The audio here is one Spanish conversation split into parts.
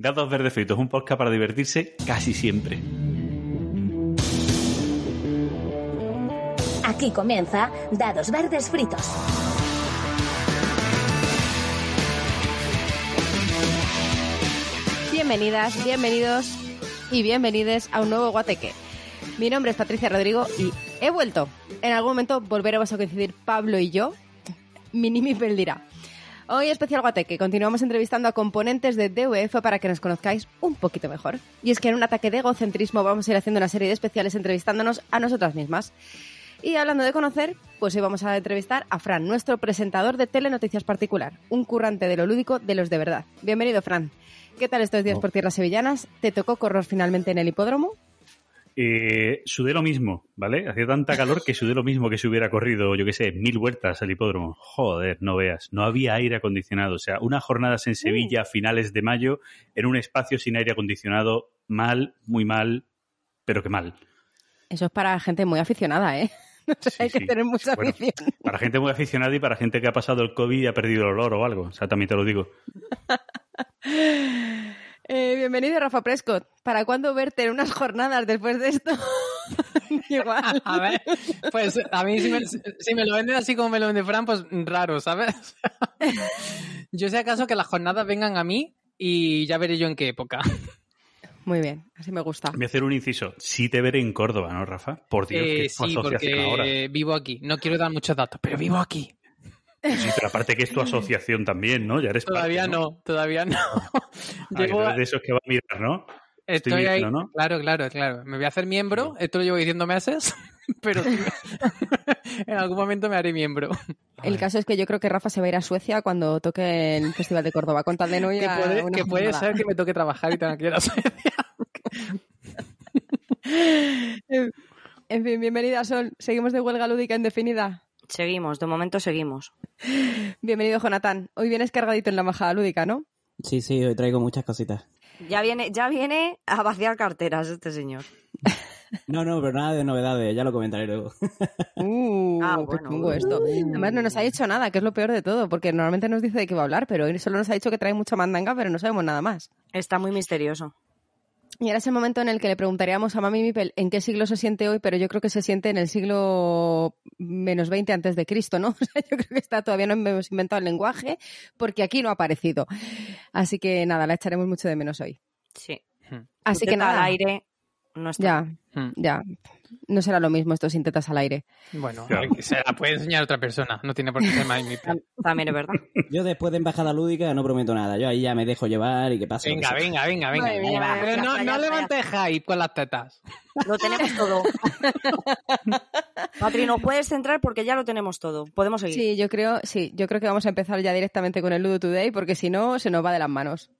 Dados Verdes Fritos, un podcast para divertirse casi siempre. Aquí comienza Dados Verdes Fritos. Bienvenidas, bienvenidos y bienvenides a un nuevo Guateque. Mi nombre es Patricia Rodrigo y he vuelto. En algún momento volveremos a coincidir Pablo y yo. Minimi dirá. Hoy especial Guateque, continuamos entrevistando a componentes de DUF para que nos conozcáis un poquito mejor. Y es que en un ataque de egocentrismo vamos a ir haciendo una serie de especiales entrevistándonos a nosotras mismas. Y hablando de conocer, pues hoy vamos a entrevistar a Fran, nuestro presentador de Telenoticias Particular, un currante de lo lúdico de los de verdad. Bienvenido, Fran. ¿Qué tal estos días por tierras sevillanas? ¿Te tocó correr finalmente en el hipódromo? Eh, sudé lo mismo, ¿vale? Hacía tanta calor que sudé lo mismo que si hubiera corrido, yo qué sé, mil vueltas al hipódromo. Joder, no veas. No había aire acondicionado. O sea, unas jornadas en Sevilla a finales de mayo en un espacio sin aire acondicionado. Mal, muy mal, pero que mal. Eso es para gente muy aficionada, ¿eh? hay que tener mucha afición. Para gente muy aficionada y para gente que ha pasado el COVID y ha perdido el olor o algo. O sea, también te lo digo. Eh, bienvenido, Rafa Prescott. ¿Para cuándo verte en unas jornadas después de esto? Igual. A ver, pues a mí si me, si me, lo venden así como me lo vende Fran, pues raro, ¿sabes? yo sé acaso que las jornadas vengan a mí y ya veré yo en qué época. Muy bien, así me gusta. Voy a hacer un inciso. Sí te veré en Córdoba, ¿no, Rafa? Por Dios, eh, que sí, porque vivo aquí. No quiero dar muchos datos, pero vivo aquí. Sí, pero aparte que es tu asociación también, ¿no? Ya eres Todavía no, todavía no. Ah, de esos que va a mirar, ¿no? Estoy, ahí, ¿no? Claro, claro, claro. Me voy a hacer miembro, esto lo llevo diciendo meses, pero en algún momento me haré miembro. El caso es que yo creo que Rafa se va a ir a Suecia cuando toque el Festival de Córdoba, con tal de no ir que puede, que puede ser que me toque trabajar y tenga que ir a Suecia. en fin, bienvenida Sol. Seguimos de huelga lúdica indefinida. Seguimos, de momento seguimos. Bienvenido, Jonathan. Hoy vienes cargadito en la majada lúdica, ¿no? Sí, sí, hoy traigo muchas cositas. Ya viene, ya viene a vaciar carteras este señor. No, no, pero nada de novedades, ya lo comentaré luego. Uh, ah, bueno. esto. Además no nos ha dicho nada, que es lo peor de todo, porque normalmente nos dice de qué va a hablar, pero hoy solo nos ha dicho que trae mucha mandanga, pero no sabemos nada más. Está muy misterioso. Y ahora es el momento en el que le preguntaríamos a Mami Mipel en qué siglo se siente hoy, pero yo creo que se siente en el siglo menos 20 antes de Cristo, ¿no? O sea, yo creo que está todavía no hemos inventado el lenguaje porque aquí no ha aparecido. Así que nada, la echaremos mucho de menos hoy. Sí. Así que nada. Al aire no está. Ya, hmm. ya no será lo mismo estos tetas al aire. Bueno, se la puede enseñar otra persona, no tiene por qué ser más También es verdad. Yo después de embajada lúdica no prometo nada, yo ahí ya me dejo llevar y que pase. Venga, venga, venga, venga, Pero no, no levantes hype con las tetas. Lo tenemos todo. Patri, no puedes centrar porque ya lo tenemos todo. Podemos seguir. Sí, yo creo, sí, yo creo que vamos a empezar ya directamente con el Ludo Today porque si no se nos va de las manos.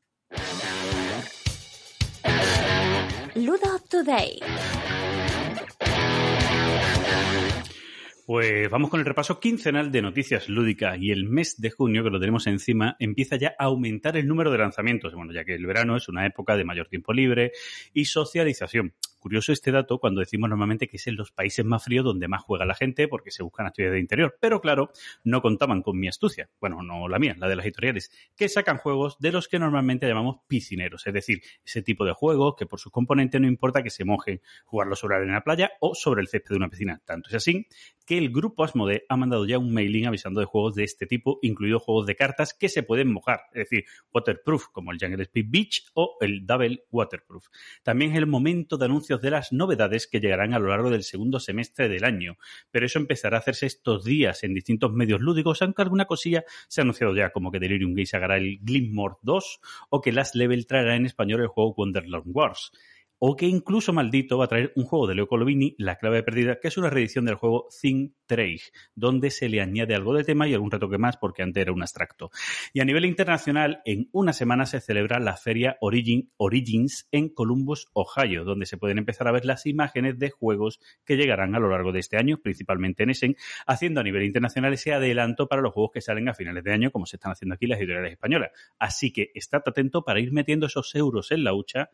Ludo Today. Pues vamos con el repaso quincenal de noticias lúdicas y el mes de junio, que lo tenemos encima, empieza ya a aumentar el número de lanzamientos, bueno, ya que el verano es una época de mayor tiempo libre y socialización. Curioso este dato cuando decimos normalmente que es en los países más fríos donde más juega la gente porque se buscan actividades de interior. Pero claro, no contaban con mi astucia. Bueno, no la mía, la de las editoriales, que sacan juegos de los que normalmente llamamos piscineros. Es decir, ese tipo de juegos que por sus componentes no importa que se mojen jugarlo sobre la playa o sobre el césped de una piscina. Tanto es así que el grupo Asmode ha mandado ya un mailing avisando de juegos de este tipo, incluidos juegos de cartas que se pueden mojar, es decir, waterproof, como el Jungle Speed Beach o el Double Waterproof. También es el momento de de las novedades que llegarán a lo largo del segundo semestre del año, pero eso empezará a hacerse estos días en distintos medios lúdicos, aunque alguna cosilla se ha anunciado ya, como que Delirium Game sacará el Glimmore 2 o que Last Level traerá en español el juego Wonderland Wars o que incluso maldito va a traer un juego de Leo Colovini, La clave perdida, que es una reedición del juego Think Trade, donde se le añade algo de tema y algún retoque más porque antes era un abstracto. Y a nivel internacional, en una semana se celebra la feria Origin, Origins en Columbus, Ohio, donde se pueden empezar a ver las imágenes de juegos que llegarán a lo largo de este año, principalmente en Essen, haciendo a nivel internacional ese adelanto para los juegos que salen a finales de año, como se están haciendo aquí las editoriales españolas. Así que estad atento para ir metiendo esos euros en la hucha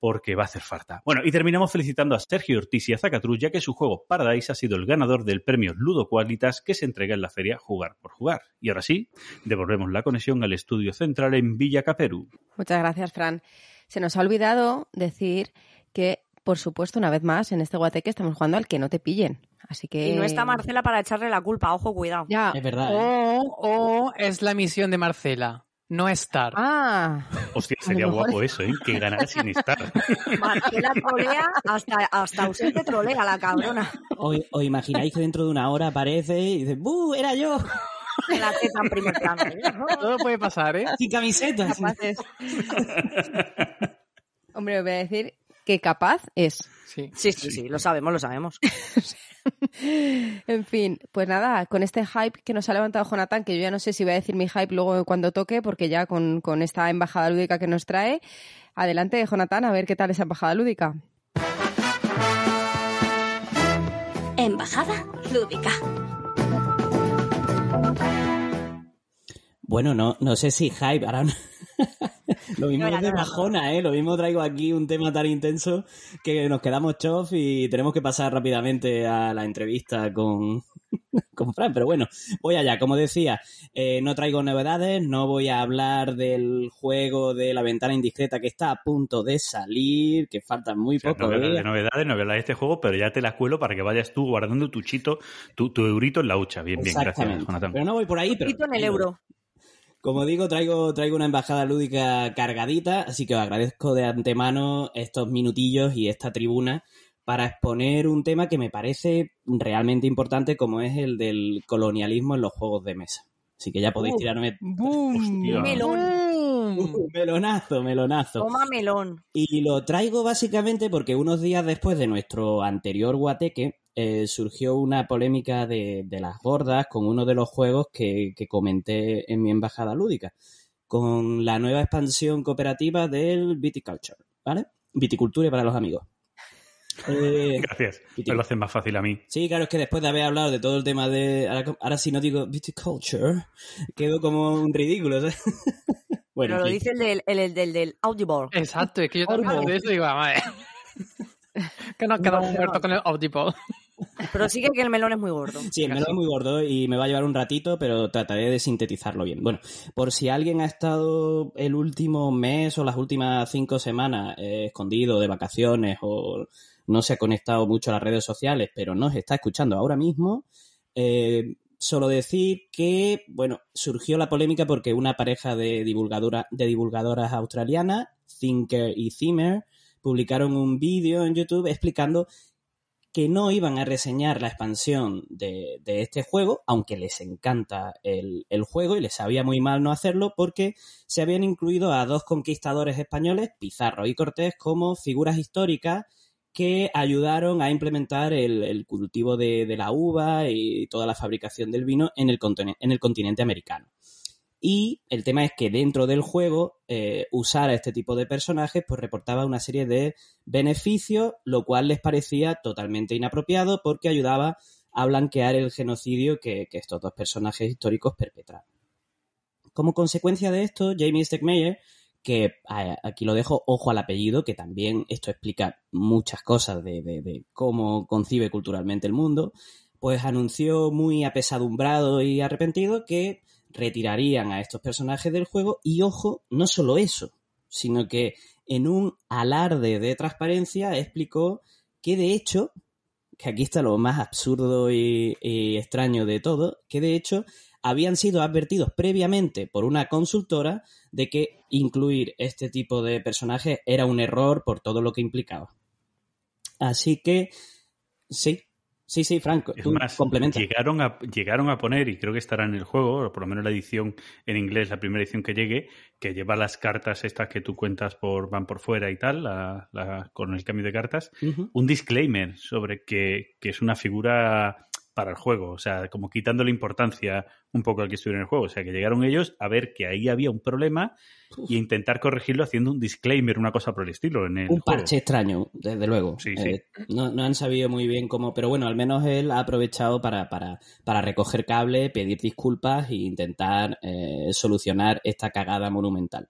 porque va a hacer falta. Bueno, y terminamos felicitando a Sergio Ortiz y a Zacatruz, ya que su juego Paradise ha sido el ganador del premio Ludo Qualitas que se entrega en la feria Jugar por Jugar. Y ahora sí, devolvemos la conexión al estudio central en Villa Caperu. Muchas gracias, Fran. Se nos ha olvidado decir que, por supuesto, una vez más, en este guateque estamos jugando al que no te pillen. Así que... Y no está Marcela para echarle la culpa, ojo, cuidado. Ya. Es verdad. ¿eh? O, o es la misión de Marcela, no estar. Ah, Hostia, sería guapo eso, ¿eh? Que ganara sin estar. Marcela trolea, hasta, hasta ausente trolea la cabrona. O, o imagináis que dentro de una hora aparece y dice, ¡buh! ¡Era yo! La teta en primer plano. ¿eh? Todo puede pasar, ¿eh? Sin camiseta. sin- capaces. Hombre, os voy a decir que capaz es. Sí. Sí, sí, sí, lo sabemos, lo sabemos. En fin, pues nada, con este hype que nos ha levantado Jonathan, que yo ya no sé si voy a decir mi hype luego cuando toque, porque ya con, con esta embajada lúdica que nos trae. Adelante, Jonathan, a ver qué tal esa embajada lúdica. Embajada lúdica. Bueno, no, no sé si hype, ahora no- Lo mismo No de bajona, ¿eh? Lo mismo traigo aquí un tema tan intenso que nos quedamos chof y tenemos que pasar rápidamente a la entrevista con, con Fran. Pero bueno, voy allá. Como decía, eh, no traigo novedades, no voy a hablar del juego de la ventana indiscreta que está a punto de salir, que faltan muy O sea, poco. no hablar de novedades, no hablar de este juego, pero ya te la cuelo para que vayas tú guardando tu chito, tu, tu eurito en la hucha. Bien, bien, gracias. Jonathan. Pero no voy por ahí, pero... En el euro. Como digo, traigo, traigo una embajada lúdica cargadita, así que os agradezco de antemano estos minutillos y esta tribuna para exponer un tema que me parece realmente importante, como es el del colonialismo en los juegos de mesa. Así que ya podéis Uh. tirarme Hostia. Melón. Uh, melonazo, melonazo. Toma melón. Y lo traigo básicamente porque unos días después de nuestro anterior guateque eh, surgió una polémica de, de las gordas con uno de los juegos que, que comenté en mi embajada lúdica, con la nueva expansión cooperativa del Viticulture, ¿vale? Viticulture para los amigos. Eh, Gracias. Y te- Me lo hacen más fácil a mí. Sí, claro, es que después de haber hablado de todo el tema de... Ahora, ahora si no digo viticulture, quedo como un ridículo, ¿sabes? bueno, Pero lo dice el del, el, el del, del Audible. Exacto, es que yo también de eso digo, madre. que nos quedamos muertos con el Audible. Pero sí que el melón es muy gordo. Sí, el melón es muy gordo y me va a llevar un ratito, pero trataré de sintetizarlo bien. Bueno, por si alguien ha estado el último mes o las últimas cinco semanas eh, escondido de vacaciones o no se ha conectado mucho a las redes sociales, pero nos está escuchando ahora mismo, eh, solo decir que, bueno, surgió la polémica porque una pareja de, divulgadora, de divulgadoras australianas, Thinker y Zimmer, publicaron un vídeo en YouTube explicando que no iban a reseñar la expansión de, este juego, aunque les encanta el, juego y les sabía muy mal no hacerlo, porque se habían incluido a dos conquistadores españoles, Pizarro y Cortés, como figuras históricas que ayudaron a implementar el, cultivo de, la uva y toda la fabricación del vino en el continente americano. Y el tema es que dentro del juego, eh, usar a este tipo de personajes, pues reportaba una serie de beneficios, lo cual les parecía totalmente inapropiado porque ayudaba a blanquear el genocidio que, estos dos personajes históricos perpetraron. Como consecuencia de esto, Jamie Stegmeyer, que a- aquí lo dejo, ojo al apellido, que también esto explica muchas cosas de, de- de cómo concibe culturalmente el mundo, pues anunció muy apesadumbrado y arrepentido que retirarían a estos personajes del juego y ojo, no solo eso, sino que en un alarde de transparencia explicó que de hecho, que aquí está lo más absurdo y, y extraño de todo, que de hecho habían sido advertidos previamente por una consultora de que incluir este tipo de personajes era un error por todo lo que implicaba. Así que, sí, sí, sí, Franco, Es tú más, complementa. llegaron a, llegaron a poner, y creo que estará en el juego, o por lo menos la edición en inglés, la primera edición que llegue, que lleva las cartas estas que tú cuentas por van por fuera y tal, la- la- con el cambio de cartas, un disclaimer sobre que, que es una figura para el juego, o sea, como quitándole importancia un poco al que estuviera en el juego. O sea, que llegaron ellos a ver que ahí había un problema y a intentar corregirlo haciendo un disclaimer, una cosa por el estilo en el un juego. parche extraño, desde luego. Sí, sí. Eh, no, no han sabido muy bien cómo, pero bueno, al menos él ha aprovechado para, para, para recoger cable, pedir disculpas e intentar eh, solucionar esta cagada monumental.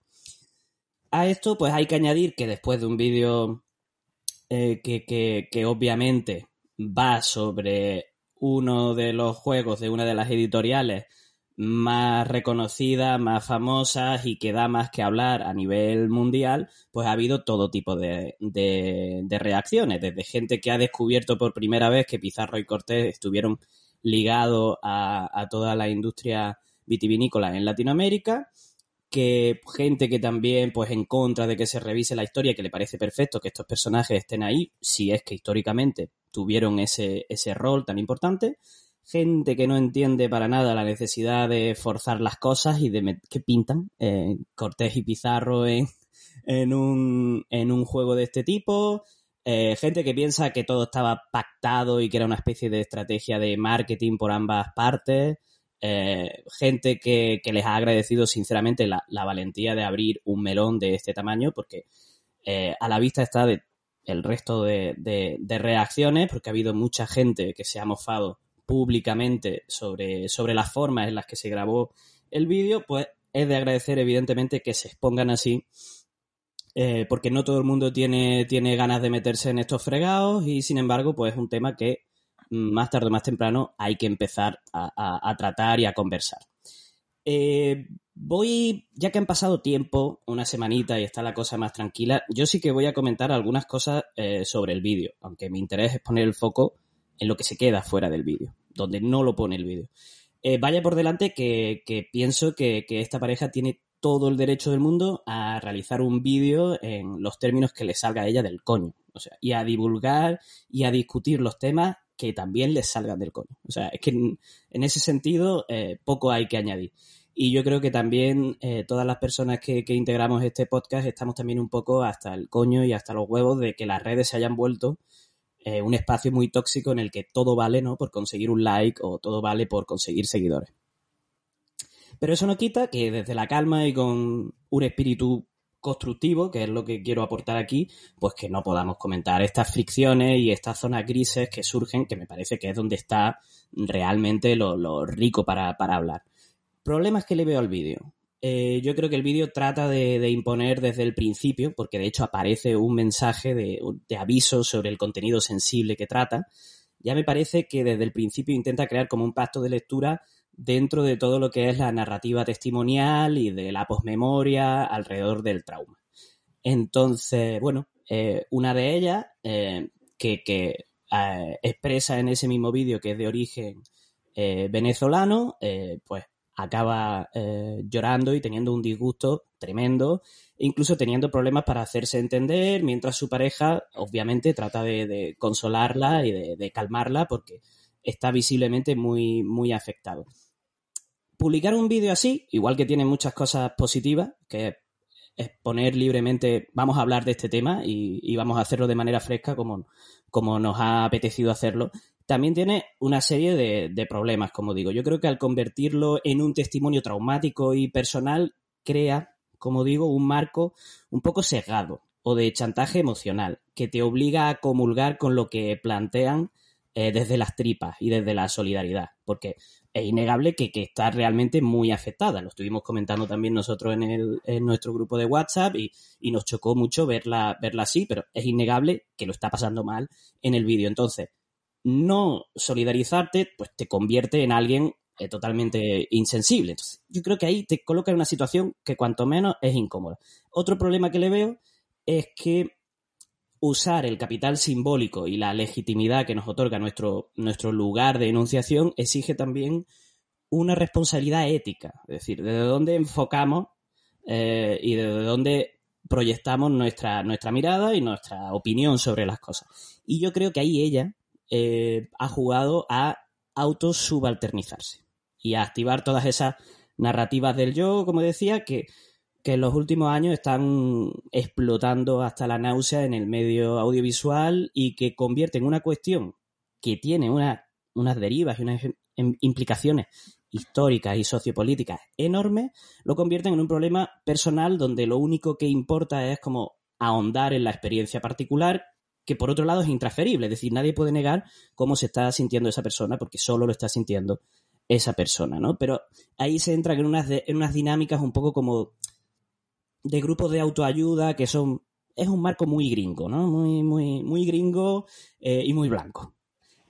A esto, pues hay que añadir que después de un vídeo eh, que, que, que obviamente va sobre uno de los juegos de una de las editoriales más reconocidas, más famosas y que da más que hablar a nivel mundial, pues ha habido todo tipo de, de, de, reacciones, desde gente que ha descubierto por primera vez que Pizarro y Cortés estuvieron ligados a, a toda la industria vitivinícola en Latinoamérica, que gente que también, pues en contra de que se revise la historia, que le parece perfecto que estos personajes estén ahí, si es que históricamente tuvieron ese, ese rol tan importante, gente que no entiende para nada la necesidad de forzar las cosas y de que pintan eh, Cortés y Pizarro en, en, un, en un juego de este tipo, eh, gente que piensa que todo estaba pactado y que era una especie de estrategia de marketing por ambas partes, eh, gente que, que, les ha agradecido sinceramente la, valentía de abrir un melón de este tamaño, porque eh, a la vista está de, el resto de, reacciones, porque ha habido mucha gente que se ha mofado públicamente sobre, sobre las formas en las que se grabó el vídeo, pues es de agradecer evidentemente que se expongan así, eh, porque no todo el mundo tiene, tiene ganas de meterse en estos fregados y sin embargo, pues es un tema que más tarde o más temprano hay que empezar a, a, tratar y a conversar. Eh, voy, ya que han pasado tiempo, una semanita y está la cosa más tranquila, yo sí que voy a comentar algunas cosas eh, sobre el vídeo, aunque mi interés es poner el foco en lo que se queda fuera del vídeo, donde no lo pone el vídeo. Eh, vaya por delante que, que pienso que, que, esta pareja tiene todo el derecho del mundo a realizar un vídeo en los términos que le salga a ella del coño. O sea, y a divulgar y a discutir los temas que también les salgan del coño. O sea, es que en, ese sentido eh, poco hay que añadir. Y yo creo que también eh, todas las personas que, que, integramos este podcast estamos también un poco hasta el coño y hasta los huevos de que las redes se hayan vuelto eh, un espacio muy tóxico en el que todo vale, ¿no? Por conseguir un like o todo vale por conseguir seguidores. Pero eso no quita que desde la calma y con un espíritu constructivo, que es lo que quiero aportar aquí, pues que no podamos comentar estas fricciones y estas zonas grises que surgen, que me parece que es donde está realmente lo, lo rico para, para, hablar. Problemas que le veo al vídeo. Eh, yo creo que el vídeo trata de, de, imponer desde el principio, porque de hecho aparece un mensaje de, de aviso sobre el contenido sensible que trata. Ya me parece que desde el principio intenta crear como un pacto de lectura dentro de todo lo que es la narrativa testimonial y de la posmemoria alrededor del trauma. Entonces, bueno, eh, una de ellas eh, que, eh, expresa en ese mismo vídeo que es de origen venezolano, pues acaba llorando y teniendo un disgusto tremendo, incluso teniendo problemas para hacerse entender, mientras su pareja obviamente trata de, de consolarla y de, de, calmarla porque está visiblemente muy, muy afectado. Publicar un vídeo así, igual que tiene muchas cosas positivas, que es poner libremente, vamos a hablar de este tema y, vamos a hacerlo de manera fresca como, como nos ha apetecido hacerlo, también tiene una serie de, de, problemas, como digo. Yo creo que al convertirlo en un testimonio traumático y personal, crea, como digo, un marco un poco sesgado o de chantaje emocional, que te obliga a comulgar con lo que plantean eh, desde las tripas y desde la solidaridad, porque es innegable que, que, está realmente muy afectada. Lo estuvimos comentando también nosotros en, el, en nuestro grupo de WhatsApp y, y, nos chocó mucho verla, verla así, pero es innegable que lo está pasando mal en el vídeo. Entonces, no solidarizarte, pues te convierte en alguien eh, totalmente insensible. Entonces, yo creo que ahí te coloca en una situación que cuanto menos es incómoda. Otro problema que le veo es que usar el capital simbólico y la legitimidad que nos otorga nuestro, nuestro lugar de enunciación exige también una responsabilidad ética, es decir, desde dónde enfocamos eh, y desde dónde proyectamos nuestra, nuestra mirada y nuestra opinión sobre las cosas. Y yo creo que ahí ella eh, ha jugado a autosubalternizarse y a activar todas esas narrativas del yo, como decía, que, que en los últimos años están explotando hasta la náusea en el medio audiovisual y que convierten una cuestión que tiene una, unas derivas y unas implicaciones históricas y sociopolíticas enormes, lo convierten en un problema personal donde lo único que importa es como ahondar en la experiencia particular que por otro lado es intransferible, es decir, nadie puede negar cómo se está sintiendo esa persona porque solo lo está sintiendo esa persona, ¿no? Pero ahí se entra en unas, en unas dinámicas un poco como de grupos de autoayuda que son es un marco muy gringo, ¿no? Muy, muy, muy gringo eh, y muy blanco.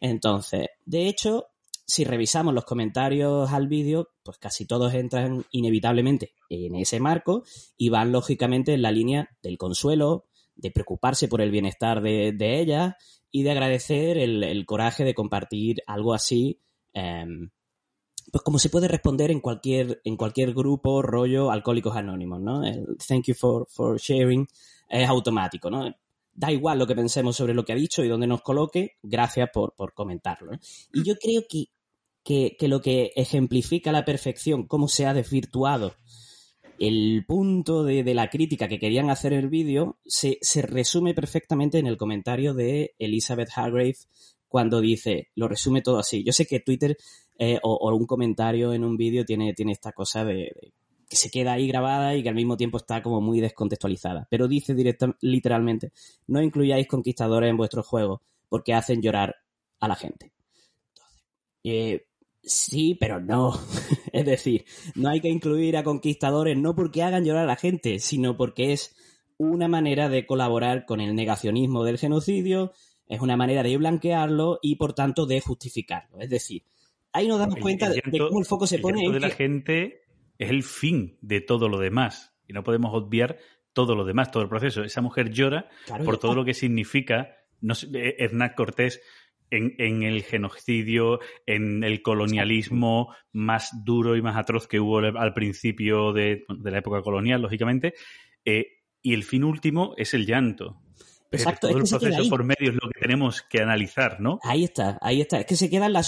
Entonces, de hecho, si revisamos los comentarios al vídeo, pues casi todos entran inevitablemente en ese marco y van lógicamente en la línea del consuelo, de preocuparse por el bienestar de, de ellas y de agradecer el, el, coraje de compartir algo así, eh, pues como se puede responder en cualquier, en cualquier grupo, rollo, alcohólicos anónimos, ¿no? El thank you for, for sharing es automático, ¿no? Da igual lo que pensemos sobre lo que ha dicho y dónde nos coloque, gracias por, por comentarlo. ¿eh? Y yo creo que, que, que, lo que ejemplifica a la perfección cómo se ha desvirtuado el punto de, de la crítica que querían hacer el vídeo se, se, resume perfectamente en el comentario de Elizabeth Hargrave cuando dice, lo resume todo así. Yo sé que Twitter eh, o, un comentario en un vídeo tiene, tiene esta cosa de, de que se queda ahí grabada y que al mismo tiempo está como muy descontextualizada. Pero dice directa, literalmente, no incluyáis conquistadores en vuestros juegos porque hacen llorar a la gente. Entonces, eh, sí, pero no. es decir, no hay que incluir a conquistadores no porque hagan llorar a la gente, sino porque es una manera de colaborar con el negacionismo del genocidio, es una manera de blanquearlo y por tanto de justificarlo. Es decir, ahí nos damos cuenta el, el de, cómo el foco se el pone en de la gente es el fin de todo lo demás. Y no podemos obviar todo lo demás, todo el proceso. Esa mujer llora claro, por todo lo que significa no sé, Hernán Cortés en, en, el genocidio, en el colonialismo más duro y más atroz que hubo al principio de, de la época colonial, lógicamente. Eh, y el fin último es el llanto. Exacto, todo es que el proceso por medio es lo que tenemos que analizar, ¿no? Ahí está, ahí está. Es que se queda en la,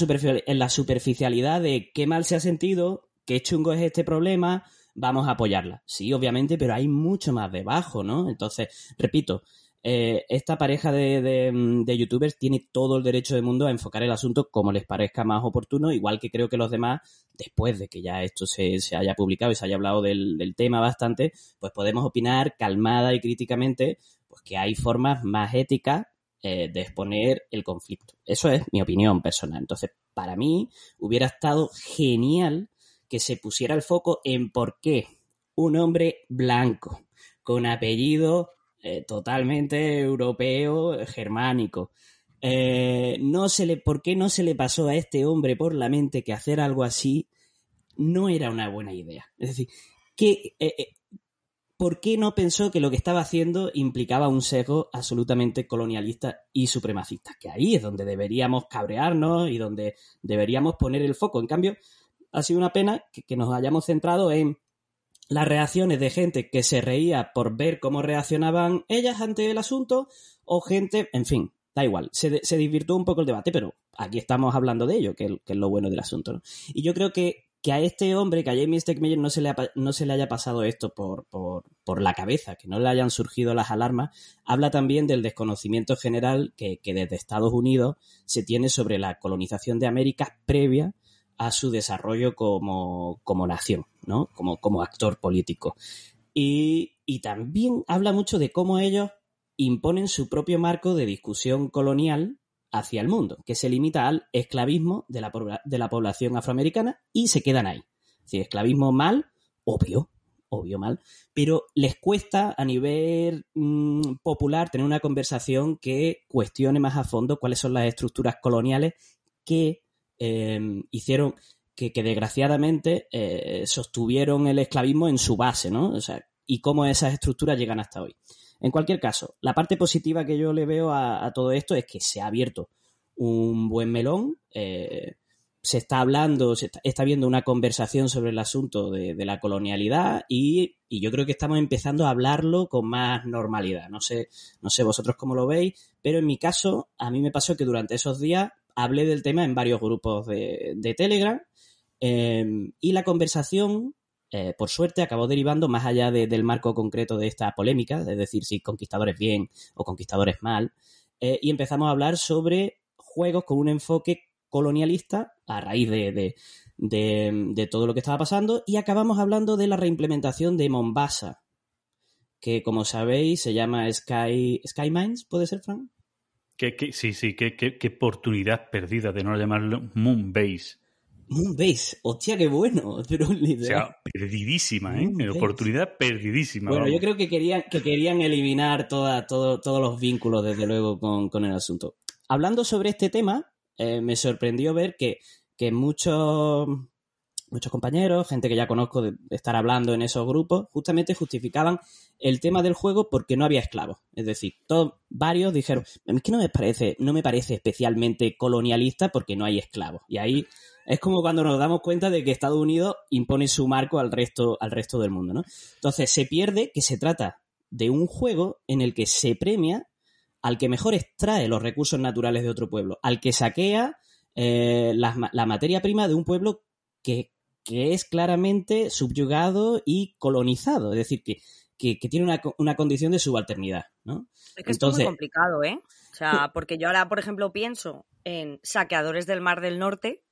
en la superficialidad de qué mal se ha sentido, qué chungo es este problema, vamos a apoyarla. Sí, obviamente, pero hay mucho más debajo, ¿no? Entonces, repito, eh, esta pareja de, de, de, youtubers tiene todo el derecho del mundo a enfocar el asunto como les parezca más oportuno, igual que creo que los demás, después de que ya esto se, se haya publicado y se haya hablado del, del, tema bastante, pues podemos opinar calmada y críticamente, pues que hay formas más éticas eh, de exponer el conflicto. Eso es mi opinión personal. Entonces, para mí hubiera estado genial que se pusiera el foco en por qué un hombre blanco, con apellido eh, totalmente europeo, germánico, eh, no se le, ¿por qué no se le pasó a este hombre por la mente que hacer algo así no era una buena idea? Es decir, que, eh, ¿por qué no pensó que lo que estaba haciendo implicaba un sesgo absolutamente colonialista y supremacista? Que ahí es donde deberíamos cabrearnos y donde deberíamos poner el foco. En cambio, ha sido una pena que, nos hayamos centrado en las reacciones de gente que se reía por ver cómo reaccionaban ellas ante el asunto o gente, en fin, da igual, se, se divirtió un poco el debate, pero aquí estamos hablando de ello, que, es lo bueno del asunto. ¿no? Y yo creo que, que, a este hombre, que a Jamie Steckmeyer no se le, no se le haya pasado esto por, por, por, la cabeza, que no le hayan surgido las alarmas, habla también del desconocimiento general que, que desde Estados Unidos se tiene sobre la colonización de América previa a su desarrollo como, como nación, ¿no? Como, como actor político. Y, y también habla mucho de cómo ellos imponen su propio marco de discusión colonial hacia el mundo, que se limita al esclavismo de la, de la población afroamericana y se quedan ahí. Es decir, esclavismo mal, obvio, obvio mal, pero les cuesta a nivel mmm, popular tener una conversación que cuestione más a fondo cuáles son las estructuras coloniales que eh, hicieron que, que desgraciadamente eh, sostuvieron el esclavismo en su base, ¿no? O sea, y cómo esas estructuras llegan hasta hoy. En cualquier caso, la parte positiva que yo le veo a, todo esto es que se ha abierto un buen melón. Eh, se está hablando, se está, está, viendo una conversación sobre el asunto de, de la colonialidad y, y, yo creo que estamos empezando a hablarlo con más normalidad. No sé, no sé vosotros cómo lo veis, pero en mi caso, a mí me pasó que durante esos días hablé del tema en varios grupos de, Telegram eh, y la conversación, eh, por suerte, acabó derivando más allá de, del marco concreto de esta polémica, es decir, si conquistadores bien o conquistadores mal, eh, y empezamos a hablar sobre juegos con un enfoque colonialista a raíz de, todo lo que estaba pasando y acabamos hablando de la reimplementación de Mombasa, que como sabéis se llama Sky, Sky Mines, ¿puede ser, Frank? ¿Qué, qué, sí, sí, qué, qué, qué, oportunidad perdida de no llamarlo Moonbase. Moonbase, hostia, qué bueno. Pero O sea, perdidísima, ¿eh? Mm, Oportunidad perdidísima. Bueno, vamos. yo creo que querían, que querían eliminar toda, todo- todos los vínculos, desde luego, con, con el asunto. Hablando sobre este tema, eh, me sorprendió ver que, que muchos, muchos compañeros, gente que ya conozco de estar hablando en esos grupos, justamente justificaban el tema del juego porque no había esclavos. Es decir, todos, varios dijeron, es que no me parece, no me parece especialmente colonialista porque no hay esclavos. Y ahí es como cuando nos damos cuenta de que Estados Unidos impone su marco al resto, al resto del mundo, ¿no? Entonces se pierde que se trata de un juego en el que se premia al que mejor extrae los recursos naturales de otro pueblo, al que saquea eh, la materia prima de un pueblo que, que es claramente subyugado y colonizado, es decir, que, que- que tiene una, una condición de subalternidad, ¿no? Es que esto es Entonces- muy complicado, ¿eh? O sea, porque yo ahora, por ejemplo, pienso en Saqueadores del Mar del Norte,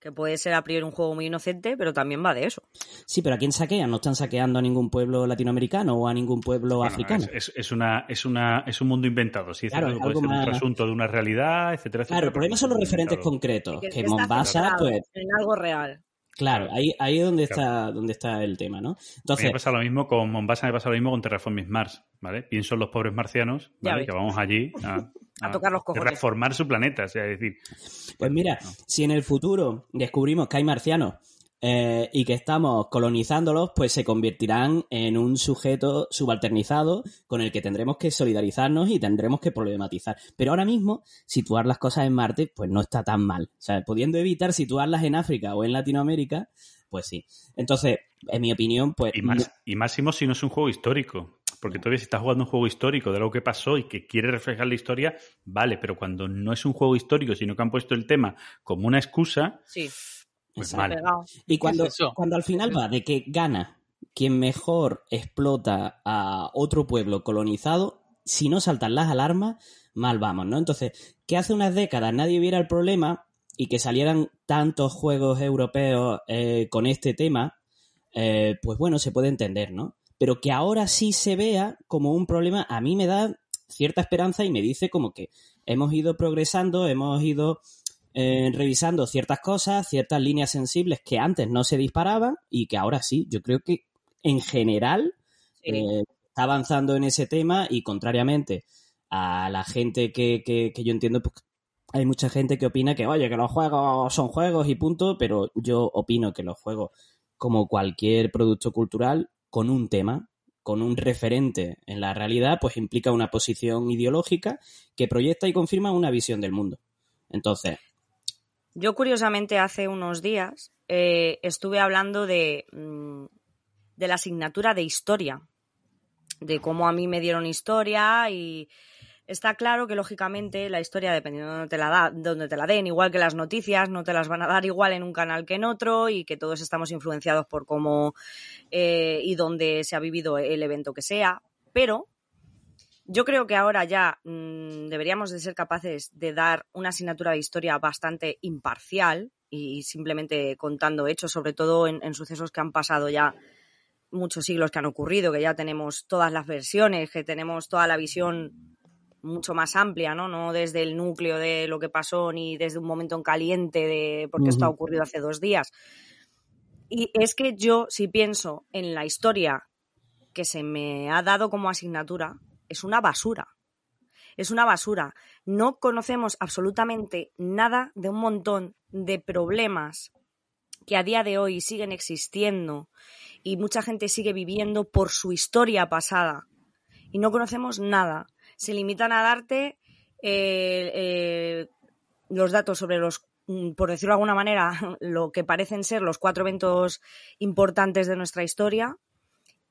que puede ser a priori un juego muy inocente, pero también va de eso. Sí, pero ¿a quién saquean? No están saqueando a ningún pueblo latinoamericano o a ningún pueblo Bueno, africano. es, una, es, una, es un mundo inventado, sí, es Claro, puede algo ser un trasunto de una realidad, etcétera, etcétera. Claro, el problema son los es referentes inventado. concretos, Que que Mombasa, pues, En algo real. claro, ahí, ahí es donde Claro. está, donde está el tema, ¿no? Entonces, me pasa lo mismo con Mombasa, me pasa lo mismo con Terraforming Mars, ¿vale? Pienso en los pobres marcianos, ¿vale? Que vamos allí a, A tocar los cojones. reformar su planeta, o sea, es decir, Pues mira, si en el futuro descubrimos que hay marcianos eh, y que estamos colonizándolos, pues se convertirán en un sujeto subalternizado con el que tendremos que solidarizarnos y tendremos que problematizar. Pero ahora mismo, situar las cosas en Marte, pues no está tan mal. O sea, pudiendo evitar situarlas en África o en Latinoamérica, pues sí. Entonces, en mi opinión, pues... y, más, y máximo si no es un juego histórico. Porque todavía si estás jugando un juego histórico de algo que pasó y que quiere reflejar la historia, vale, pero cuando no es un juego histórico, sino que han puesto el tema como una excusa, Sí, pues mal. Y cuando, es cuando al final va de que gana quien mejor explota a otro pueblo colonizado, si no saltan las alarmas, mal vamos, ¿no? Entonces, que hace unas décadas nadie viera el problema y que salieran tantos juegos europeos eh, con este tema, eh, pues bueno, se puede entender, ¿no? Pero que ahora sí se vea como un problema, a mí me da cierta esperanza y me dice como que hemos ido progresando, hemos ido eh, revisando ciertas cosas, ciertas líneas sensibles que antes no se disparaban y que ahora sí. Yo creo que en general Sí. eh, está avanzando en ese tema y contrariamente a la gente que, que, que yo entiendo, pues hay mucha gente que opina que, oye, que los juegos son juegos y punto, pero yo opino que los juegos, como cualquier producto cultural, con un tema, con un referente en la realidad, pues implica una posición ideológica que proyecta y confirma una visión del mundo. Entonces, Yo, curiosamente, hace unos días eh, estuve hablando de, mm, de la asignatura de historia, de cómo a mí me dieron historia y está claro que, lógicamente, la historia, dependiendo de donde te la, donde te la den, igual que las noticias, no te las van a dar igual en un canal que en otro y que todos estamos influenciados por cómo eh, y dónde se ha vivido el evento que sea, pero yo creo que ahora ya mm, deberíamos de ser capaces de dar una asignatura de historia bastante imparcial y simplemente contando hechos, sobre todo en sucesos que han pasado ya muchos siglos que han ocurrido, que ya tenemos todas las versiones, que tenemos toda la visión mucho más amplia, ¿no? No desde el núcleo de lo que pasó ni desde un momento en caliente de porque esto ha ocurrido hace dos días. Y es que yo, si pienso en la historia que se me ha dado como asignatura, es una basura. Es una basura. No conocemos absolutamente nada de un montón de problemas que a día de hoy siguen existiendo y mucha gente sigue viviendo por su historia pasada. Y no conocemos nada. Se limitan a darte eh, eh, los datos sobre los, mm, por decirlo de alguna manera, lo que parecen ser los cuatro eventos importantes de nuestra historia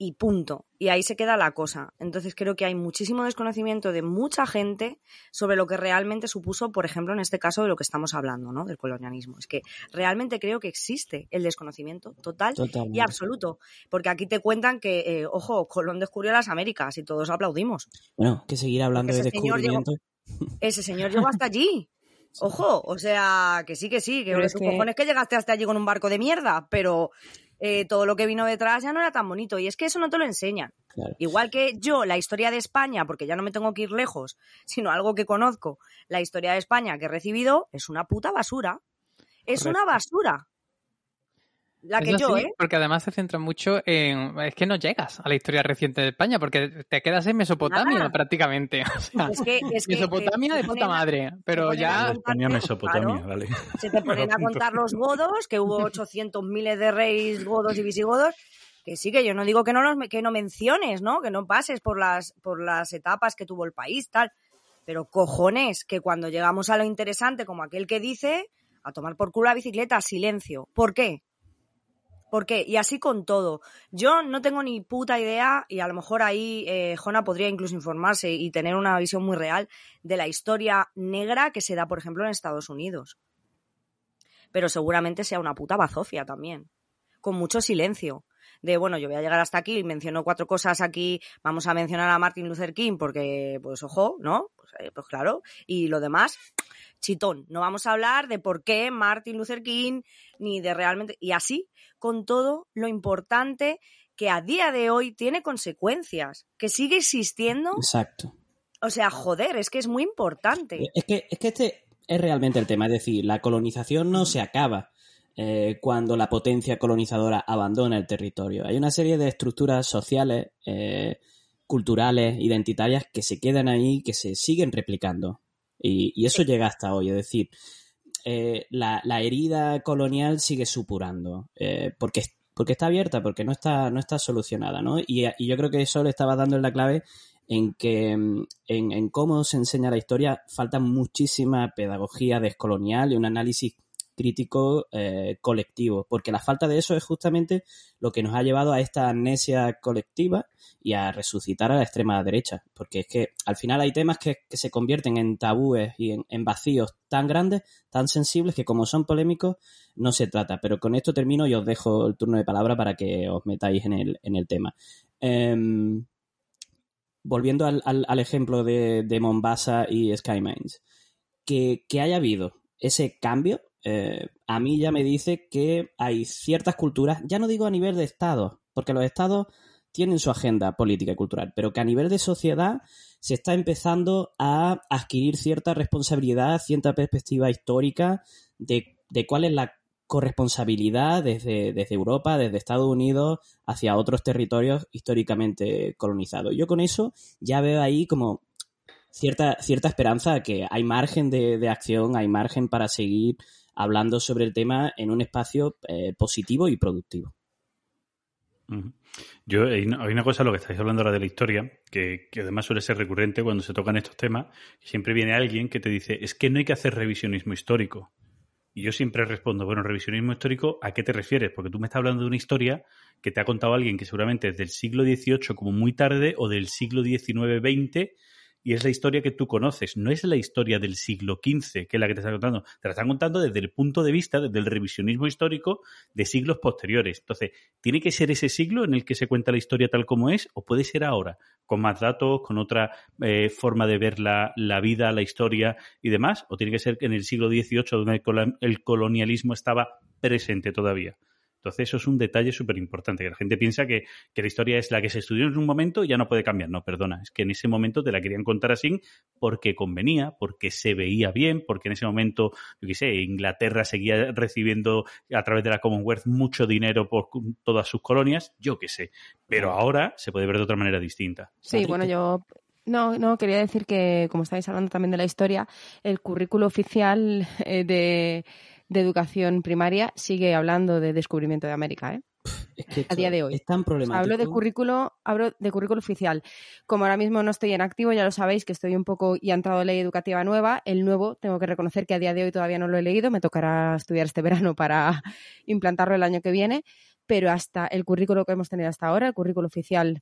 y punto. Y ahí se queda la cosa. Entonces creo que hay muchísimo desconocimiento de mucha gente sobre lo que realmente supuso, por ejemplo, en este caso de lo que estamos hablando, ¿no? Del colonialismo. Es que realmente creo que existe el desconocimiento total y absoluto. Porque aquí te cuentan que, eh, ojo, Colón descubrió las Américas y todos aplaudimos. Bueno, que seguir hablando Porque de ese señor llegó- descubrimiento. Ese señor llegó hasta allí. Ojo, o sea, que sí, que sí, que tus que- cojones que llegaste hasta allí con un barco de mierda, pero eh, todo lo que vino detrás ya no era tan bonito. Y es que eso no te lo enseñan. Claro. Igual que yo, la historia de España, porque ya no me tengo que ir lejos, sino algo que conozco, la historia de España que he recibido es una puta basura. Es Correcto. una basura. La que Eso yo, sí, ¿eh? Porque además se centra mucho en. Es que no llegas a la historia reciente de España, porque te quedas en Mesopotamia Nada. prácticamente. O sea, Es que, es que Mesopotamia te de puta madre. Pero ya. España, Mesopotamia, claro. vale. se te ponen a contar los godos, que hubo 800 miles de reyes godos y visigodos, que sí, que yo no digo que no, los, que no menciones, ¿no? Que no pases por las, por las etapas que tuvo el país, tal. Pero cojones, que cuando llegamos a lo interesante, como aquel que dice, a tomar por culo la bicicleta, silencio. ¿Por qué? ¿Por qué? Y así con todo. Yo no tengo ni puta idea, y a lo mejor ahí eh, Jona podría incluso informarse y tener una visión muy real de la historia negra que se da, por ejemplo, en Estados Unidos. Pero seguramente sea una puta bazofia también. Con mucho silencio. De bueno, yo voy a llegar hasta aquí y menciono cuatro cosas aquí. Vamos a mencionar a Martin Luther King porque, pues ojo, ¿no? Pues, eh, pues claro. Y lo demás, chitón. No vamos a hablar de por qué Martin Luther King, ni de realmente. Y así, con todo lo importante que a día de hoy tiene consecuencias, que sigue existiendo. Exacto. O sea, joder, es que es muy importante. Es que, es que este es realmente el tema. Es decir, la colonización no se acaba eh, cuando la potencia colonizadora abandona el territorio. Hay una serie de estructuras sociales, eh, culturales, identitarias que se quedan ahí, que se siguen replicando. Y, y eso llega hasta hoy. Es decir, eh, la, la herida colonial sigue supurando. eh, porque, porque está abierta, porque no está, no está solucionada, ¿no? Y, y yo creo que eso le estaba dando en la clave en que en, en cómo se enseña la historia falta muchísima pedagogía descolonial y un análisis crítico eh, colectivo, porque la falta de eso es justamente lo que nos ha llevado a esta amnesia colectiva y a resucitar a la extrema derecha, porque es que al final hay temas que, se convierten en tabúes y en, vacíos tan grandes, tan sensibles, que como son polémicos, no se trata. Pero con esto termino y os dejo el turno de palabra para que os metáis en el, en el tema. Em, volviendo al, al- al ejemplo de, Mombasa y Sky Mines, que, que haya habido ese cambio, eh, a mí ya me dice que hay ciertas culturas, ya no digo a nivel de Estado, porque los Estados tienen su agenda política y cultural, pero que a nivel de sociedad se está empezando a adquirir cierta responsabilidad, cierta perspectiva histórica de, cuál es la corresponsabilidad desde, Europa, desde Estados Unidos, hacia otros territorios históricamente colonizados. Yo con eso ya veo ahí como cierta, cierta esperanza que hay margen de acción, hay margen para seguir hablando sobre el tema en un espacio eh, positivo y productivo. Yo, hay una, cosa, lo que estáis hablando ahora de la historia, que, que además suele ser recurrente cuando se tocan estos temas, siempre viene alguien que te dice, es que no hay que hacer revisionismo histórico. Y yo siempre respondo, bueno, revisionismo histórico, ¿a qué te refieres? Porque tú me estás hablando de una historia que te ha contado alguien que seguramente es del siglo XVIII como muy tarde o del siglo XIX-XX y es la historia que tú conoces, no es la historia del siglo XV, que es la que te está contando. Te la están contando desde el punto de vista, desde el revisionismo histórico de siglos posteriores. Entonces, ¿tiene que ser ese siglo en el que se cuenta la historia tal como es o puede ser ahora, con más datos, con otra eh, forma de ver la, la vida, la historia y demás? ¿O tiene que ser en el siglo XVIII donde el el colonialismo estaba presente todavía? Entonces, eso es un detalle súper importante, que la gente piensa que, que la historia es la que se estudió en un momento y ya no puede cambiar. No, perdona, es que en ese momento te la querían contar así porque convenía, porque se veía bien, porque en ese momento, yo qué sé, Inglaterra seguía recibiendo a través de la Commonwealth mucho dinero por todas sus colonias, yo qué sé. Pero ahora se puede ver de otra manera distinta. Sí, bueno, ¿qué- yo no, no quería decir que, como estáis hablando también de la historia, el currículo oficial eh, de, de educación primaria sigue hablando de descubrimiento de América, ¿eh? Es que a día de hoy. Es tan problemático. Hablo de currículo, hablo de currículo oficial. Como ahora mismo no estoy en activo, ya lo sabéis que estoy un poco y ha entrado ley educativa nueva. El nuevo, tengo que reconocer que a día de hoy todavía no lo he leído, me tocará estudiar este verano para implantarlo el año que viene, pero hasta el currículo que hemos tenido hasta ahora, el currículo oficial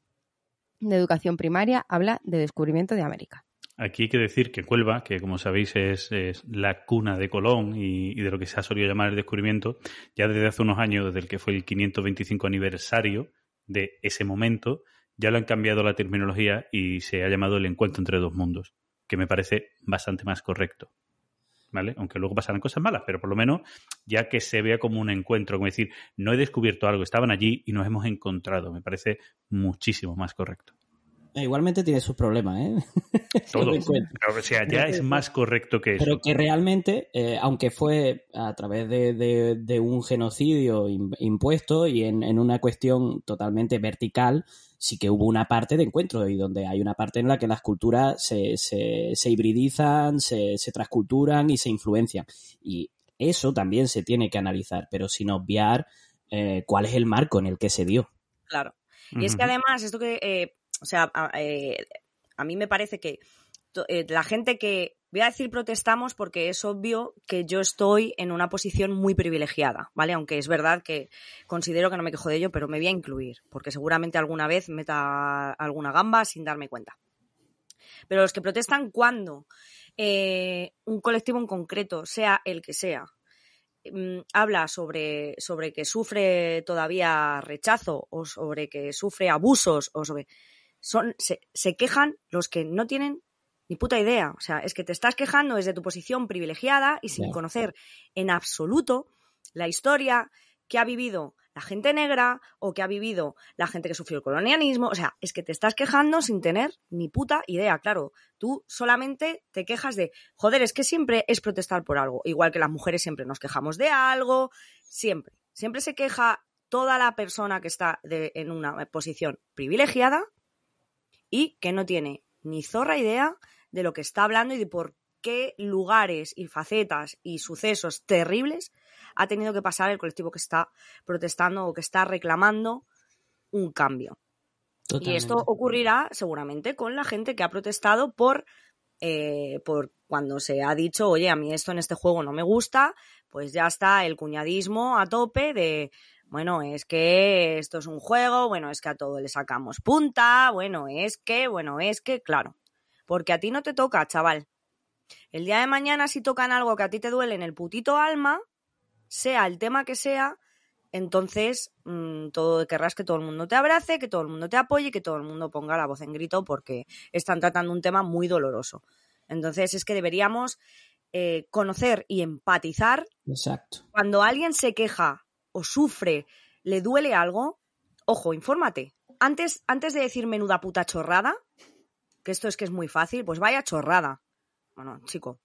de educación primaria, habla de descubrimiento de América. Aquí hay que decir que Cuelva, que como sabéis es, es la cuna de Colón y, y de lo que se ha solido llamar el descubrimiento, ya desde hace unos años, desde el que fue el 525 aniversario de ese momento, ya lo han cambiado la terminología y se ha llamado el encuentro entre dos mundos, que me parece bastante más correcto. ¿Vale? Aunque luego pasarán cosas malas, pero por lo menos ya que se vea como un encuentro, como decir, no he descubierto algo, estaban allí y nos hemos encontrado, me parece muchísimo más correcto. Eh, igualmente tiene sus problemas, ¿eh? Todo. Los encuentros. Pero, o sea, ya es más correcto que eso. Pero que realmente, eh, aunque fue a través de, de- de un genocidio im- impuesto y en, en una cuestión totalmente vertical, sí que hubo una parte de encuentro y donde hay una parte en la que las culturas se, se, se hibridizan, se, se transculturan y se influencian. Y eso también se tiene que analizar, pero sin obviar eh, cuál es el marco en el que se dio. Claro. Y es que además, esto que, eh, o sea, a, eh, a mí me parece que eh, la gente que, voy a decir protestamos porque es obvio que yo estoy en una posición muy privilegiada, ¿vale? Aunque es verdad que considero que no me quejo de ello, pero me voy a incluir, porque seguramente alguna vez meta alguna gamba sin darme cuenta. Pero los que protestan cuando eh, un colectivo en concreto, sea el que sea, mm, habla sobre, sobre que sufre todavía rechazo o sobre que sufre abusos o sobre son se, se quejan los que no tienen ni puta idea. O sea, es que te estás quejando desde tu posición privilegiada y sin conocer en absoluto la historia que ha vivido la gente negra o que ha vivido la gente que sufrió el colonialismo. O sea, es que te estás quejando sin tener ni puta idea. Claro, tú solamente te quejas de, joder, es que siempre es protestar por algo. Igual que las mujeres siempre nos quejamos de algo, siempre. Siempre se queja toda la persona que está de- en una posición privilegiada y que no tiene ni zorra idea de lo que está hablando y de por qué lugares y facetas y sucesos terribles ha tenido que pasar el colectivo que está protestando o que está reclamando un cambio. Y esto ocurrirá seguramente con la gente que ha protestado por, eh, por cuando se ha dicho, oye, a mí esto en este juego no me gusta, pues ya está el cuñadismo a tope de, bueno, es que esto es un juego, bueno, es que a todo le sacamos punta, bueno, es que, bueno, es que, claro, porque a ti no te toca, chaval. El día de mañana si tocan algo que a ti te duele en el putito alma, sea el tema que sea, entonces mm, todo querrás que todo el mundo te abrace, que todo el mundo te apoye, que todo el mundo ponga la voz en grito porque están tratando un tema muy doloroso. Entonces es que deberíamos eh, conocer y empatizar Exacto. cuando alguien se queja o sufre, le duele algo, ojo, infórmate. Antes, antes de decir menuda puta chorrada, que esto es que es muy fácil, pues vaya chorrada. Bueno, chico,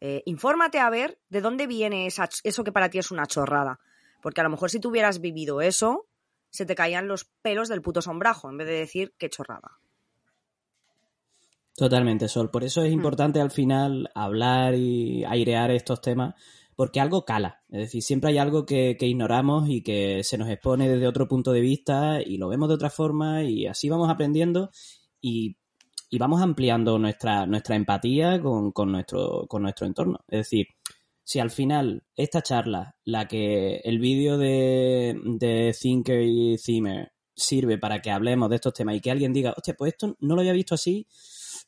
eh, infórmate a ver de dónde viene esa eso que para ti es una chorrada. Porque a lo mejor si tú hubieras vivido eso, se te caían los pelos del puto sombrajo, en vez de decir qué chorrada. Totalmente, Sol. Por eso es Hmm. importante al final hablar y airear estos temas, porque algo cala. Es decir, siempre hay algo que, ignoramos y que se nos expone desde otro punto de vista y lo vemos de otra forma y así vamos aprendiendo y, vamos ampliando nuestra, empatía con, nuestro, entorno. Es decir, si al final esta charla, la que el vídeo de, de Thinker y Zimmer sirve para que hablemos de estos temas y que alguien diga, hostia, pues esto no lo había visto así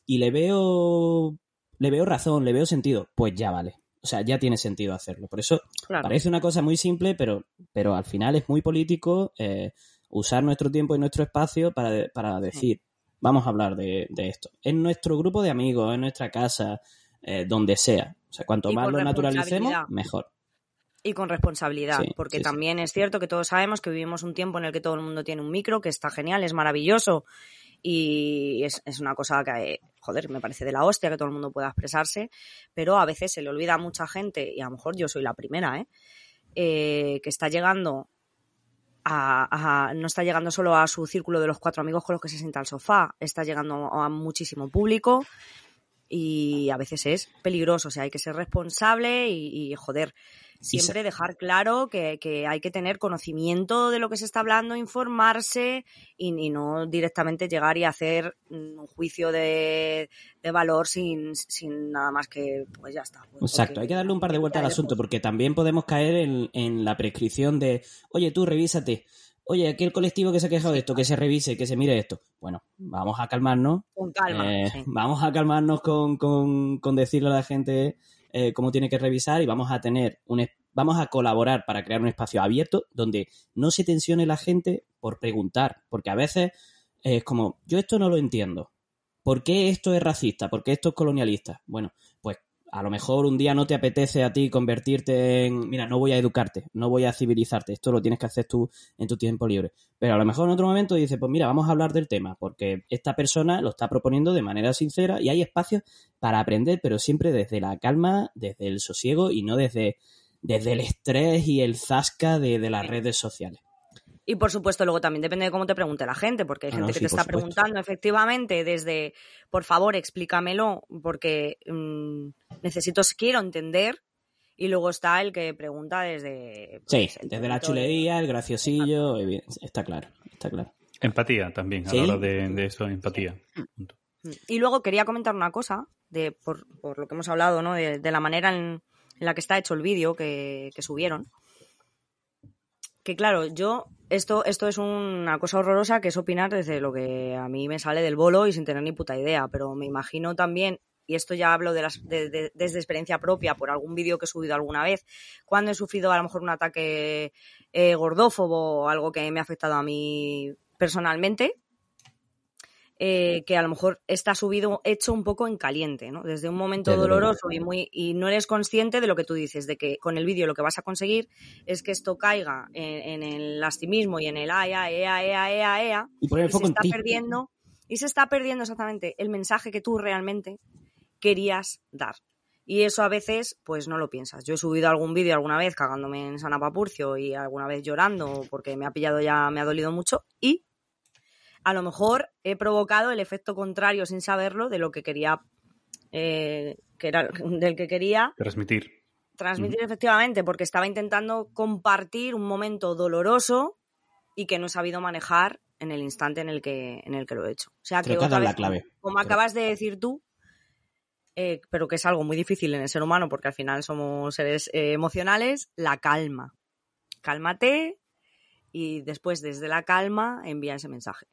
y le veo le veo razón, le veo sentido, pues ya vale. O sea, ya tiene sentido hacerlo. Por eso Claro. parece una cosa muy simple, pero, pero al final es muy político eh, usar nuestro tiempo y nuestro espacio para, de- para decir, vamos a hablar de, de esto. En nuestro grupo de amigos, en nuestra casa, eh, donde sea. O sea, cuanto Y más lo naturalicemos, mejor. y con responsabilidad, Sí, porque sí. también es cierto que todos sabemos que vivimos un tiempo en el que todo el mundo tiene un micro, que está genial, es maravilloso y es, es una cosa que, joder, me parece de la hostia que todo el mundo pueda expresarse, pero a veces se le olvida a mucha gente, y a lo mejor yo soy la primera, ¿eh? Eh, que está llegando a, no está llegando solo a su círculo de los cuatro amigos con los que se sienta al sofá, está llegando a muchísimo público y a veces es peligroso, o sea, hay que ser responsable y, joder, siempre dejar claro que, que hay que tener conocimiento de lo que se está hablando, informarse y, y no directamente llegar y hacer un juicio de, de valor sin, sin nada más que, pues ya está. pues Exacto, porque- hay que darle un par de vueltas al asunto pues, porque también podemos caer en, en la prescripción de, oye, tú revísate, oye, aquí el colectivo que se ha quejado de esto, que se revise, que se mire esto. Bueno, vamos a calmarnos, Con calma. eh, sí. vamos a calmarnos con, con- con decirle a la gente eh, cómo tiene que revisar y vamos a tener un, vamos a colaborar para crear un espacio abierto donde no se tensione la gente por preguntar, porque a veces es como, yo esto no lo entiendo. ¿Por qué esto es racista? ¿Por qué esto es colonialista? Bueno, A lo mejor un día no te apetece a ti convertirte en, mira, no voy a educarte, no voy a civilizarte, esto lo tienes que hacer tú en tu tiempo libre. Pero a lo mejor en otro momento dices, pues mira, vamos a hablar del tema, porque esta persona lo está proponiendo de manera sincera y hay espacios para aprender, pero siempre desde la calma, desde el sosiego y no desde, desde el estrés y el zasca de, de las redes sociales. Y por supuesto, luego también depende de cómo te pregunte la gente, porque hay Ah, gente no, que sí, te está supuesto. preguntando efectivamente desde, por favor, explícamelo, porque mm, necesito, quiero entender. Y luego está el que pregunta desde. Sí, pues, el desde la de- chulería, el graciosillo, está claro, está claro. Empatía también, a Sí. la hora de, de eso, empatía. Punto. Y luego quería comentar una cosa, de, por, por lo que hemos hablado, ¿no? De, de la manera en, en la que está hecho el vídeo que, que subieron. Que claro, yo, esto, esto es una cosa horrorosa que es opinar desde lo que a mí me sale del bolo y sin tener ni puta idea, pero me imagino también, y esto ya hablo de las, de- de- desde experiencia propia por algún vídeo que he subido alguna vez, cuando he sufrido a lo mejor un ataque eh, gordófobo o algo que me ha afectado a mí personalmente, eh, que a lo mejor está subido hecho un poco en caliente, ¿no? Desde un momento Desde doloroso y muy y no eres consciente de lo que tú dices, de que con el vídeo lo que vas a conseguir es que esto caiga en, en el lastimismo y en el ay, ay, ea, ea, ea, ea, Y poner el y se foco está ti. perdiendo y se está perdiendo exactamente el mensaje que tú realmente querías dar. Y eso a veces, pues no lo piensas. Yo he subido algún vídeo alguna vez cagándome en San Papurcio y alguna vez llorando porque me ha pillado ya, me ha dolido mucho. Y a lo mejor he provocado el efecto contrario sin saberlo de lo que quería, eh, que era del que quería Transmitir. transmitir efectivamente, porque estaba intentando compartir un momento doloroso y que no he sabido manejar en el instante en el que, en el que lo he hecho. O sea que Creo que otra la vez, clave. como Creo. acabas de decir tú, eh, pero que es algo muy difícil en el ser humano porque al final somos seres eh, emocionales, la calma. Cálmate y después desde la calma envía ese mensaje.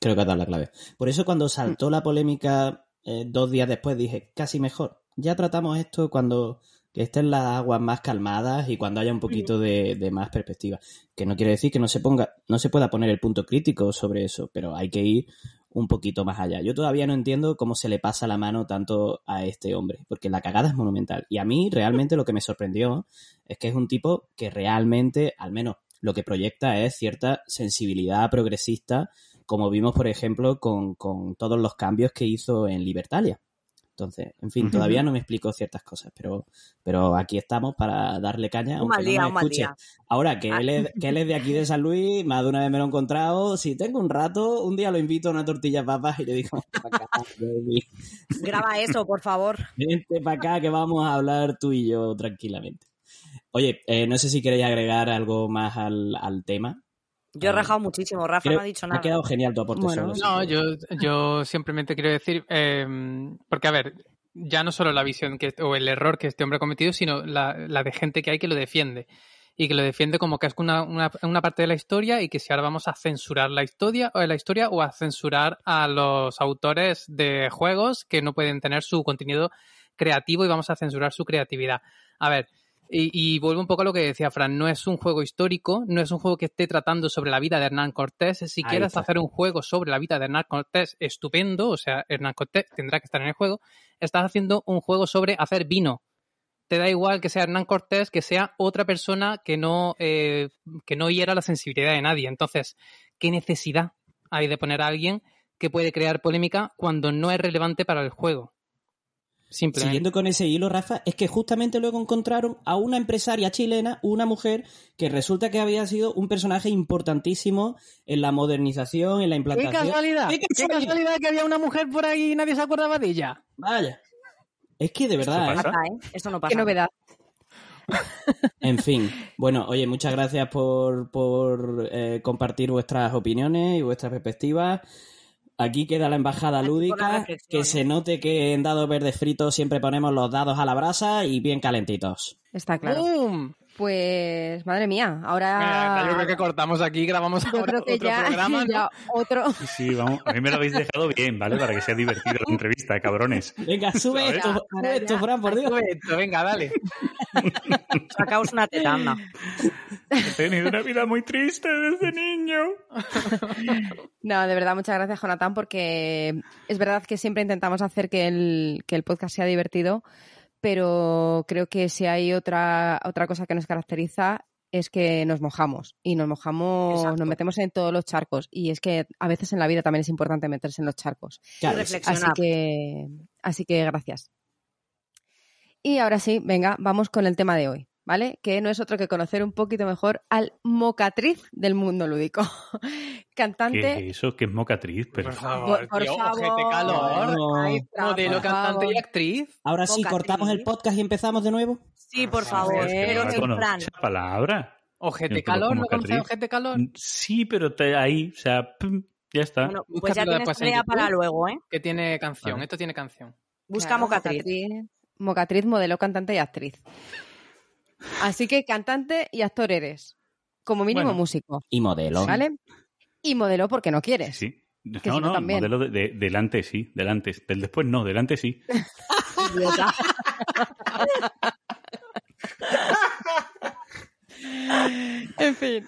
Creo que has dado la clave. Por eso cuando saltó la polémica eh, dos días después dije, casi mejor. Ya tratamos esto cuando que estén las aguas más calmadas y cuando haya un poquito de, de más perspectiva. Que no quiere decir que no se ponga, no se pueda poner el punto crítico sobre eso, pero hay que ir un poquito más allá. Yo todavía no entiendo cómo se le pasa la mano tanto a este hombre, porque la cagada es monumental. Y a mí realmente lo que me sorprendió es que es un tipo que realmente, al menos lo que proyecta es cierta sensibilidad progresista como vimos, por ejemplo, con, con todos los cambios que hizo en Libertalia. Entonces, en fin, todavía no me explicó ciertas cosas, pero, pero aquí estamos para darle caña. Un aunque mal no me escuche. Ahora que Ah. él, es, que él es de aquí de San Luis, más de una vez me lo he encontrado. Si tengo un rato, un día lo invito a una tortilla papas y le digo, "Para acá, baby. Graba eso, por favor. vente para acá que vamos a hablar tú y yo tranquilamente. Oye, eh, no sé si queréis agregar algo más al, al tema. Yo he rajado muchísimo, Rafa Creo- no ha dicho Ha nada. quedado genial tu aporte. Bueno, No, yo, yo simplemente quiero decir, eh, porque a ver, ya no solo la visión que, o el error que este hombre ha cometido, sino la, la de gente que hay que lo defiende. Y que lo defiende como que es una, una, una parte de la historia y que si ahora vamos a censurar la historia, o la historia o a censurar a los autores de juegos que no pueden tener su contenido creativo y vamos a censurar su creatividad. A ver, y, y vuelvo un poco a lo que decía Fran, no es un juego histórico, no es un juego que esté tratando sobre la vida de Hernán Cortés. Si Ahí quieres está. hacer un juego sobre la vida de Hernán Cortés, estupendo, o sea, Hernán Cortés tendrá que estar en el juego. Estás haciendo un juego sobre hacer vino. Te da igual que sea Hernán Cortés, que sea otra persona que no, eh, que no hiera la sensibilidad de nadie. Entonces, ¿qué necesidad hay de poner a alguien que puede crear polémica cuando no es relevante para el juego? Simplemente. Siguiendo con ese hilo, Rafa, es que justamente luego encontraron a una empresaria chilena, una mujer, que resulta que había sido un personaje importantísimo en la modernización, en la ¡Qué implantación. casualidad! ¡Qué ¡Qué casualidad! que había una mujer por ahí y nadie se acordaba de ella! Vaya. Es que de verdad, ¿eh? pasa? Pasa, ¿eh? Esto no pasa. Qué novedad. En fin, bueno, oye, muchas gracias por, por eh, compartir vuestras opiniones y vuestras perspectivas. Aquí queda la embajada lúdica, que se note que en dados verdes fritos siempre ponemos los dados a la brasa y bien calentitos. Está claro. ¡Bum! Pues, madre mía, ahora... yo creo que cortamos aquí, grabamos Yo ahora creo que otro ya, programa, ¿no? ya otro... Sí, sí, vamos. A mí me lo habéis dejado bien, ¿vale? Para que sea divertida la entrevista, cabrones. Venga, sube ¿Sabes? esto, sube esto, Fran, por Dios. Sube esto, venga, dale. Sacaos una tetanda. He tenido una vida muy triste desde niño. No, de verdad, muchas gracias, Jonathan, porque es verdad que siempre intentamos hacer que el, que el podcast sea divertido, pero creo que si hay otra, otra cosa que nos caracteriza es que nos mojamos y nos mojamos, Exacto. nos metemos en todos los charcos y es que a veces en la vida también es importante meterse en los charcos. Claro. Así reflexionar. que, así que gracias. Y ahora sí, venga, vamos con el tema de hoy, ¿vale? Que no es otro que conocer un poquito mejor al mocatriz del mundo lúdico. Cantante. ¿Qué es eso? ¿Qué es mocatriz? Pero, Por favor, Por- favor. calor. No. Ay, Modelo, por cantante favor. y actriz. Ahora sí, Mocatriz. cortamos el podcast y empezamos de nuevo. Sí, por Por favor. favor, Pero ¿no en conoces plan. esa palabra? Ojete calor, ¿no conoces ojete calor? Sí, pero te- ahí, o sea, pum, ya está. Bueno, pues ya tienes tarea para luego, ¿eh? Que tiene canción, Vale. esto tiene canción. Busca Claro, mocatriz. mocatriz. Mocatriz, modelo, cantante y actriz. Así que cantante y actor eres. Como mínimo Bueno. músico, Y modelo. ¿vale? Y modelo porque no quieres. Sí. Que No, no, también. modelo de, de- delante sí, delante. Del después no, delante sí. En fin.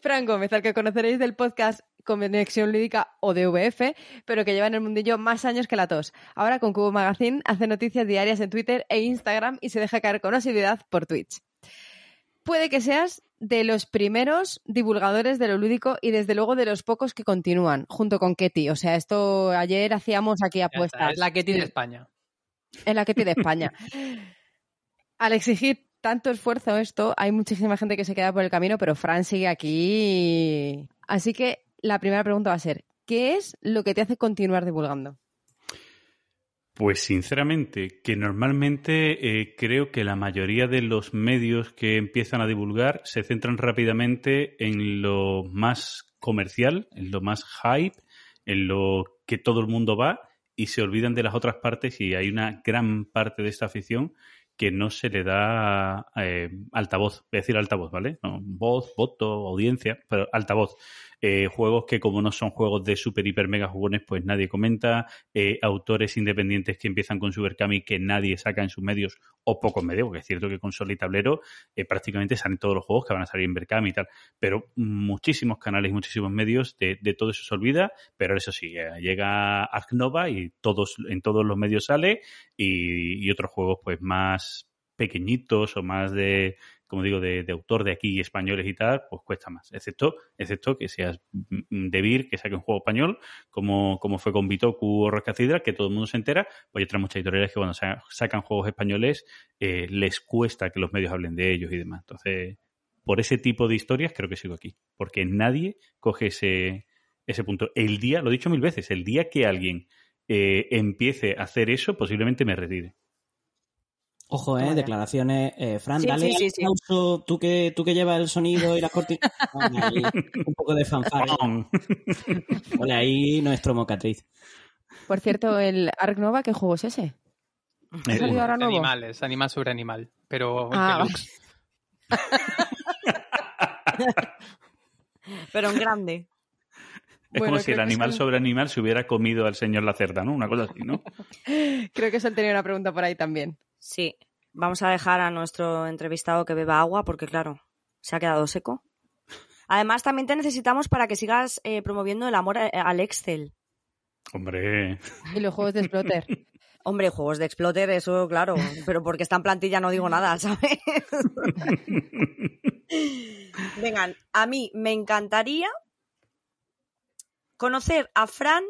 Fran Gómez, al que conoceréis del podcast Conexión Lúdica o DVF, pero que lleva en el mundillo más años que la tos. Ahora con Cubo Magazine hace noticias diarias en Twitter e Instagram y se deja caer con asiduidad por Twitch. Puede que seas de los primeros divulgadores de lo lúdico y desde luego de los pocos que continúan, junto con Ketty. O sea, esto ayer hacíamos aquí apuestas. Es la que tiene España. Es la Ketty de España. Al exigir tanto esfuerzo esto, hay muchísima gente que se queda por el camino, pero Fran sigue aquí. Así que la primera pregunta va a ser, ¿qué es lo que te hace continuar divulgando? Pues sinceramente, que normalmente eh, creo que la mayoría de los medios que empiezan a divulgar se centran rápidamente en lo más comercial, en lo más hype, en lo que todo el mundo va y se olvidan de las otras partes y hay una gran parte de esta afición que no se le da eh, altavoz, voy a decir altavoz, ¿vale? No, voz, voto, audiencia, pero altavoz. Eh, juegos que como no son juegos de super, hiper, mega jugones, pues nadie comenta. Eh, autores independientes que empiezan con su Berkami que nadie saca en sus medios o pocos medios, porque es cierto que con Sol y Tablero eh, prácticamente salen todos los juegos que van a salir en Berkami y tal. Pero muchísimos canales y muchísimos medios de, de todo eso se olvida, pero eso sí, eh, llega Ark Nova y todos, en todos los medios sale y, y otros juegos pues más pequeñitos o más de, como digo, de, autor de aquí españoles y tal, pues cuesta más. Excepto, excepto que seas mm, de Vir, que saque un juego español, como, como fue con Bitoku o Rascacidra, que todo el mundo se entera, pues hay otras muchas editoriales que cuando sa- sacan juegos españoles eh, les cuesta que los medios hablen de ellos y demás. Entonces, por ese tipo de historias creo que sigo aquí, porque nadie coge ese, ese punto. El día, lo he dicho mil veces, el día que alguien eh, empiece a hacer eso, posiblemente me retire. Ojo, eh, Vaya. declaraciones. Eh, Fran, Sí, dale sí, aplauso, tú que, tú que llevas el sonido y las cortinas. Un poco de fanfarria. ¡Pam! Ole, ahí nuestro mocatriz. Por cierto, el Ark Nova, ¿qué juego es ese? ¿Ha Eh, salido ahora nuevo? Animales, animal sobre animal. Pero en Ah. Pero en grande. Es Bueno, como si el animal son- sobre animal se hubiera comido al señor Lacerda, ¿no? Una cosa así, ¿no? Creo que se tenía una pregunta por ahí también. Sí. Vamos a dejar a nuestro entrevistado que beba agua porque, claro, se ha quedado seco. Además, también te necesitamos para que sigas eh, promoviendo el amor a- al Excel. Hombre, Y los juegos de Exploter. Hombre, juegos de Exploter, eso claro, pero porque está en plantilla no digo nada, ¿sabes? Vengan, a mí me encantaría conocer a Fran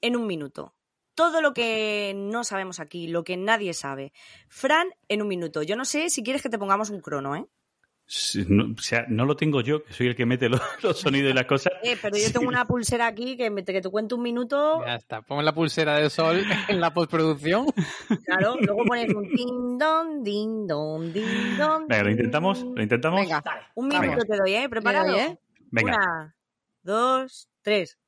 en un minuto. Todo lo que no sabemos aquí, lo que nadie sabe. Fran en un minuto. Yo no sé si quieres que te pongamos un crono, ¿eh? no, o sea, no lo tengo yo, que soy el que mete los, los sonidos y las cosas. Eh, pero yo tengo Sí. una pulsera aquí que, me, que te cuento un minuto. Ya está. Pon la pulsera de sol en la postproducción. Claro, luego pones un ding dong, ding dong, ding dong. Venga, lo intentamos, lo intentamos. Venga, Un minuto te doy, ¿eh? ¿Preparado? Doy, ¿eh? Venga. Una, dos, tres.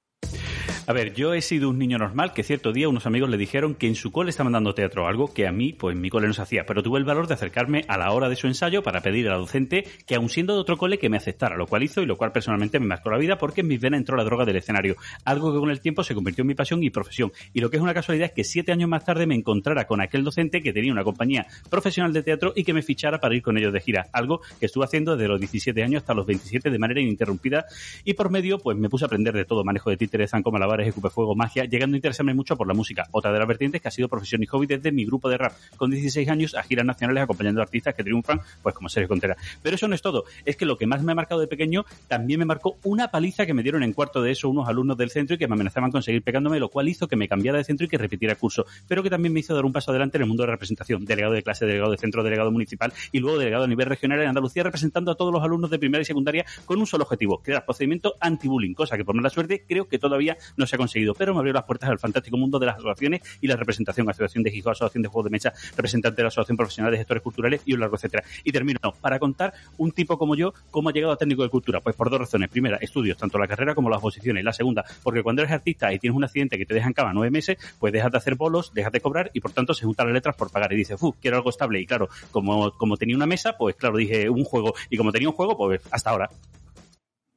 A ver, yo he sido un niño normal que cierto día unos amigos le dijeron que en su cole estaban dando teatro, algo que a mí, pues en mi cole no se hacía, pero tuve el valor de acercarme a la hora de su ensayo para pedir a la docente que aun siendo de otro cole que me aceptara, lo cual hizo y lo cual personalmente me marcó la vida porque en mis venas entró la droga del escenario, algo que con el tiempo se convirtió en mi pasión y profesión. Y lo que es una casualidad es que siete años más tarde me encontrara con aquel docente que tenía una compañía profesional de teatro y que me fichara para ir con ellos de gira, algo que estuve haciendo desde los 17 años hasta los 27 de manera ininterrumpida y por medio pues me puse a aprender de todo, manejo de títeres, zanco, malabares, malabares, escupefuego, magia, llegando a interesarme mucho por la música. Otra de las vertientes que ha sido profesión y hobby desde mi grupo de rap, con 16 años a giras nacionales acompañando artistas que triunfan, pues como Sergio Contreras. Pero eso no es todo, es que lo que más me ha marcado de pequeño también me marcó una paliza que me dieron en cuarto de eso unos alumnos del centro y que me amenazaban con seguir pegándome, lo cual hizo que me cambiara de centro y que repitiera curso, pero que también me hizo dar un paso adelante en el mundo de representación, delegado de clase, delegado de centro, delegado municipal y luego delegado a nivel regional en Andalucía representando a todos los alumnos de primaria y secundaria con un solo objetivo, crear procedimiento anti-bullying, cosa que por mala suerte creo que todavía no se ha conseguido, pero me abrió las puertas al fantástico mundo de las asociaciones y la representación, asociación de Gijón, asociación de juegos de mesa, representante de la asociación profesional de gestores culturales y un largo etcétera. Y termino para contar un tipo como yo cómo ha llegado a técnico de cultura, pues por dos razones. Primera, estudios, tanto la carrera como las oposiciones. La segunda, porque cuando eres artista y tienes un accidente que te deja en cama nueve meses, pues dejas de hacer bolos, dejas de cobrar y por tanto se juntan las letras por pagar. Y dices, uff, quiero algo estable. Y claro, como, como tenía una mesa, pues claro, dije un juego. Y como tenía un juego, pues hasta ahora.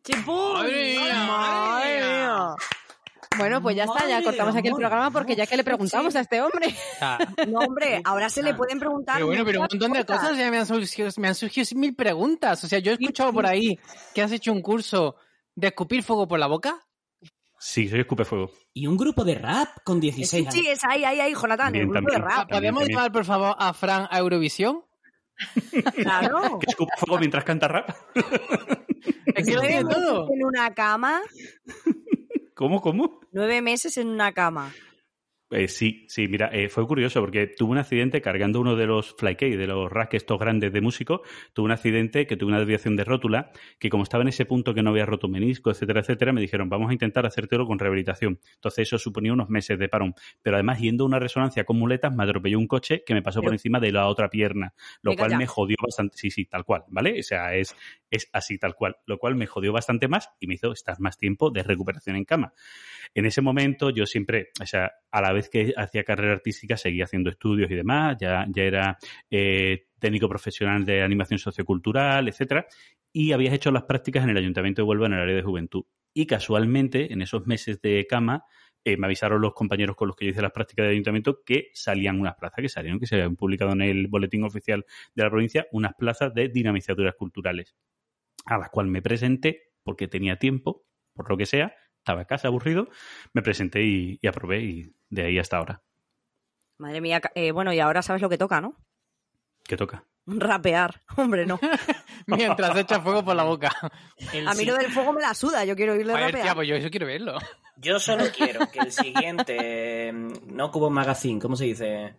¡Chipum! ¡Madre mía! ¡Madre mía! Bueno, pues ya está, ya cortamos aquí el programa porque ya que le preguntamos a este hombre. Ah, No, hombre, ahora se le pueden preguntar. Pero bueno, pero un montón de cosas ya me han surgido, me han surgido mil preguntas. O sea, yo he escuchado por ahí que has hecho un curso de escupir fuego por la boca. Sí, soy escupefuego. Y un grupo de rap con 16 Sí, años. es ahí, ahí, ahí, Jonathan, Bien, el grupo también. de rap. También, ¿Podemos también. llevar, por favor, a Fran a Eurovisión? Claro. ¿Que escupefuego mientras canta rap? Es que tiene todo. en una cama. ¿Cómo, cómo? Nueve meses en una cama. Eh, sí, sí, mira, eh, fue curioso porque tuve un accidente cargando uno de los flykey, de los racks estos grandes de músico, tuve un accidente que tuve una desviación de rótula, que como estaba en ese punto que no había roto menisco, etcétera, etcétera, me dijeron, vamos a intentar hacértelo con rehabilitación. Entonces eso suponía unos meses de parón. Pero además, yendo a una resonancia con muletas, me atropelló un coche que me pasó por encima de la otra pierna, lo Venga cual ya. me jodió bastante. Sí, sí, tal cual, ¿vale? O sea, es, es así, tal cual. Lo cual me jodió bastante más y me hizo estar más tiempo de recuperación en cama. En ese momento yo siempre, o sea, a la vez que hacía carrera artística seguía haciendo estudios y demás, ya, ya era eh, técnico profesional de animación sociocultural, etcétera, y habías hecho las prácticas en el Ayuntamiento de Huelva en el área de juventud. Y casualmente, en esos meses de cama, eh, me avisaron los compañeros con los que yo hice las prácticas del ayuntamiento que salían unas plazas, que salieron, que se habían publicado en el boletín oficial de la provincia, unas plazas de dinamizadoras culturales, a las cuales me presenté porque tenía tiempo, por lo que sea, estaba en casa aburrido, me presenté y, y aprobé y de ahí hasta ahora. Madre mía, eh, bueno, y ahora sabes lo que toca, ¿no? ¿Qué toca? Rapear. Hombre, no. Mientras echa fuego por la boca. El A mí lo del fuego me la suda, yo quiero oírle Joder, rapear. tía, pues yo eso quiero verlo. Yo solo quiero que el siguiente, no Cubo Magazine, ¿cómo se dice?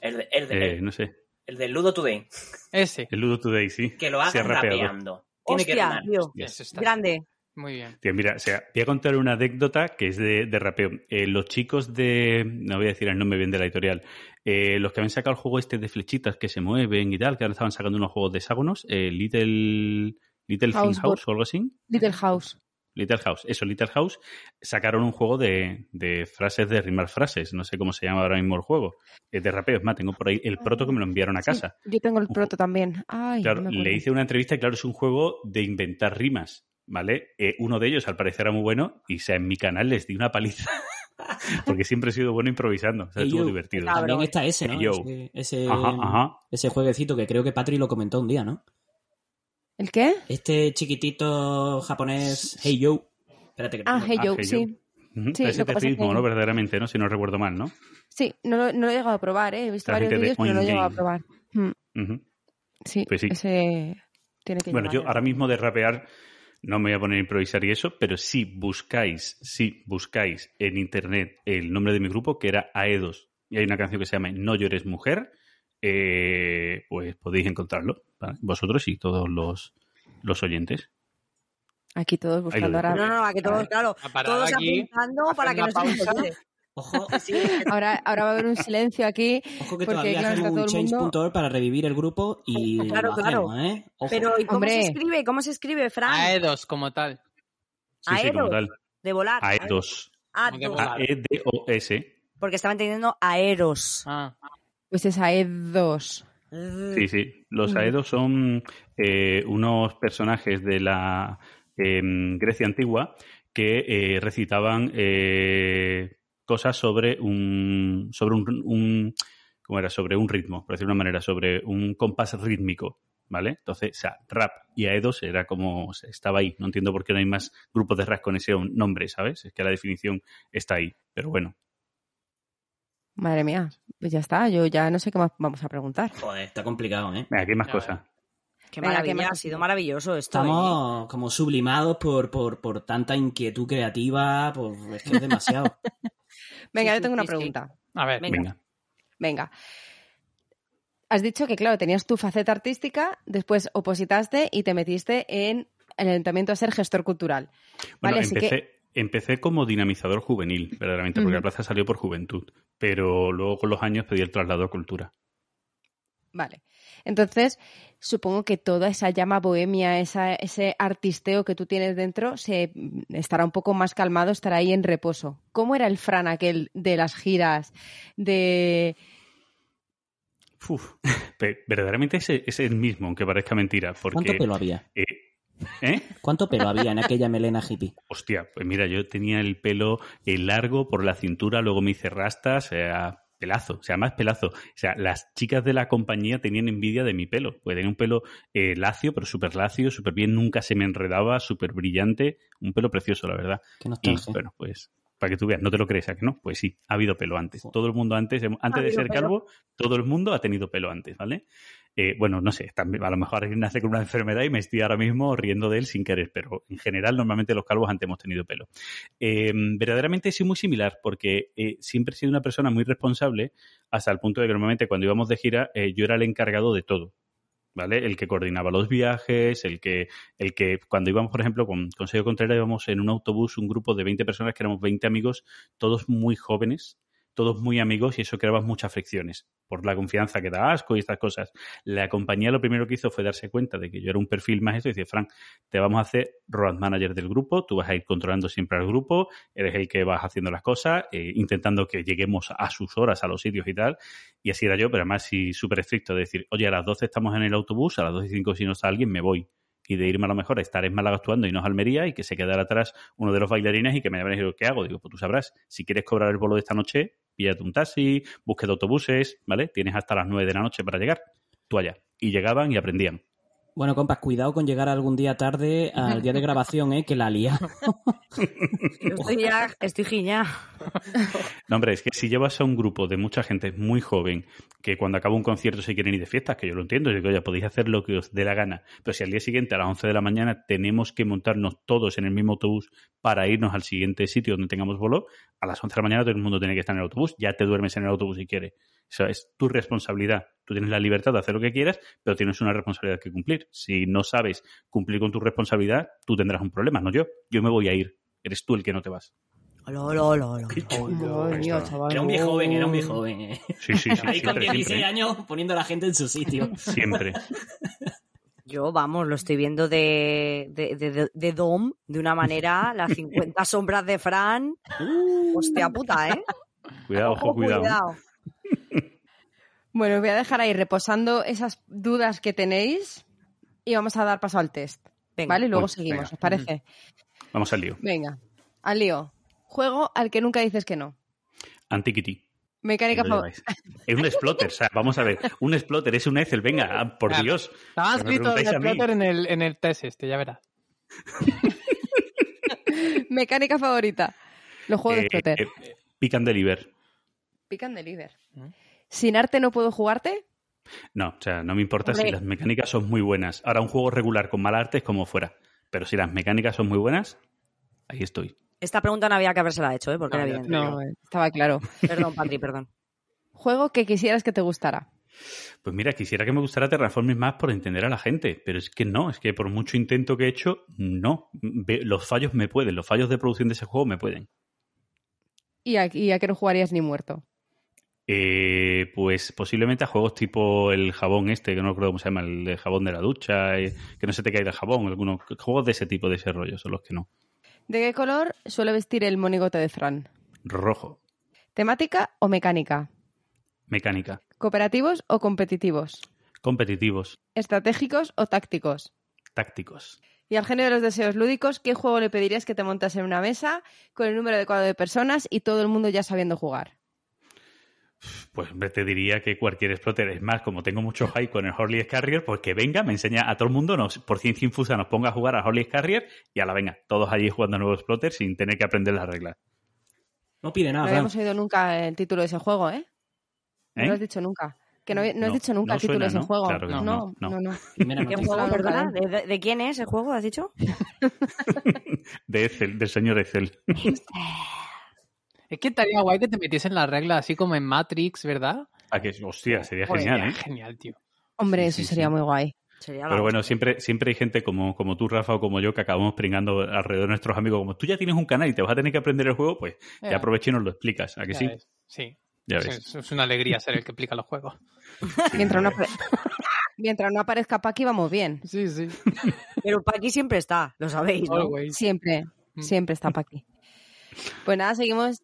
El, de- el, de- Eh, no sé. el del Ludo Today, Ese. El Ludo Today, sí. que lo hagan rapeando. Tiene que Hostia, rimar. tío. Eso está Grande. Muy bien. Tío, mira, o sea, voy a contar una anécdota que es de, de rapeo. Eh, los chicos de, no voy a decir el nombre bien de la editorial, eh, los que habían sacado el juego este de flechitas que se mueven y tal, que ahora estaban sacando unos juegos de hexágonos, eh, Little, Little Thing Houseboat. House o algo así. Little House. Little House, eso, Little House, sacaron un juego de, de frases, de rimar frases, no sé cómo se llama ahora mismo el juego, Es de rapeo, es más, tengo por ahí el proto que me lo enviaron a Sí, casa. yo tengo el proto también. Ay, Claro, no le hice una entrevista y claro, es un juego de inventar rimas, ¿vale? Eh, uno de ellos al parecer era muy bueno y o sea, en mi canal les di una paliza porque siempre he sido bueno improvisando, o sea, estuvo yo. divertido. Cabrón. También está ese, ¿no? Ese, ese, Ajá, ajá. ese jueguecito que creo que Patri lo comentó un día, ¿no? ¿El qué? Este chiquitito japonés, Hey Yo. Espérate que Ah, Hey Ah, Yo, Hey sí. Sí, Ese ritmo, que- ¿no? Verdaderamente, ¿no? Si no recuerdo mal, ¿no? Sí, no, lo- no lo he llegado a probar, ¿eh? He visto varios vídeos, pero no lo he llegado a probar. Mm, Ujú. sí, Pues sí. ese tiene que Bueno, llegar, yo ahora mismo de rapear no me voy a poner a improvisar y eso, pero si buscáis, si buscáis en internet el nombre de mi grupo, que era Aedos, y hay una canción que se llama No llores mujer, eh, pues podéis encontrarlo, ¿vale? vosotros y todos los, los oyentes. Aquí todos buscando ahora. No, no, no, a que todos, claro, todos aquí, apuntando para que nos pausa. Ojo, Ahora, ahora va a haber un silencio aquí. ojo que Porque, todavía claro, hacemos un todo el mundo- change.org para revivir el grupo y Claro, lo claro. hacemos, ¿eh? Ojo. Pero, ¿y cómo Hombre. se escribe? ¿Cómo se escribe, Fran? Aedos como tal. Sí, sí, como tal. De volar. Aedos. Como de dos. volar. A-E-D-O-S. Porque estaba entendiendo aeros. Ah. Pues es AED2. Sí, sí. Los. Aedos son eh, unos personajes de la em, Grecia antigua que eh, recitaban eh, cosas sobre un sobre un, un- ¿cómo era? sobre un ritmo, por decirlo de una manera, sobre un compás rítmico. ¿vale? Entonces, o sea, rap y Aedos era como, o sea, estaba ahí. No entiendo por qué no hay más grupos de rap con ese nombre, ¿sabes? Es que la definición está ahí. Pero bueno, Madre mía, pues ya está, yo ya no sé qué más vamos a preguntar. Joder, está complicado, ¿eh? aquí hay más Ya, cosas. Qué Venga, maravilla, ha sido maravilloso esto. ¿eh? Estamos como sublimados por, por, por tanta inquietud creativa, por... es que es demasiado. Venga, Sí, yo tengo una sí, pregunta. A ver, Venga. Venga. Venga. Has dicho que, claro, tenías tu faceta artística, después opositaste y te metiste en el ayuntamiento a ser gestor cultural. Bueno, Vale, así empecé, que- empecé como dinamizador juvenil, verdaderamente, porque Ujú. la plaza salió por juventud. Pero luego con los años pedí el traslado a cultura. Vale. Entonces, supongo que toda esa llama bohemia, esa, ese artisteo que tú tienes dentro, se estará un poco más calmado, estará ahí en reposo. ¿Cómo era el Fran aquel de las giras? De. Uf, verdaderamente es, es el mismo, aunque parezca mentira. Porque, ¿Cuánto pelo había? eh, ¿eh? ¿Cuánto pelo había en aquella melena hippie? Hostia, pues mira, yo tenía el pelo eh, largo por la cintura, luego me hice rastas, o sea, pelazo, o sea, más pelazo. O sea, las chicas de la compañía tenían envidia de mi pelo, pues tenía un pelo eh, lacio, pero súper lacio, súper bien, nunca se me enredaba, súper brillante, un pelo precioso, la verdad. Qué Y nostalgia. bueno, pues para que tú veas, no te lo crees, ¿a que no? Pues sí, ha habido pelo antes. Todo el mundo antes, antes de ser pelo. calvo, todo el mundo ha tenido pelo antes, ¿vale? Eh, bueno, no sé, también, a lo mejor alguien nace con una enfermedad y me estoy ahora mismo riendo de él sin querer, pero en general normalmente los calvos antes hemos tenido pelo. Eh, verdaderamente sí muy similar, porque eh, siempre he sido una persona muy responsable hasta el punto de que normalmente cuando íbamos de gira yo era el encargado de todo. ¿Vale? El que coordinaba los viajes, el que, el que cuando íbamos, por ejemplo, con Consejo Contreras, íbamos en un autobús, un grupo de 20 personas, que éramos 20 amigos, todos muy jóvenes, todos muy amigos, y eso creaba muchas fricciones, por la confianza que da asco y estas cosas. La compañía lo primero que hizo fue darse cuenta de que yo era un perfil más esto, y dice, Frank, te vamos a hacer road manager del grupo, tú vas a ir controlando siempre al grupo, eres el que vas haciendo las cosas, eh, intentando que lleguemos a sus horas a los sitios y tal. Y así era yo, pero además sí súper estricto de decir, oye, a las 12 estamos en el autobús, a las 12 y 5 si no está alguien, me voy. Y de irme a lo mejor a estar en Málaga actuando y no a Almería y que se quedara atrás uno de los bailarines y que me y digo, ¿qué hago? Digo, pues tú sabrás, si quieres cobrar el bolo de esta noche, píllate un taxi, búsqueda autobuses, ¿vale? Tienes hasta las 9 de la noche para llegar, tú allá. Y llegaban y aprendían. Bueno, compas, cuidado con llegar algún día tarde al día de grabación, ¿eh? Que la lía. Yo estoy ya, estoy giña. No, hombre, es que si llevas a un grupo de mucha gente muy joven que cuando acaba un concierto se quieren ir de fiestas, que yo lo entiendo, yo digo, oye, podéis hacer lo que os dé la gana, pero si al día siguiente a las 11 de la mañana tenemos que montarnos todos en el mismo autobús para irnos al siguiente sitio donde tengamos vuelo, a las 11 de la mañana todo el mundo tiene que estar en el autobús, ya te duermes en el autobús si quieres. Es tu responsabilidad. Tú tienes la libertad de hacer lo que quieras, pero tienes una responsabilidad que cumplir. Si no sabes cumplir con tu responsabilidad, tú tendrás un problema, no yo. Yo me voy a ir. Eres tú el que no te vas. Hola, hola, hola, hola. Madre mía, chaval. Era un viejo joven, era un viejo joven, ¿eh? Sí, sí, sí. Ahí con siempre, 16 siempre. años poniendo a la gente en su sitio. Siempre. Yo, vamos, lo estoy viendo de, de, de, de- de Dom de una manera, las 50 sombras de Fran. Hostia puta, ¿eh? Cuidado, ojo, cuidado. Bueno, os voy a dejar ahí reposando esas dudas que tenéis y vamos a dar paso al test. Venga. ¿Vale? Luego Uy, seguimos, venga. ¿os parece? Vamos al lío. Venga, al lío. Juego al que nunca dices que no. Antiquity. Mecánica favorita. Es un exploter, o sea, vamos a ver, un exploter es un Excel, venga, ah, por Claro. Dios. Estaba escrito el. Exploter en el, en el test este, ya verás. Mecánica favorita. Los juegos de Eh, exploter. eh, Pick and Deliver. Pick and deliver. ¿Mm? Sin arte no puedo jugarte. No, o sea, no me importa si las mecánicas son muy buenas. Ahora, un juego regular con mal arte es como fuera. Pero si las mecánicas son muy buenas, ahí estoy. Esta pregunta no había que habérsela hecho, ¿eh? Porque No, era evidente. te No, estaba claro. Perdón, Patri, perdón. Juego que quisieras que te gustara. Pues mira, quisiera que me gustara Terraforming más por entender a la gente, pero es que no, es que por mucho intento que he hecho, no. Los fallos me pueden, los fallos de producción de ese juego me pueden. ¿Y a, y a qué no jugarías ni muerto? Eh, pues posiblemente a juegos tipo el jabón este, que no recuerdo cómo se llama, el jabón de la ducha, eh, que no se te caiga el jabón, algunos juegos de ese tipo, de ese rollo, son los que no. ¿De qué color suele vestir el monigote de Fran? Rojo, ¿Temática o mecánica? mecánica, ¿Cooperativos o competitivos? competitivos, ¿Estratégicos o tácticos? tácticos. Y al genio de los deseos lúdicos, ¿qué juego le pedirías que te montas en una mesa con el número adecuado de personas y todo el mundo ya sabiendo jugar? Pues hombre, te diría que cualquier exploter. Es más, como tengo mucho hype con el Horley Carrier, pues que venga, me enseña a todo el mundo, nos, por ciencia infusa nos ponga a jugar a Horley Carrier y a la venga, todos allí jugando a nuevo exploter sin tener que aprender las reglas. No pide No nada, Fran. habíamos oído nunca el título de ese juego, ¿eh? No ¿Eh? lo has dicho nunca. Que no, no has No, dicho nunca no el título suena, de ese ¿no? juego. Claro que no, no, no, no. no. Primera ¿Qué noticia. juego, Nunca, perdona? nunca. ¿De, de- de quién es el juego, has dicho? De Excel, del señor Excel. Es que estaría guay que te metiesen las reglas así como en Matrix, ¿verdad? Ah, que, hostia, sería Joder, genial, ¿eh? Genial, tío. Hombre, Sí, eso sí, sería sí. muy guay. Sería Pero bueno, siempre, siempre hay gente como, como tú, Rafa, o como yo, que acabamos pringando alrededor de nuestros amigos. Como tú ya tienes un canal y te vas a tener que aprender el juego, pues Ya. ya aprovecha y nos lo explicas. ¿A que Ya sí? ves. Sí. Ya Es, ves. es una alegría ser el que explica los juegos. Mientras no, Mientras no aparezca Paqui, vamos bien. Sí, sí. Pero Paqui siempre está, lo sabéis, ¿no? Always. Siempre, Mm. siempre está Paqui. Pues nada, seguimos,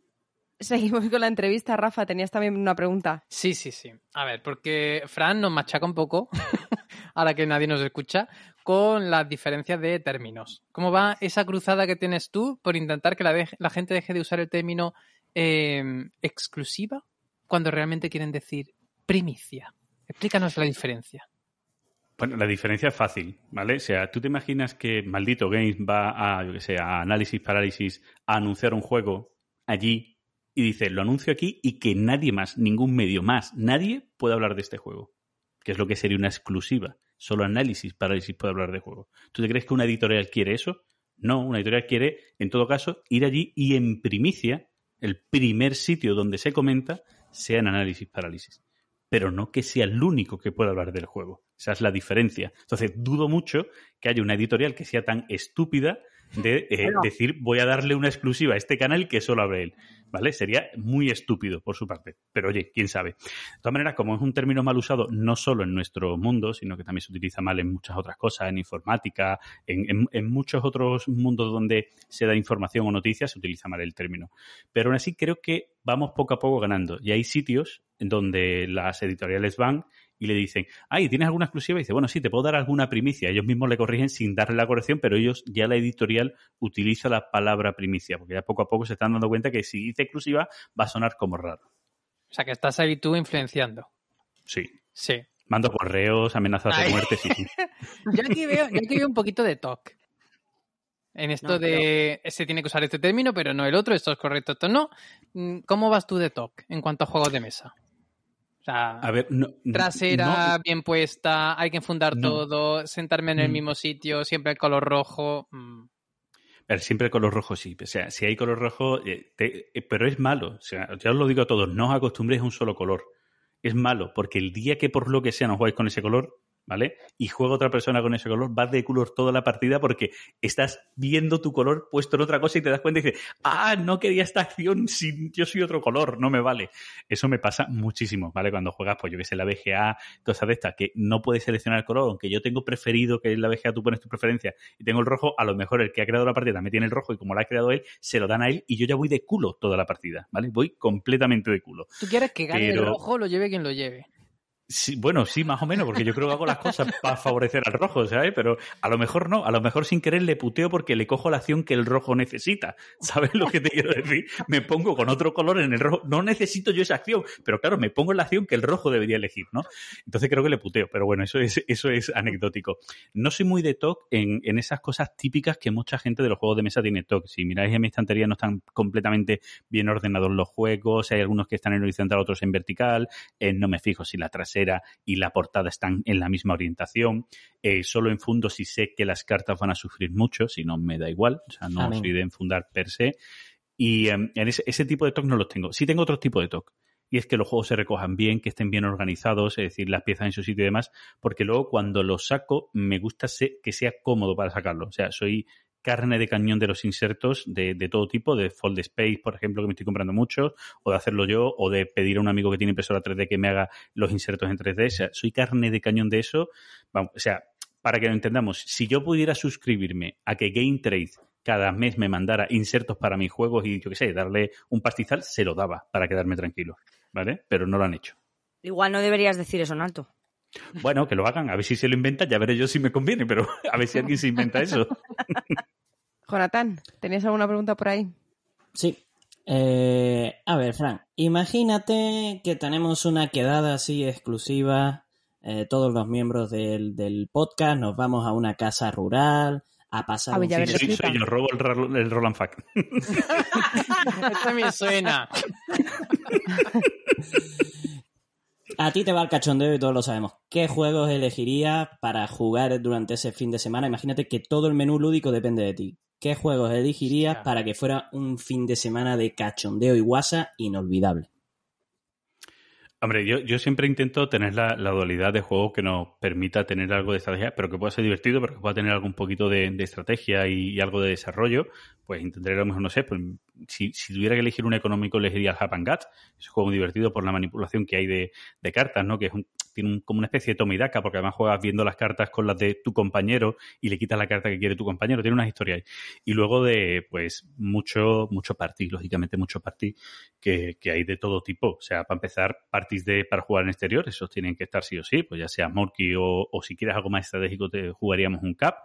seguimos con la entrevista. Rafa, tenías también una pregunta. Sí, sí, sí. A ver, porque Fran nos machaca un poco, ahora que nadie nos escucha, con las diferencias de términos. ¿Cómo va esa cruzada que tienes tú por intentar que la, de- la gente deje de usar el término eh, exclusiva cuando realmente quieren decir primicia? Explícanos la diferencia. Bueno, la diferencia es fácil, ¿vale? O sea, tú te imaginas que Maldito Games va a, yo que sé, a Análisis Parálisis a anunciar un juego allí y dice, lo anuncio aquí y que nadie más, ningún medio más, nadie puede hablar de este juego. Que es lo que sería una exclusiva. Solo Análisis Parálisis puede hablar de juego. ¿Tú te crees que una editorial quiere eso? No, una editorial quiere, en todo caso, ir allí y en primicia, el primer sitio donde se comenta, sea en Análisis Parálisis pero no que sea el único que pueda hablar del juego. Esa es la diferencia. Entonces, dudo mucho que haya una editorial que sea tan estúpida de eh, Bueno. decir voy a darle una exclusiva a este canal que solo hable él. ¿Vale? Sería muy estúpido por su parte. Pero oye, quién sabe. De todas maneras, como es un término mal usado no solo en nuestro mundo, sino que también se utiliza mal en muchas otras cosas, en informática, en, en- muchos otros mundos donde se da información o noticias, se utiliza mal el término. Pero aún así creo que vamos poco a poco ganando. Y hay sitios donde las editoriales van y le dicen, ay, ¿tienes alguna exclusiva? Y dice, bueno, sí, te puedo dar alguna primicia. Ellos mismos le corrigen sin darle la corrección, pero ellos, ya la editorial utiliza la palabra primicia, porque ya poco a poco se están dando cuenta que si dice exclusiva va a sonar como raro. O sea, que estás ahí tú influenciando. Sí. Sí. Mando correos, amenazas Ay. de muerte, sí, sí. Yo aquí veo, yo aquí veo un poquito de talk. En esto No, de se tiene que usar este término, pero no el otro, esto es correcto, esto no. Mm, ¿Cómo vas tú de talk en cuanto a juegos de mesa? O sea, A ver, no, trasera no- bien puesta, hay que enfundar No. todo, sentarme en el Mm. mismo sitio, siempre el color rojo. mm. Siempre el color rojo sí. O sea, si hay color rojo, eh, te- eh, pero es malo. O sea, ya os lo digo a todos, no os acostumbréis a un solo color. Es malo, porque el día que por lo que sea no jugáis con ese color, ¿vale? Y juega otra persona con ese color, vas de color toda la partida porque estás viendo tu color puesto en otra cosa y te das cuenta y dices, ah, no quería esta acción si yo soy otro color, no me vale. Eso me pasa muchísimo, ¿vale? Cuando juegas, pues yo que sé, la VGA, cosas de estas, que no puedes seleccionar el color, aunque yo tengo preferido que en la VGA tú pones tu preferencia y tengo el rojo, a lo mejor el que ha creado la partida también tiene el rojo y como lo ha creado él, se lo dan a él y yo ya voy de culo toda la partida, ¿vale? Voy completamente de culo. Tú quieres que gane el rojo, lo lleve quien lo lleve. Sí, bueno, sí, más o menos, porque yo creo que hago las cosas para favorecer al rojo, ¿sabes? Pero a lo mejor no, a lo mejor sin querer le puteo porque le cojo la acción que el rojo necesita. ¿Sabes lo que te quiero decir? Me pongo con otro color en el rojo. No necesito yo esa acción, pero claro, me pongo en la acción que el rojo debería elegir, ¿no? Entonces creo que le puteo, pero bueno, eso es, eso es anecdótico. No soy muy de TOC en, en esas cosas típicas que mucha gente de los juegos de mesa tiene TOC. Si miráis en mi estantería no están completamente bien ordenados los juegos, hay algunos que están en horizontal, otros en vertical, eh, no me fijo si la trasera y la portada están en la misma orientación, eh, solo enfundo si sé que las cartas van a sufrir mucho, si no me da igual, o sea, no Amén. soy de enfundar per se. Y em, en ese, ese tipo de TOC no los tengo. Sí tengo otro tipo de TOC. Y es que los juegos se recojan bien, que estén bien organizados, es decir, las piezas en su sitio y demás, porque luego cuando los saco me gusta que sea cómodo para sacarlo. O sea, soy carne de cañón de los insertos de, de todo tipo, de Fold Space, por ejemplo, que me estoy comprando mucho, o de hacerlo yo, o de pedir a un amigo que tiene impresora 3D que me haga los insertos en 3D. O sea, soy carne de cañón de eso. O sea, para que lo entendamos, si yo pudiera suscribirme a que Game Trade cada mes me mandara insertos para mis juegos y yo qué sé, darle un pastizal, se lo daba para quedarme tranquilo, ¿vale? Pero no lo han hecho. Igual no deberías decir eso en alto. Bueno, que lo hagan, a ver si se lo inventan, ya veré yo si me conviene, pero a ver si alguien se inventa eso. Jonathan, ¿tenías alguna pregunta por ahí? Sí. Eh, a ver, Fran, imagínate que tenemos una quedada así exclusiva, eh, todos los miembros del, del podcast, nos vamos a una casa rural a pasar A un fin. Soy, soy yo, robo el, el Roland Fact. Esto me suena. A ti te va el cachondeo y todos lo sabemos. ¿Qué juegos elegirías para jugar durante ese fin de semana? Imagínate que todo el menú lúdico depende de ti. ¿Qué juegos elegirías para que fuera un fin de semana de cachondeo y guasa inolvidable? Hombre, yo, yo siempre intento tener la, la dualidad de juego que nos permita tener algo de estrategia, pero que pueda ser divertido, pero que pueda tener algún poquito de, estrategia y, y algo de desarrollo. Pues intentaré a lo mejor, no sé, pues, si, si tuviera que elegir un económico, elegiría el Hap and Gut. Es un juego muy divertido por la manipulación que hay de, de cartas, ¿no? Que es un- tiene como una especie de toma y daca, porque además juegas viendo las cartas con las de tu compañero y le quitas la carta que quiere tu compañero. Tiene unas historias ahí. Y luego de, pues, mucho, mucho party, lógicamente mucho party que, que hay de todo tipo. O sea, para empezar, parties de, para jugar en exterior, esos tienen que estar sí o sí, pues ya sea Morky o, o si quieres algo más estratégico, te jugaríamos un cap.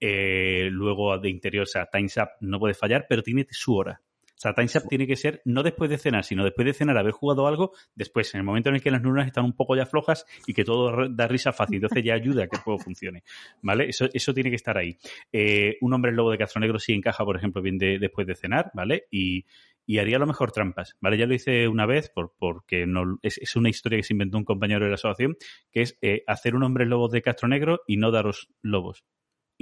Eh, luego de interior, o sea, Time's Up no puede fallar, pero tiene su hora. O sea, Time's Up tiene que ser no después de cenar, sino después de cenar, haber jugado algo, después, en el momento en el que las neuronas están un poco ya flojas y que todo da risa fácil. Entonces ya ayuda a que el juego funcione. ¿Vale? Eso, eso tiene que estar ahí. Eh, un hombre lobo de Castro Negro sí encaja, por ejemplo, bien de- después de cenar, ¿vale? Y, y haría a lo mejor trampas, ¿vale? Ya lo hice una vez por, porque no, es, es una historia que se inventó un compañero de la asociación, que es eh, hacer un hombre lobo de Castro Negro y no daros lobos.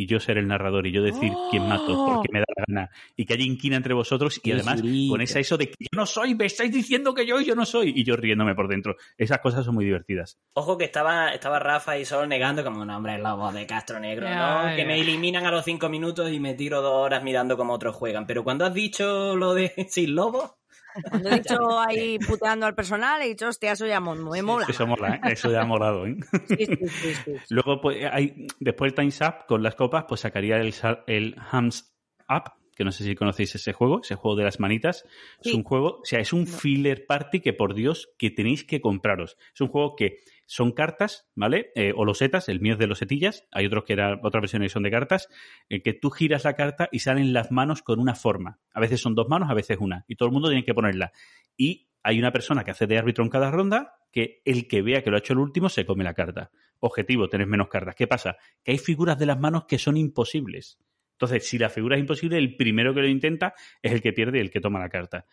Y yo ser el narrador y yo decir quién mato, porque me da la gana. Y que haya inquina entre vosotros y Qué además con esa eso de que yo no soy, me estáis diciendo que yo y yo no soy. Y yo riéndome por dentro. Esas cosas son muy divertidas. Ojo que estaba, estaba Rafa y Sol negando como un hombre lobo de Castro Negro, ¿no? Que me eliminan a los cinco minutos y me tiro dos horas mirando cómo otros juegan. Pero cuando has dicho lo de sin lobo, Cuando he dicho ahí puteando al personal, he dicho, hostia, eso ya me mola. Eso mola, ¿eh? Eso ya ha molado, ¿eh? Sí, sí, sí, sí. Luego, pues, hay, después el Time's Up con las copas, pues sacaría el, el Hams Up, que no sé si conocéis ese juego, ese juego de las manitas. Es un juego, o sea, es un filler party que por Dios que tenéis que compraros. Es un juego que son cartas, ¿vale? Eh, o losetas, el mío es de losetillas, hay otros que eran, otras versiones son de cartas, en que tú giras la carta y salen las manos con una forma. A veces son dos manos, a veces una. Y todo el mundo tiene que ponerla. Y hay una persona que hace de árbitro en cada ronda que el que vea que lo ha hecho el último se come la carta. Objetivo, tenés menos cartas. ¿Qué pasa? Que hay figuras de las manos que son imposibles. Entonces, si la figura es imposible, el primero que lo intenta es el que pierde y el que toma la carta.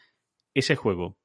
Ese juego,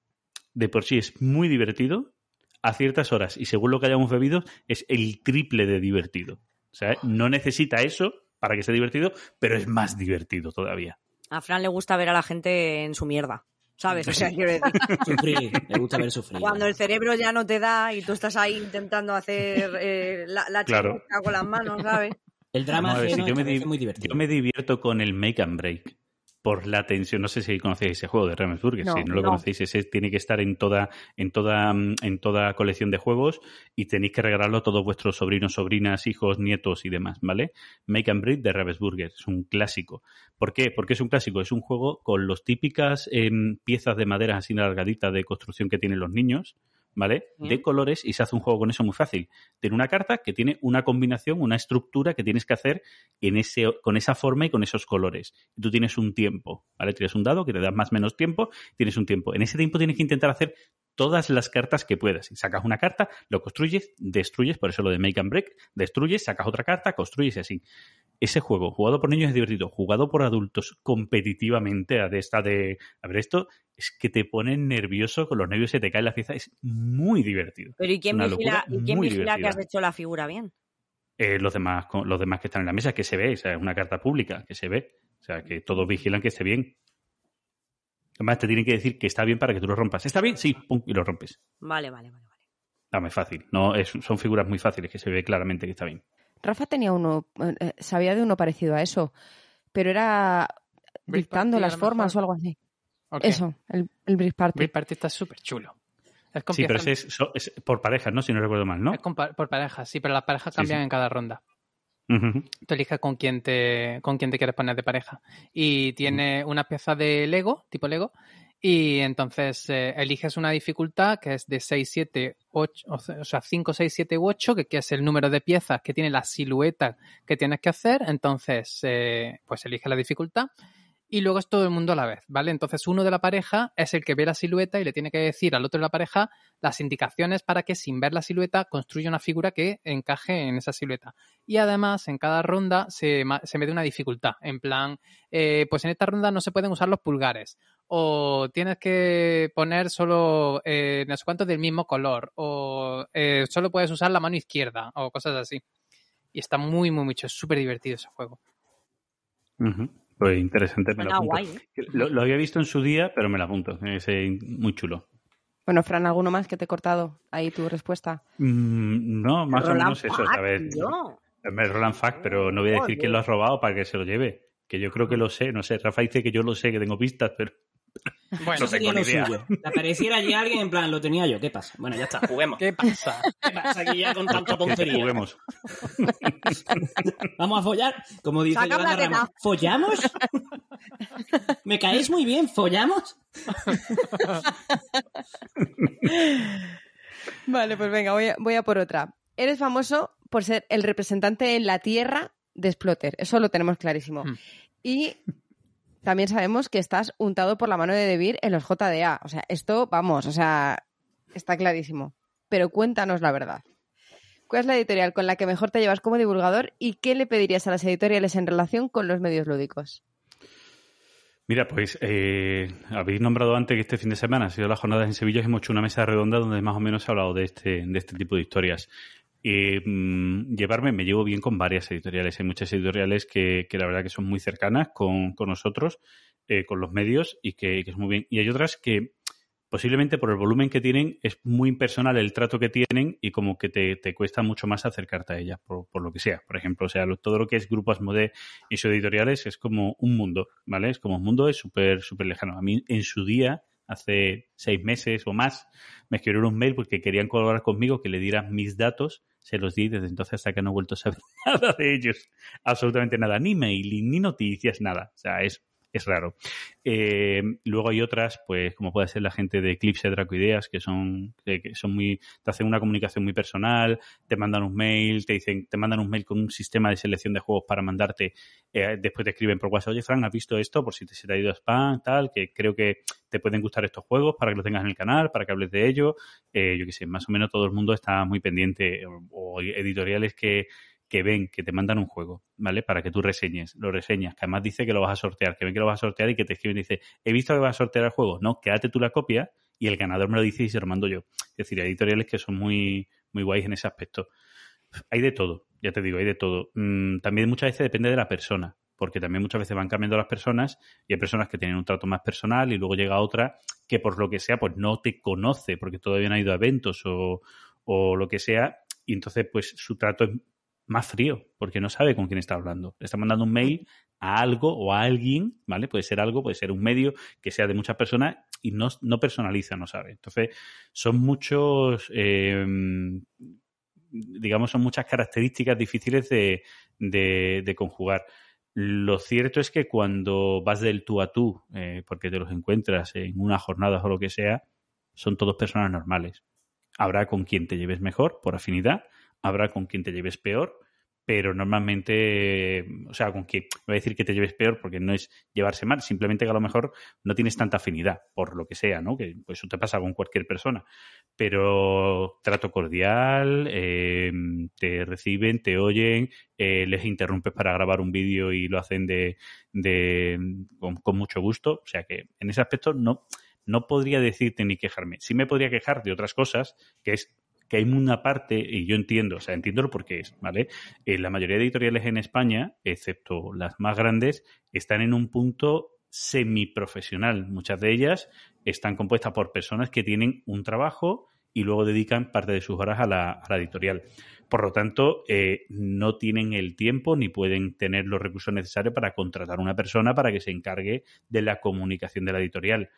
de por sí, es muy divertido a ciertas horas y según lo que hayamos bebido, es el triple de divertido. O sea, no necesita eso para que sea divertido, pero es más divertido todavía. A Fran le gusta ver a la gente en su mierda, ¿sabes? O sea, quiero decir, Sufrir, me gusta ver sufrir. cuando el cerebro ya no te da y tú estás ahí intentando hacer eh, la, la Claro. chica con las manos, ¿sabes? El drama ver, si yo, me es muy divertido. yo me divierto con el make and break por la tensión. No sé si conocéis ese juego de Ravensburger. No, si no lo no. conocéis, ese tiene que estar en toda, en toda, mm, en toda colección de juegos y tenéis que regalarlo a todos vuestros sobrinos, sobrinas, hijos, nietos y demás, ¿vale? Make and break de Ravensburger. Es un clásico. ¿Por qué? Porque es un clásico. Es un juego con las típicas em, piezas de madera así alargaditas de construcción que tienen los niños. ¿Vale? De colores y se hace un juego con eso muy fácil. Tiene una carta que tiene una combinación, una estructura que tienes que hacer en ese, con esa forma y con esos colores. Y tú tienes un tiempo, ¿vale? Tienes un dado que te da más o menos tiempo, tienes un tiempo. En ese tiempo tienes que intentar hacer todas las cartas que puedas. Y sacas una carta, lo construyes, destruyes, por eso lo de make and break, destruyes, sacas otra carta, construyes y así. Ese juego, jugado por niños es divertido, jugado por adultos competitivamente, a de esta de, a ver, esto es que te pone nervioso, con los nervios se te caen las piezas, es muy divertido. Pero ¿y quién Una vigila, ¿y quién vigila que has hecho la figura bien? Eh, los demás los demás que están en la mesa que se ve, o sea, es una carta pública que se ve, o sea, que todos vigilan que esté bien. Además, te tienen que decir que está bien para que tú lo rompas. ¿Está bien? Sí, pum, y lo rompes. Vale, vale, vale. vale. Dame fácil. No, es- son figuras muy fáciles que se ve claramente que está bien. Rafa tenía uno, eh, sabía de uno parecido a eso, pero era Brick dictando Party, las formas mejor. o algo así. Eso, el, el Brick Party. Brick Party está súper chulo. Es Sí, pero ese es, so- es por parejas, ¿no? Si no recuerdo mal, ¿no? es con pa- por parejas, sí, pero las parejas cambian sí. en cada ronda. Ujú. Tú eliges con quién te, con quién te quieres poner de pareja. Y tiene una pieza de Lego, tipo Lego, y entonces eh, eliges una dificultad que es de 6, 7, 8, o se- o sea, 5, 6, 7 u 8, que, es el número de piezas que tiene la silueta que tienes que hacer. Entonces, eh, pues eliges la dificultad y luego es todo el mundo a la vez, ¿vale? Entonces uno de la pareja es el que ve la silueta y le tiene que decir al otro de la pareja las indicaciones para que sin ver la silueta construya una figura que encaje en esa silueta. Y además en cada ronda se, se mete una dificultad, en plan, eh, pues en esta ronda no se pueden usar los pulgares o tienes que poner solo eh, no sé cuántos del mismo color o eh, solo puedes usar la mano izquierda o cosas así. Y está muy, muy mucho, es súper divertido ese juego. Ujú. Pues interesante, me lo apunto. guay, ¿eh? Lo, lo había visto en su día, pero me lo apunto. Es eh, muy chulo. Bueno, Fran, ¿alguno más que te he cortado? Ahí tu respuesta. Mm, no, más o menos eso. A ver. Hombre, Roland Fact, pero no voy a decir quién lo ha robado para que se lo lleve. Que yo creo que lo sé, no sé. Rafa dice que yo lo sé, que tengo pistas, pero Bueno, No tengo lo ni idea. suyo. Que apareciera allí alguien en plan, lo tenía yo, ¿qué pasa? Bueno, ya está, juguemos. ¿qué pasa? ¿Qué pasa aquí ya con tanta tontería? juguemos. Vamos a follar, como dice Yolanda. Ramos. ¿Follamos? Me caéis muy bien, ¿follamos? Vale, pues venga, voy a, voy a por otra. Eres famoso por ser el representante en la Tierra de Splotter. Eso lo tenemos clarísimo. Hmm. Y también sabemos que estás untado por la mano de Debir en los JDA. O sea, esto, vamos, o sea, está clarísimo. Pero cuéntanos la verdad. ¿Cuál es la editorial con la que mejor te llevas como divulgador y qué le pedirías a las editoriales en relación con los medios lúdicos? Mira, pues eh, habéis nombrado antes que este fin de semana ha sido las jornadas en Sevilla y hemos hecho una mesa redonda donde más o menos se ha hablado de este, de este tipo de historias. Eh, mm, llevarme, me llevo bien con varias editoriales. Hay muchas editoriales que, que la verdad que son muy cercanas con, con nosotros, eh, con los medios y que, que es muy bien. Y hay otras que posiblemente por el volumen que tienen es muy impersonal el trato que tienen y como que te, te cuesta mucho más acercarte a ellas, por, por lo que sea. Por ejemplo, o sea, todo lo que es grupos Asmodee y sus editoriales es como un mundo, ¿vale? Es como un mundo, es súper, súper lejano. A mí en su día, hace seis meses o más, me escribieron un mail porque querían colaborar conmigo, que le diera mis datos, se los di desde entonces hasta que no he vuelto a saber nada de ellos. Absolutamente nada, ni mail, ni noticias, nada. O sea, es, es raro. Eh, luego hay otras, pues como puede ser la gente de Eclipse Dracoideas, que son, que, que son muy, te hacen una comunicación muy personal, te mandan un mail, te dicen, te mandan un mail con un sistema de selección de juegos para mandarte, eh, después te escriben por WhatsApp, oye Fran, ¿has visto esto? Por si te, se te ha ido a spam, tal, que creo que te pueden gustar estos juegos para que los tengas en el canal, para que hables de ello. Eh, yo qué sé, más o menos todo el mundo está muy pendiente, o editoriales que, que ven que te mandan un juego, ¿vale? Para que tú reseñes, lo reseñas, que además dice que lo vas a sortear, que ven que lo vas a sortear y que te escriben y dice, he visto que vas a sortear el juego, no, quédate tú la copia y el ganador me lo dice y se lo mando yo. Es decir, hay editoriales que son muy, muy guays en ese aspecto. Hay de todo, ya te digo, hay de todo. Mm, también muchas veces depende de la persona, porque también muchas veces van cambiando las personas y hay personas que tienen un trato más personal y luego llega otra que por lo que sea, pues no te conoce, porque todavía no ha ido a eventos o, o lo que sea, y entonces pues su trato es más frío, porque no sabe con quién está hablando. Está mandando un mail a algo o a alguien, ¿vale? Puede ser algo, puede ser un medio que sea de muchas personas y no, no personaliza, no sabe. Entonces, son muchos, eh, digamos, son muchas características difíciles de, de, de conjugar. Lo cierto es que cuando vas del tú a tú, eh, porque te los encuentras en una jornada o lo que sea, son todos personas normales. Habrá con quien te lleves mejor por afinidad, habrá con quien te lleves peor, pero normalmente, o sea, con quien, voy a decir que te lleves peor porque no es llevarse mal, simplemente que a lo mejor no tienes tanta afinidad, por lo que sea, ¿no? Que pues eso te pasa con cualquier persona. Pero trato cordial, eh, te reciben, te oyen, eh, les interrumpes para grabar un vídeo y lo hacen de, de con, con mucho gusto. O sea que en ese aspecto no, no podría decirte ni quejarme. Sí me podría quejar de otras cosas, que es que hay una parte, y yo entiendo, o sea, entiendo por qué es, ¿vale? Eh, la mayoría de editoriales en España, excepto las más grandes, están en un punto semiprofesional. Muchas de ellas están compuestas por personas que tienen un trabajo y luego dedican parte de sus horas a la, editorial. Por lo tanto, eh, no tienen el tiempo ni pueden tener los recursos necesarios para contratar a una persona para que se encargue de la comunicación de la editorial.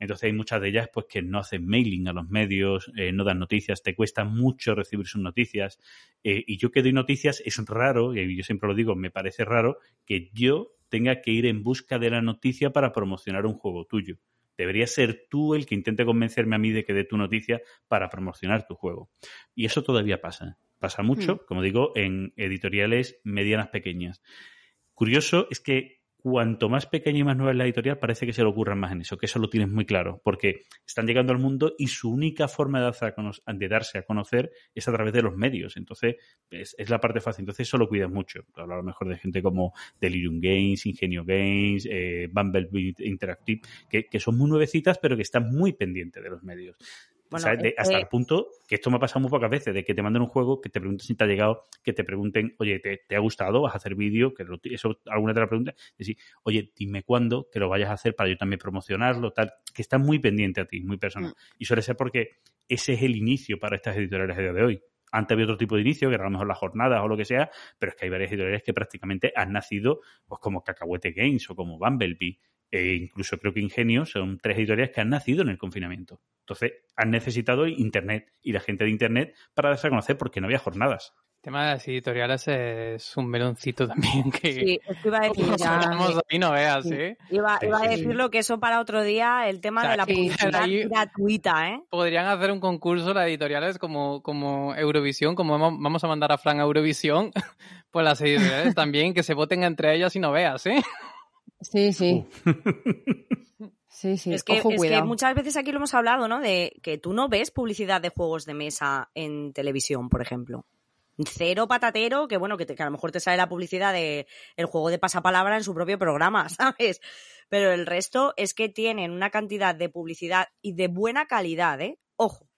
Entonces hay muchas de ellas pues que no hacen mailing a los medios, eh, no dan noticias, te cuesta mucho recibir sus noticias. Eh, y yo que doy noticias es raro, y yo siempre lo digo, me parece raro que yo tenga que ir en busca de la noticia para promocionar un juego tuyo. Debería ser tú el que intente convencerme a mí de que dé tu noticia para promocionar tu juego. Y eso todavía pasa. Pasa mucho, Mm. como digo, en editoriales medianas pequeñas. Curioso es que cuanto más pequeña y más nueva es la editorial, parece que se le ocurran más en eso, que eso lo tienes muy claro, porque están llegando al mundo y su única forma de, darse a, conocer es a través de los medios. Entonces, es, la parte fácil. Entonces, eso lo cuidas mucho. Hablo a lo mejor de gente como Delirium Games, Ingenio Games, eh, Bumblebee Interactive, que son muy nuevecitas, pero que están muy pendientes de los medios. Hasta que- el punto que esto me ha pasado muy pocas veces, de que te manden un juego, que te pregunten si te ha llegado, que te pregunten, oye, ¿te, te ha gustado? ¿Vas a hacer vídeo? Que lo- eso alguna te la pregunta. Decir, oye, dime cuándo, que lo vayas a hacer para yo también promocionarlo, tal, que está muy pendiente a ti, muy personal. Y suele ser porque ese es el inicio para estas editoriales a día de hoy. Antes había otro tipo de inicio, que era a lo mejor las jornadas o lo que sea, pero es que hay varias editoriales que prácticamente han nacido, pues como Cacahuete Games o como Bumblebee, e incluso creo que Ingenio, son tres editoriales que han nacido en el confinamiento. Entonces, han necesitado Internet y la gente de Internet para darse a conocer porque no había jornadas. El tema de las editoriales es un meloncito también que... Sí, es que iba a decir ya- ahí, no veas, Sí. ¿eh? Iba, Sí, iba a sí, sí. decirlo que eso para otro día, el tema O sea, de la publicidad ahí- gratuita, ¿eh? Podrían hacer un concurso las editoriales como, como Eurovisión, como vamos vamos a mandar a Fran a Eurovisión, pues las editoriales también, que se voten entre ellas y no veas, ¿eh? Sí, sí. Sí, sí. es que, Ojo, es que muchas veces aquí lo hemos hablado, ¿no? De que tú no ves publicidad de juegos de mesa en televisión, por ejemplo. Cero patatero, que bueno, que, te- que a lo mejor te sale la publicidad de el juego de pasapalabra en su propio programa, ¿sabes? Pero el resto es que tienen una cantidad de publicidad y de buena calidad, ¿eh? Ojo,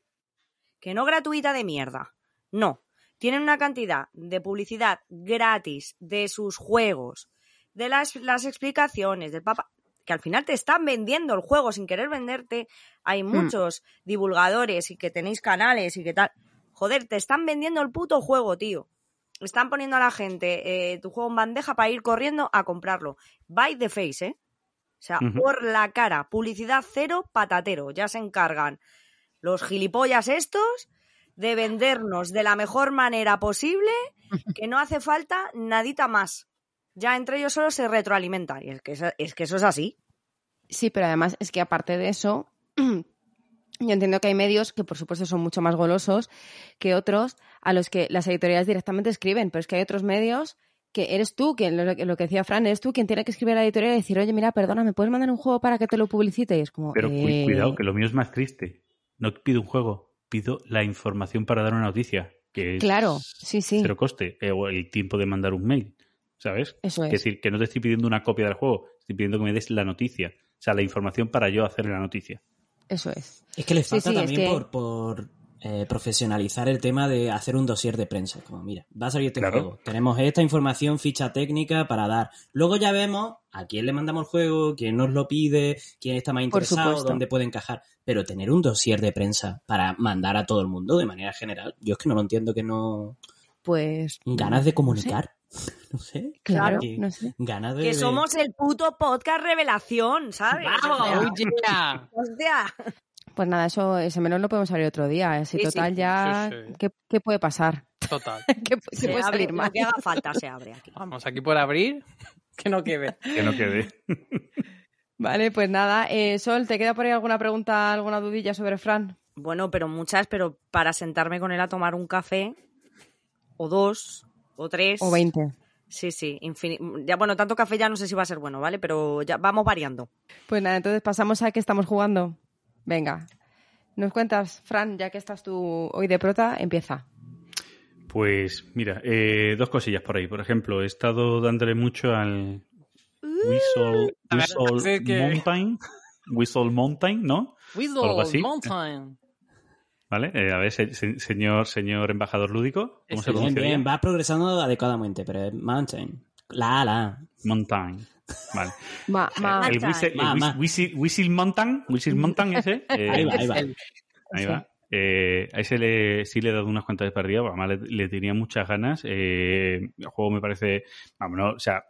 que no gratuita de mierda. No. Tienen una cantidad de publicidad gratis de sus juegos, de las, las explicaciones, del papa, que al final te están vendiendo el juego sin querer venderte. Hay muchos divulgadores y que tenéis canales y que tal. Joder, te están vendiendo el puto juego, tío. Están poniendo a la gente eh, tu juego en bandeja para ir corriendo a comprarlo. By the face, ¿eh? O sea, por la cara. Publicidad cero, patatero. Ya se encargan los gilipollas estos de vendernos de la mejor manera posible, que no hace falta nadita más. Ya entre ellos solo se retroalimentan. Y es que, eso- es que eso es así. Sí, pero además es que aparte de eso, yo entiendo que hay medios que por supuesto son mucho más golosos que otros a los que las editoriales directamente escriben, pero es que hay otros medios que eres tú, quien, lo, lo que decía Fran, eres tú quien tiene que escribir a la editorial y decir, oye, mira, perdona, ¿me puedes mandar un juego para que te lo publicite? Y es como, Pero eh, cuidado, que lo mío es más triste. No pido un juego, pido la información para dar una noticia. Que es Claro, sí, sí. Cero coste. eh, o el tiempo de mandar un mail. ¿Sabes? Eso Es es. decir, que no te estoy pidiendo una copia del juego, estoy pidiendo que me des la noticia. O sea, la información para yo hacer la noticia. Eso es. Es que le falta sí, también que- por, por eh, profesionalizar el tema de hacer un dossier de prensa. Como, mira, va a salir este Claro. juego. Tenemos esta información, ficha técnica para dar. Luego ya vemos a quién le mandamos el juego, quién nos lo pide, quién está más interesado, dónde puede encajar. Pero tener un dossier de prensa para mandar a todo el mundo de manera general, yo es que no lo entiendo que no. Pues. Ganas de no sé. No sé. Claro, Que- no sé. Ganas de. Que de- somos el puto podcast revelación, ¿sabes? ¡Vamos! ¡Oh, yeah! hostia. Pues nada, eso, ese melón lo podemos abrir otro día. Así Sí, sí. total ya. Sí, sí. ¿qué, qué puede pasar? Total. ¿Qué, Se puede abre, salir lo mal? que haga falta se abre aquí. Vamos, aquí por abrir, que no quede. Que no quede. Vale, pues nada. Eh, Sol, ¿te queda por ahí alguna pregunta, alguna dudilla sobre Fran? Bueno, pero muchas, pero para sentarme con él a tomar un café, o dos, o tres. O 20. Sí, sí, Ya, bueno, tanto café ya no sé si va a ser bueno, ¿vale? Pero ya vamos variando. Pues nada, entonces pasamos a qué estamos jugando. Venga. Nos cuentas, Fran, ya que estás tú hoy de prota, empieza. Pues mira, eh, dos cosillas por ahí. Por ejemplo, he estado dándole mucho al Whistle, ver, Whistle Mountain. Whistle Mountain, ¿no? Así. Mountain. ¿Vale? Eh, a ver, se- se- señor, señor embajador lúdico, ¿cómo se Bien, bien, bien? va progresando adecuadamente, pero es Mountain. La, la. Mountain. Vale. Ma, ma- el whistle, Mountain, Whistle Mountain ese. eh, Ahí va, ahí va. Ahí va. Eh, a ese le, sí le he dado unas cuantas para arriba, además le, le tenía muchas ganas. Eh, el juego me parece, vamos, no, o sea,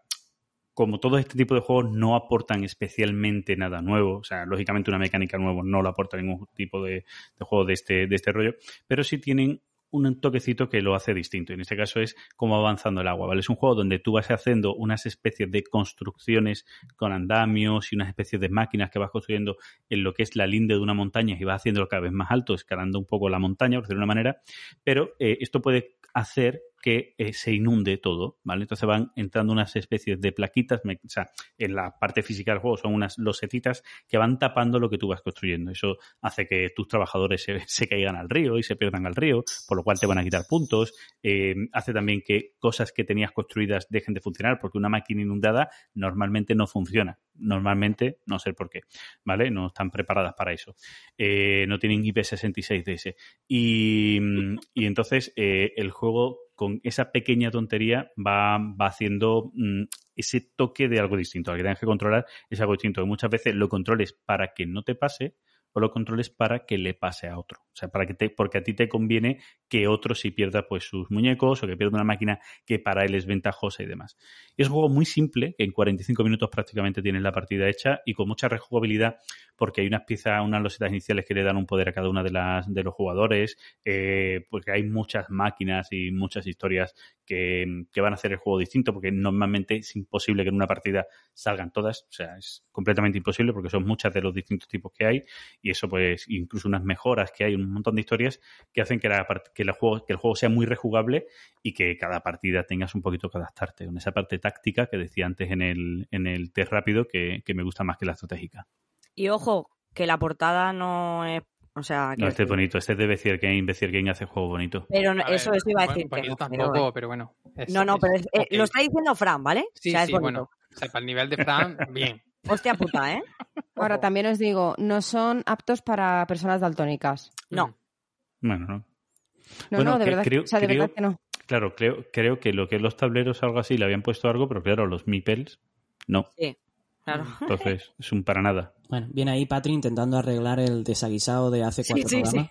como todo este tipo de juegos no aportan especialmente nada nuevo, o sea, lógicamente una mecánica nueva no le aporta ningún tipo de, juego de este, de este rollo, pero sí tienen un toquecito que lo hace distinto. En este caso es como avanzando el agua, ¿vale? Es un juego donde tú vas haciendo unas especies de construcciones con andamios y unas especies de máquinas que vas construyendo en lo que es la linde de una montaña y vas haciéndolo cada vez más alto, escalando un poco la montaña, por decirlo de una manera, pero eh, esto puede hacer que eh, se inunde todo, ¿vale? Entonces van entrando unas especies de plaquitas, o sea, en la parte física del juego son unas losetitas que van tapando lo que tú vas construyendo. Eso hace que tus trabajadores se, caigan al río y se pierdan al río, por lo cual te van a quitar puntos. Eh, hace también que cosas que tenías construidas dejen de funcionar, porque una máquina inundada normalmente no funciona. Normalmente, no sé por qué, ¿vale? No están preparadas para eso. Eh, no tienen IP66DS. Y, mm, y entonces el juego con esa pequeña tontería va, va haciendo mm, ese toque de algo distinto. Al que tengas que controlar es algo distinto. Que muchas veces lo controles para que no te pase o lo controles para que le pase a otro. O sea, para que te, porque a ti te conviene que otro sí pierda pues sus muñecos o que pierda una máquina que para él es ventajosa y demás. Y es un juego muy simple, que en 45 minutos prácticamente tienes la partida hecha y con mucha rejugabilidad porque hay unas piezas, unas losetas iniciales que le dan un poder a cada una de las de los jugadores, eh, porque hay muchas máquinas y muchas historias que, que van a hacer el juego distinto, porque normalmente es imposible que en una partida salgan todas, o sea, es completamente imposible porque son muchas de los distintos tipos que hay y eso pues incluso unas mejoras que hay, un montón de historias que hacen que, el juego sea muy rejugable y que cada partida tengas un poquito que adaptarte, con esa parte táctica que decía antes en el, en el test rápido que, que me gusta más que la estratégica. Y ojo, que la portada no es. O sea, que No, este es bonito, este es de Bezier Game, Bezier Game hace juego bonito. Pero no- ver, eso, eso iba a bueno, decir. que bonito no, tampoco, pero- pero bueno. es- no, no, es pero es- eh, lo está diciendo Fran, ¿vale? Sí, o sea, sí, bueno. O sea, para el nivel de Fran, bien. Hostia puta, ¿eh? Ahora también os digo, no son aptos para personas daltónicas. No. Bueno, no. No, Bueno, no, de que verdad, creo- o sea, de creo- verdad que no. Claro, creo, creo que lo que es los tableros o algo así le habían puesto algo, pero claro, los meeples no. Sí, claro. Entonces, es un para nada. Bueno, viene ahí Patri intentando arreglar el desaguisado de hace cuatro sí, sí. programas.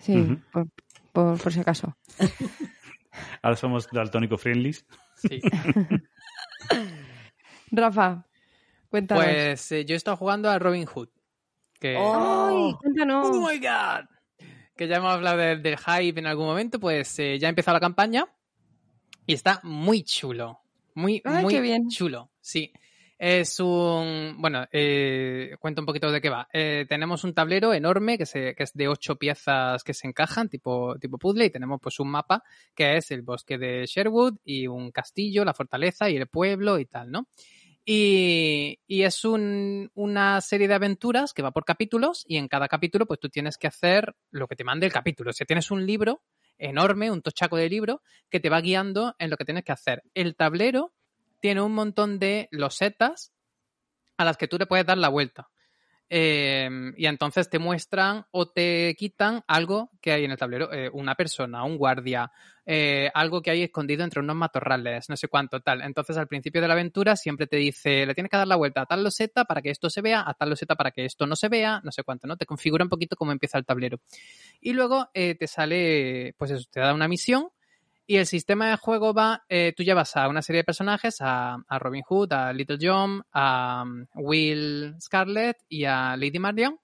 Sí, por, por, por si acaso. Ahora somos daltónico friendlies. Sí. Rafa, cuéntanos. Pues eh, yo he estado jugando a Robin Hood. Que... ¡Ay, cuéntanos! ¡Oh my god! Que ya hemos hablado del, del hype en algún momento, pues eh, ya ha empezado la campaña y está muy chulo. Muy, Ay, muy qué bien. chulo. Sí. Es un. Bueno, eh, cuento un poquito de qué va. Eh, tenemos un tablero enorme que, se, que es de ocho piezas que se encajan, tipo, tipo puzzle, y tenemos pues un mapa que es el bosque de Sherwood y un castillo, la fortaleza y el pueblo y tal, ¿no? Y, y es un- una serie de aventuras que va por capítulos y en cada capítulo pues tú tienes que hacer lo que te mande el capítulo. O sea, tienes un libro enorme, un tochaco de libro que te va guiando en lo que tienes que hacer. El tablero tiene un montón de losetas a las que tú le puedes dar la vuelta. Eh, y entonces te muestran o te quitan algo que hay en el tablero, eh, una persona, un guardia, eh, algo que hay escondido entre unos matorrales, no sé cuánto, tal. Entonces al principio de la aventura siempre te dice, le tienes que dar la vuelta a tal loseta para que esto se vea, a tal loseta para que esto no se vea, no sé cuánto, ¿no? Te configura un poquito cómo empieza el tablero. Y luego eh, te sale, pues eso, te da una misión y el sistema de juego va, eh, tú llevas a una serie de personajes, a, Robin Hood, a Little John, a um, Will Scarlett y a Lady Marian.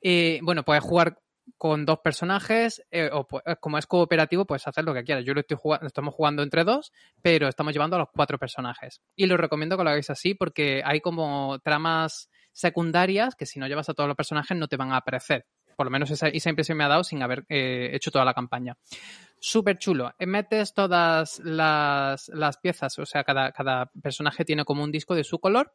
Eh, bueno, puedes jugar con dos personajes eh, o eh, como es cooperativo puedes hacer lo que quieras. Yo lo estoy jugando, estamos jugando entre dos, pero estamos llevando a los cuatro personajes. Y lo recomiendo que lo hagáis así porque hay como tramas secundarias que si no llevas a todos los personajes no te van a aparecer. Por lo menos esa, esa impresión me ha dado sin haber eh, hecho toda la campaña. Súper chulo. Metes todas las, las piezas, o sea, cada, cada personaje tiene como un disco de su color.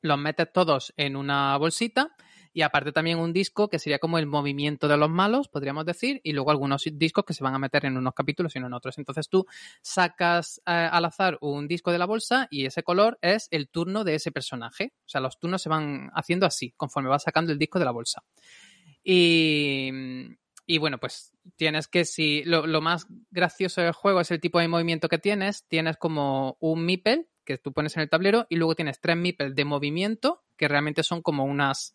Los metes todos en una bolsita y aparte también un disco que sería como el movimiento de los malos, podríamos decir, y luego algunos discos que se van a meter en unos capítulos y no en otros. Entonces tú sacas eh, al azar un disco de la bolsa y ese color es el turno de ese personaje. O sea, los turnos se van haciendo así, conforme vas sacando el disco de la bolsa. Y, y bueno, pues tienes que si lo, lo más gracioso del juego es el tipo de movimiento que tienes. Tienes como un meeple que tú pones en el tablero y luego tienes tres meeples de movimiento que realmente son como unas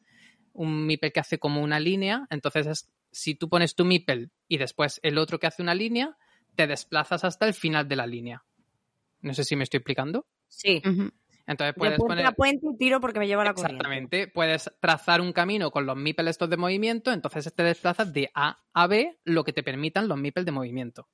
un meeple que hace como una línea. Entonces es si tú pones tu meeple y después el otro que hace una línea, te desplazas hasta el final de la línea. No sé si me estoy explicando. Sí. Entonces De puedes poner a puente y tiro porque me lleva la corriente. Exactamente. Puedes trazar un camino con los meeples estos de movimiento, entonces te desplazas de A a B, lo que te permitan los meeples de movimiento.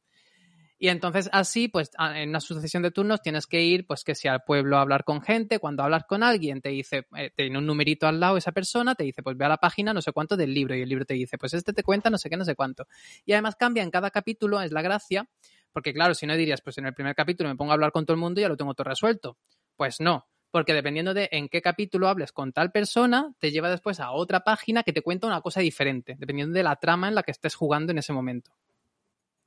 Y entonces así, pues en una sucesión de turnos tienes que ir, pues que sea al pueblo a hablar con gente. Cuando hablas con alguien, te dice, eh, tiene un numerito al lado esa persona, te dice, pues ve a la página no sé cuánto del libro. Y el libro te dice, pues este te cuenta no sé qué, no sé cuánto. Y además cambia en cada capítulo, es la gracia, Porque claro, si no dirías, pues en el primer capítulo me pongo a hablar con todo el mundo y ya lo tengo todo resuelto. Pues no, porque dependiendo de en qué capítulo hables con tal persona, te lleva después a otra página que te cuenta una cosa diferente, dependiendo de la trama en la que estés jugando en ese momento.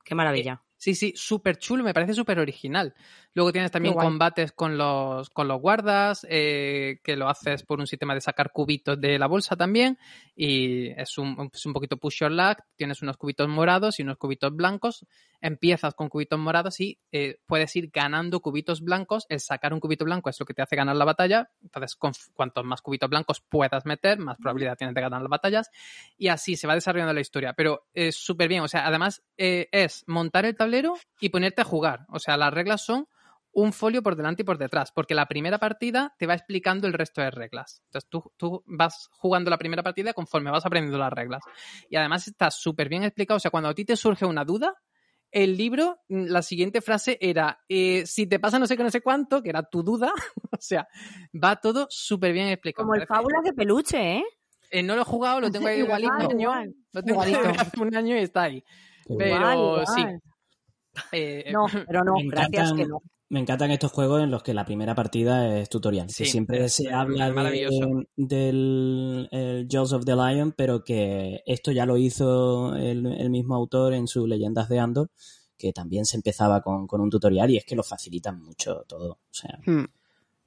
Qué maravilla. Sí, sí, súper chulo, me parece súper original. Luego tienes también combates con los, con los guardas, eh, que lo haces por un sistema de sacar cubitos de la bolsa también, y es un, es un poquito push your luck, tienes unos cubitos morados y unos cubitos blancos, empiezas con cubitos morados y eh, puedes ir ganando cubitos blancos, el sacar un cubito blanco es lo que te hace ganar la batalla, entonces con, cuantos más cubitos blancos puedas meter, más probabilidad tienes de ganar las batallas, y así se va desarrollando la historia, pero es súper bien, o sea, además eh, es montar el tablero y ponerte a jugar, o sea, las reglas son un folio por delante y por detrás, porque la primera partida te va explicando el resto de reglas. Entonces tú, tú vas jugando la primera partida conforme vas aprendiendo las reglas. Y además está súper bien explicado, o sea, cuando a ti te surge una duda, el libro, mm, la siguiente frase era, eh, si te pasa no sé qué, no sé cuánto, que era tu duda, o sea, va todo súper bien explicado. Como el fábulas de peluche, ¿eh? Eh, no lo he jugado, lo tengo ahí Igualito. un año, Igual. lo tengo hace un año y está ahí. Pero Igual, igual. sí. Eh, No, pero no, Me gracias encantan- que no. Me encantan estos juegos en los que la primera partida es tutorial. Sí, que siempre es, se eh, habla de- del el Jaws of the Lion, pero que esto ya lo hizo el, el mismo autor en sus Leyendas de Andor, que también se empezaba con, con un tutorial y es que lo facilitan mucho todo. O sea, Hmm.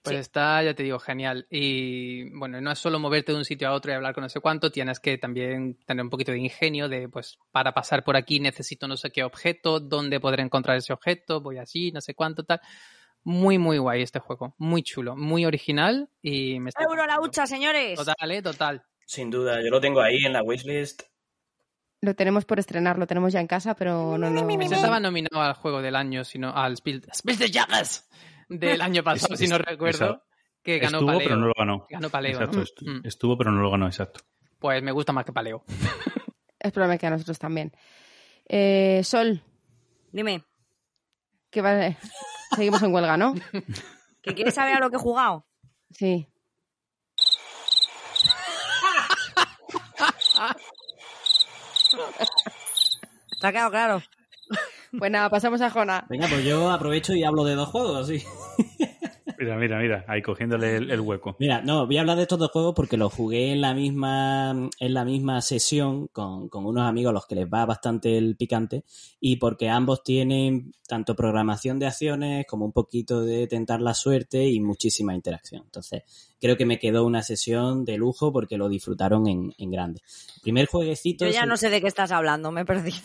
Pues Sí. está, ya te digo, genial. Y bueno, no es solo moverte de un sitio a otro y hablar con no sé cuánto, tienes que también tener un poquito de ingenio de, pues, para pasar por aquí necesito no sé qué objeto, dónde podré encontrar ese objeto, voy allí, no sé cuánto, tal. Muy, muy guay este juego. Muy chulo, muy original y me está Euro la hucha, señores. Total, eh, total. Sin duda, yo lo tengo ahí en la wishlist. Lo tenemos por estrenar, lo tenemos ya en casa, pero no. Ese estaba nominado al juego del año, sino al Spiel, Spiel de Llagas del año pasado, Es- si no es- recuerdo, esa- que ganó Estuvo, Paleo. pero no lo ganó. Ganó Paleo, Exacto, ¿no? estu- Mm. estuvo, pero no lo ganó, exacto. Pues me gusta más que Paleo. Es probable que a nosotros también. Eh, Sol, Dime, que va... seguimos en huelga, ¿no? ¿que quieres saber a lo que he jugado? Sí. ¿Te ha quedado claro? Pues nada, pasamos a Jona. venga, pues yo aprovecho y hablo de dos juegos, sí. Mira, mira, mira, ahí cogiéndole el, el hueco. Mira, no, voy a hablar de estos dos juegos porque los jugué en la misma, en la misma sesión con, con unos amigos a los que les va bastante el picante y porque ambos tienen tanto programación de acciones como un poquito de tentar la suerte y muchísima interacción. Entonces, creo que me quedó una sesión de lujo porque lo disfrutaron en, en grande. El primer jueguecito... Yo ya es no sé de qué estás hablando, me he perdido.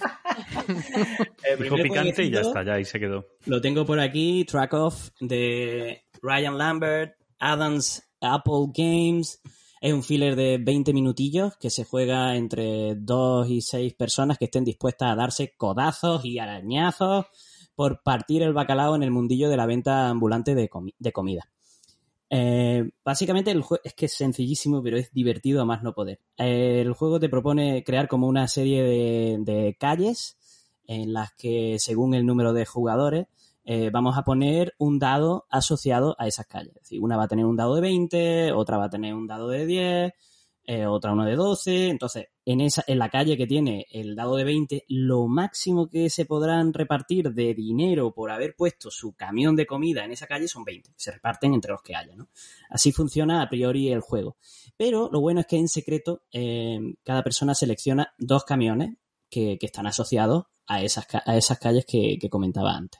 el Dijo picante y ya está, ya ahí se quedó. Lo tengo por aquí, Track Off de Ryan Lambert, Adams Apple Games. Es un filler de 20 minutillos que se juega entre 2 y 6 personas que estén dispuestas a darse codazos y arañazos por partir el bacalao en el mundillo de la venta ambulante de, comi- de comida. Eh, básicamente el juego es que es sencillísimo, pero es divertido a más no poder. El juego te propone crear como una serie de calles en las que, según el número de jugadores, eh, vamos a poner un dado asociado a esas calles. Es decir, una va a tener un dado de 20, otra va a tener un dado de 10, eh, otra uno de 12. Entonces, en, esa, en la calle que tiene el dado de 20, lo máximo que se podrán repartir de dinero por haber puesto su camión de comida en esa calle son 20. Se reparten entre los que haya, ¿no? Así funciona a priori el juego. Pero lo bueno es que en secreto eh, cada persona selecciona dos camiones que, están asociados a esas, a esas calles que comentaba antes.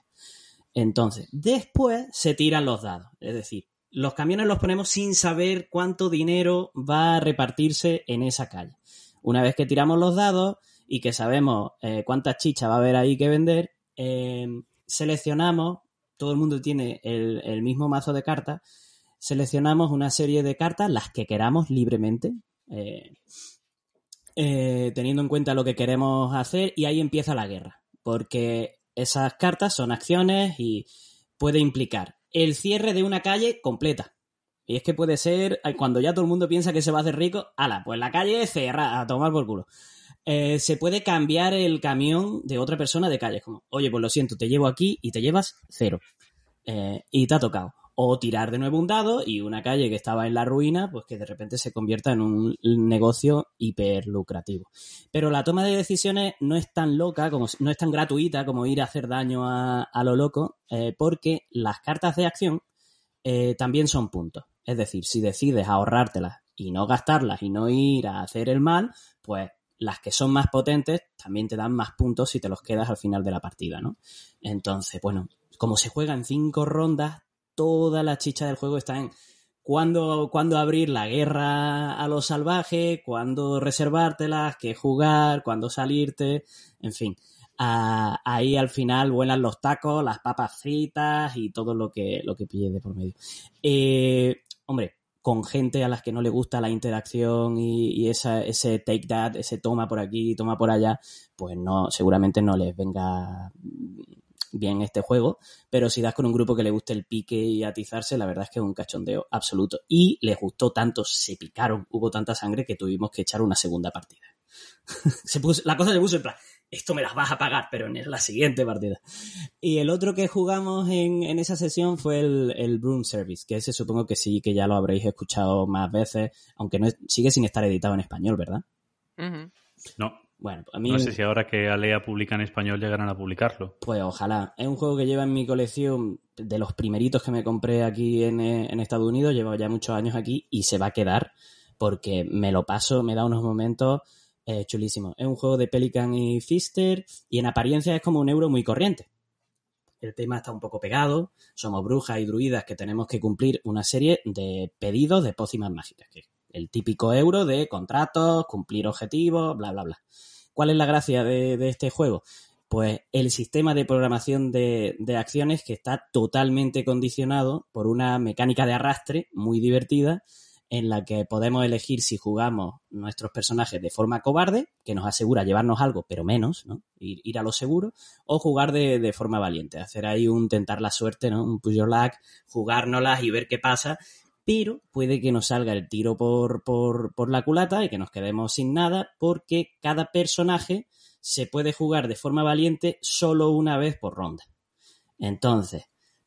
Entonces, después se tiran los dados. Es decir, los camiones los ponemos sin saber cuánto dinero va a repartirse en esa calle. Una vez que tiramos los dados y que sabemos eh, cuántas chichas va a haber ahí que vender, eh, seleccionamos, todo el mundo tiene el, el mismo mazo de cartas, seleccionamos una serie de cartas, las que queramos libremente, eh, eh, teniendo en cuenta lo que queremos hacer, y ahí empieza la guerra, porque esas cartas son acciones y puede implicar el cierre de una calle completa. Y es que puede ser, cuando ya todo el mundo piensa que se va a hacer rico, ala, pues la calle cierra, a tomar por culo. Eh, se puede cambiar el camión de otra persona de calle. Como, oye, pues lo siento, te llevo aquí y te llevas cero. Eh, y te ha tocado. O tirar de nuevo un dado y una calle que estaba en la ruina, pues que de repente se convierta en un negocio hiper lucrativo. Pero la toma de decisiones no es tan loca, como, no es tan gratuita como ir a hacer daño a, lo loco, eh, porque las cartas de acción eh, también son puntos. Es decir, si decides ahorrártelas y no gastarlas y no ir a hacer el mal, pues las que son más potentes también te dan más puntos si te los quedas al final de la partida, ¿no? Entonces, bueno, como se juega en cinco rondas, toda la chicha del juego está en cuándo, cuándo abrir la guerra a los salvajes, cuándo reservártelas, qué jugar, cuándo salirte, en fin. ahí al final vuelan los tacos, las papas fritas y todo lo que, lo que pille de por medio. Eh, hombre, con gente a las que no le gusta la interacción y, ese take that, ese toma por aquí, toma por allá, pues no, seguramente no les venga bien este juego, pero si das con un grupo que le guste el pique y atizarse, la verdad es que es un cachondeo absoluto. Y les gustó tanto, se picaron, hubo tanta sangre que tuvimos que echar una segunda partida. se puso, la cosa se puso en plan, esto me las vas a pagar, pero en la siguiente partida. Y el otro que jugamos en, esa sesión fue el, el, Broom Service, que ese supongo que sí, que ya lo habréis escuchado más veces, aunque no sigue sin estar editado en español, ¿verdad? No. Bueno, a mí... No sé si ahora que Alea publica en español llegarán a publicarlo. Pues ojalá. Es un juego que lleva en mi colección de los primeritos que me compré aquí en, en Estados Unidos. Lleva ya muchos años aquí y se va a quedar porque me lo paso, me da unos momentos eh, chulísimos. Es un juego de Pelican y Fister y en apariencia es como un euro muy corriente. El tema está un poco pegado. Somos brujas y druidas que tenemos que cumplir una serie de pedidos de pócimas mágicas. Que el típico euro de contratos, cumplir objetivos, bla, bla, bla. ¿Cuál es la gracia de, este juego? Pues el sistema de programación de, acciones que está totalmente condicionado por una mecánica de arrastre muy divertida en la que podemos elegir si jugamos nuestros personajes de forma cobarde, que nos asegura llevarnos algo, pero menos, ¿no? Ir, a lo seguro, o jugar de, forma valiente, hacer ahí un tentar la suerte, ¿no? Un push your luck, jugárnoslas y ver qué pasa, pero puede que nos salga el tiro por, por, la culata y que nos quedemos sin nada porque cada personaje se puede jugar de forma valiente solo una vez por ronda. Entonces,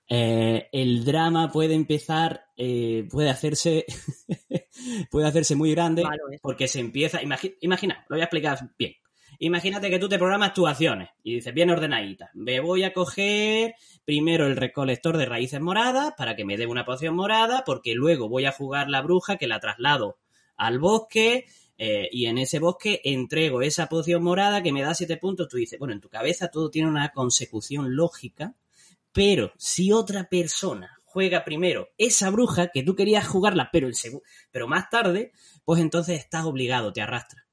eh, el drama puede empezar, eh, puede hacerse, puede hacerse muy grande porque se empieza, imagina, lo voy a explicar bien. Imagínate que tú te programas tus acciones y dices, bien ordenadita, me voy a coger primero el recolector de raíces moradas para que me dé una poción morada, porque luego voy a jugar la bruja que la traslado al bosque eh, y en ese bosque entrego esa poción morada que me da siete puntos. Tú dices, bueno, en tu cabeza todo tiene una consecución lógica, pero si otra persona juega primero esa bruja que tú querías jugarla, pero, el pero más tarde, pues entonces estás obligado, te arrastra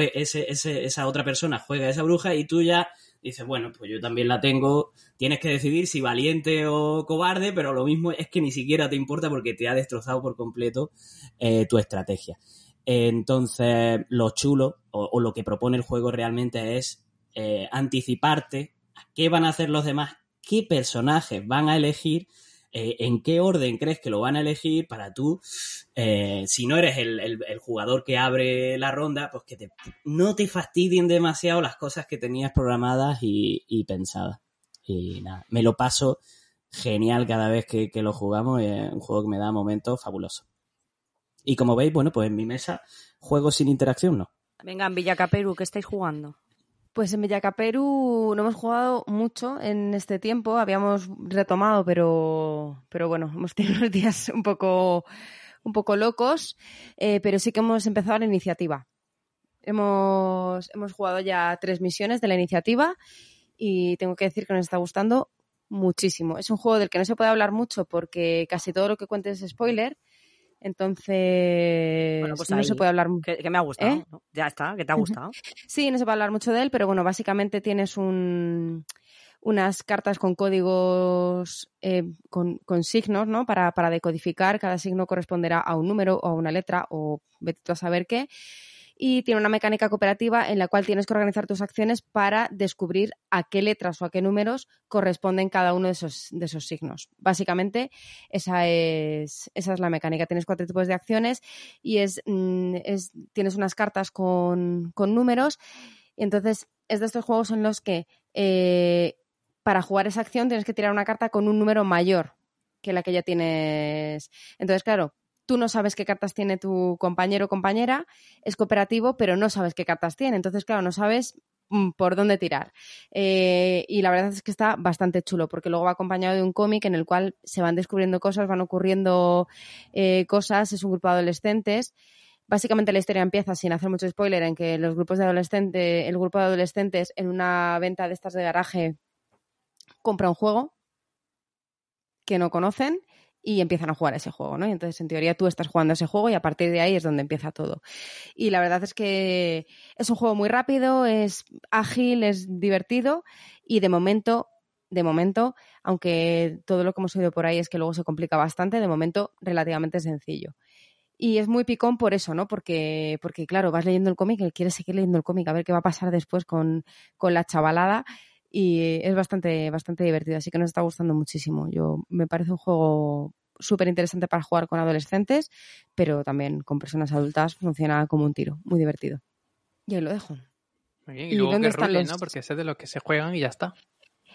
ese, esa otra persona juega esa bruja y tú ya dices, bueno, pues yo también la tengo, tienes que decidir si valiente o cobarde, pero lo mismo es que ni siquiera te importa porque te ha destrozado por completo eh, tu estrategia. Entonces, lo chulo o, lo que propone el juego realmente es eh, anticiparte a qué van a hacer los demás, qué personajes van a elegir eh, en qué orden crees que lo van a elegir para tú, eh, si no eres el, jugador que abre la ronda, pues que no te fastidien demasiado las cosas que tenías programadas y, pensadas. Y nada, me lo paso genial cada vez que, lo jugamos, es un juego que me da momentos fabulosos. Y como veis, bueno, pues en mi mesa, juegos sin interacción no. Venga, en Villacaperu, ¿qué estáis jugando? Pues en Villacaperu no hemos jugado mucho en este tiempo, habíamos retomado, pero, pero bueno, hemos tenido unos días un poco, un poco locos, eh, pero sí que hemos empezado la iniciativa. Hemos, hemos jugado ya tres misiones de la iniciativa y tengo que decir que nos está gustando muchísimo. Es un juego del que no se puede hablar mucho porque casi todo lo que cuentes es spoiler, entonces, pues no se puede hablar que, que me ha gustado. ¿Eh? Ya está, que te ha gustado. sí, no se puede hablar mucho de él, pero bueno, básicamente tienes un, unas cartas con códigos, eh, con, con, signos, ¿no? Para, para decodificar. Cada signo corresponderá a un número o a una letra o vete tú a saber qué y tiene una mecánica cooperativa en la cual tienes que organizar tus acciones para descubrir a qué letras o a qué números corresponden cada uno de esos, de esos signos. Básicamente, esa es, esa es la mecánica. Tienes cuatro tipos de acciones y es, mm, es tienes unas cartas con, con, números. Y entonces, es de estos juegos en los que eh, para jugar esa acción tienes que tirar una carta con un número mayor que la que ya tienes. Entonces, claro, tú no sabes qué cartas tiene tu compañero o compañera, es cooperativo, pero no sabes qué cartas tiene. Entonces, claro, no sabes mm, por dónde tirar. Eh, y la verdad es que está bastante chulo, porque luego va acompañado de un cómic en el cual se van descubriendo cosas, van ocurriendo eh, cosas, es un grupo de adolescentes. Básicamente la historia empieza, sin hacer mucho spoiler, en que los grupos de adolescentes, el grupo de adolescentes en una venta de estas de garaje compra un juego que no conocen y empiezan a jugar ese juego, ¿no? Y entonces, en teoría, tú estás jugando ese juego y a partir de ahí es donde empieza todo. Y la verdad es que es un juego muy rápido, es ágil, es divertido y de momento, de momento, aunque todo lo que hemos oído por ahí es que luego se complica bastante, de momento relativamente sencillo. Y es muy picón por eso, ¿no? Porque, porque claro, vas leyendo el cómic y quieres seguir leyendo el cómic, a ver qué va a pasar después con, con la chavalada y es bastante, bastante divertido, así que nos está gustando muchísimo. Yo me parece un juego súper interesante para jugar con adolescentes, pero también con personas adultas funciona como un tiro, muy divertido. Y ahí lo dejo. Muy bien, ¿Y y luego dónde que están rule, los- ¿no? Porque ese es de los que se juegan y ya está.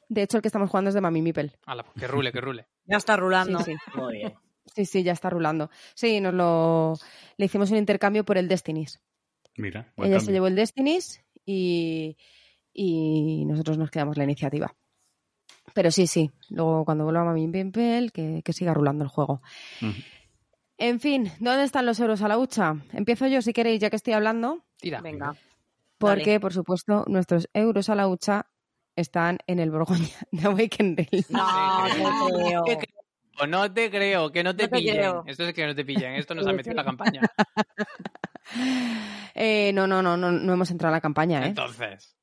De hecho, el que estamos jugando es de Mami Mipel. Ala, pues que rule, que rule. Ya está rulando. Sí, sí. Muy bien. Sí, sí, ya está rulando. Sí, nos lo le hicimos un intercambio por el Destinies. Mira, buen Ella se llevó el Destinies y, y nosotros nos quedamos la iniciativa. Pero sí, sí. Luego cuando vuelva Mami Mipel, que, que siga rulando el juego. En fin, ¿dónde están los euros a la hucha? Empiezo yo si queréis, ya que estoy hablando, Tira. Venga. porque, por supuesto, nuestros euros a la hucha están en el Borgoña de Awakened. No, te no creo. creo. O no te creo, que no te No te pillen. creo. Esto es que no te pillen. Esto nos ha metido en la campaña. Eh, no, no, no, no, no hemos entrado a la campaña, ¿eh? Entonces.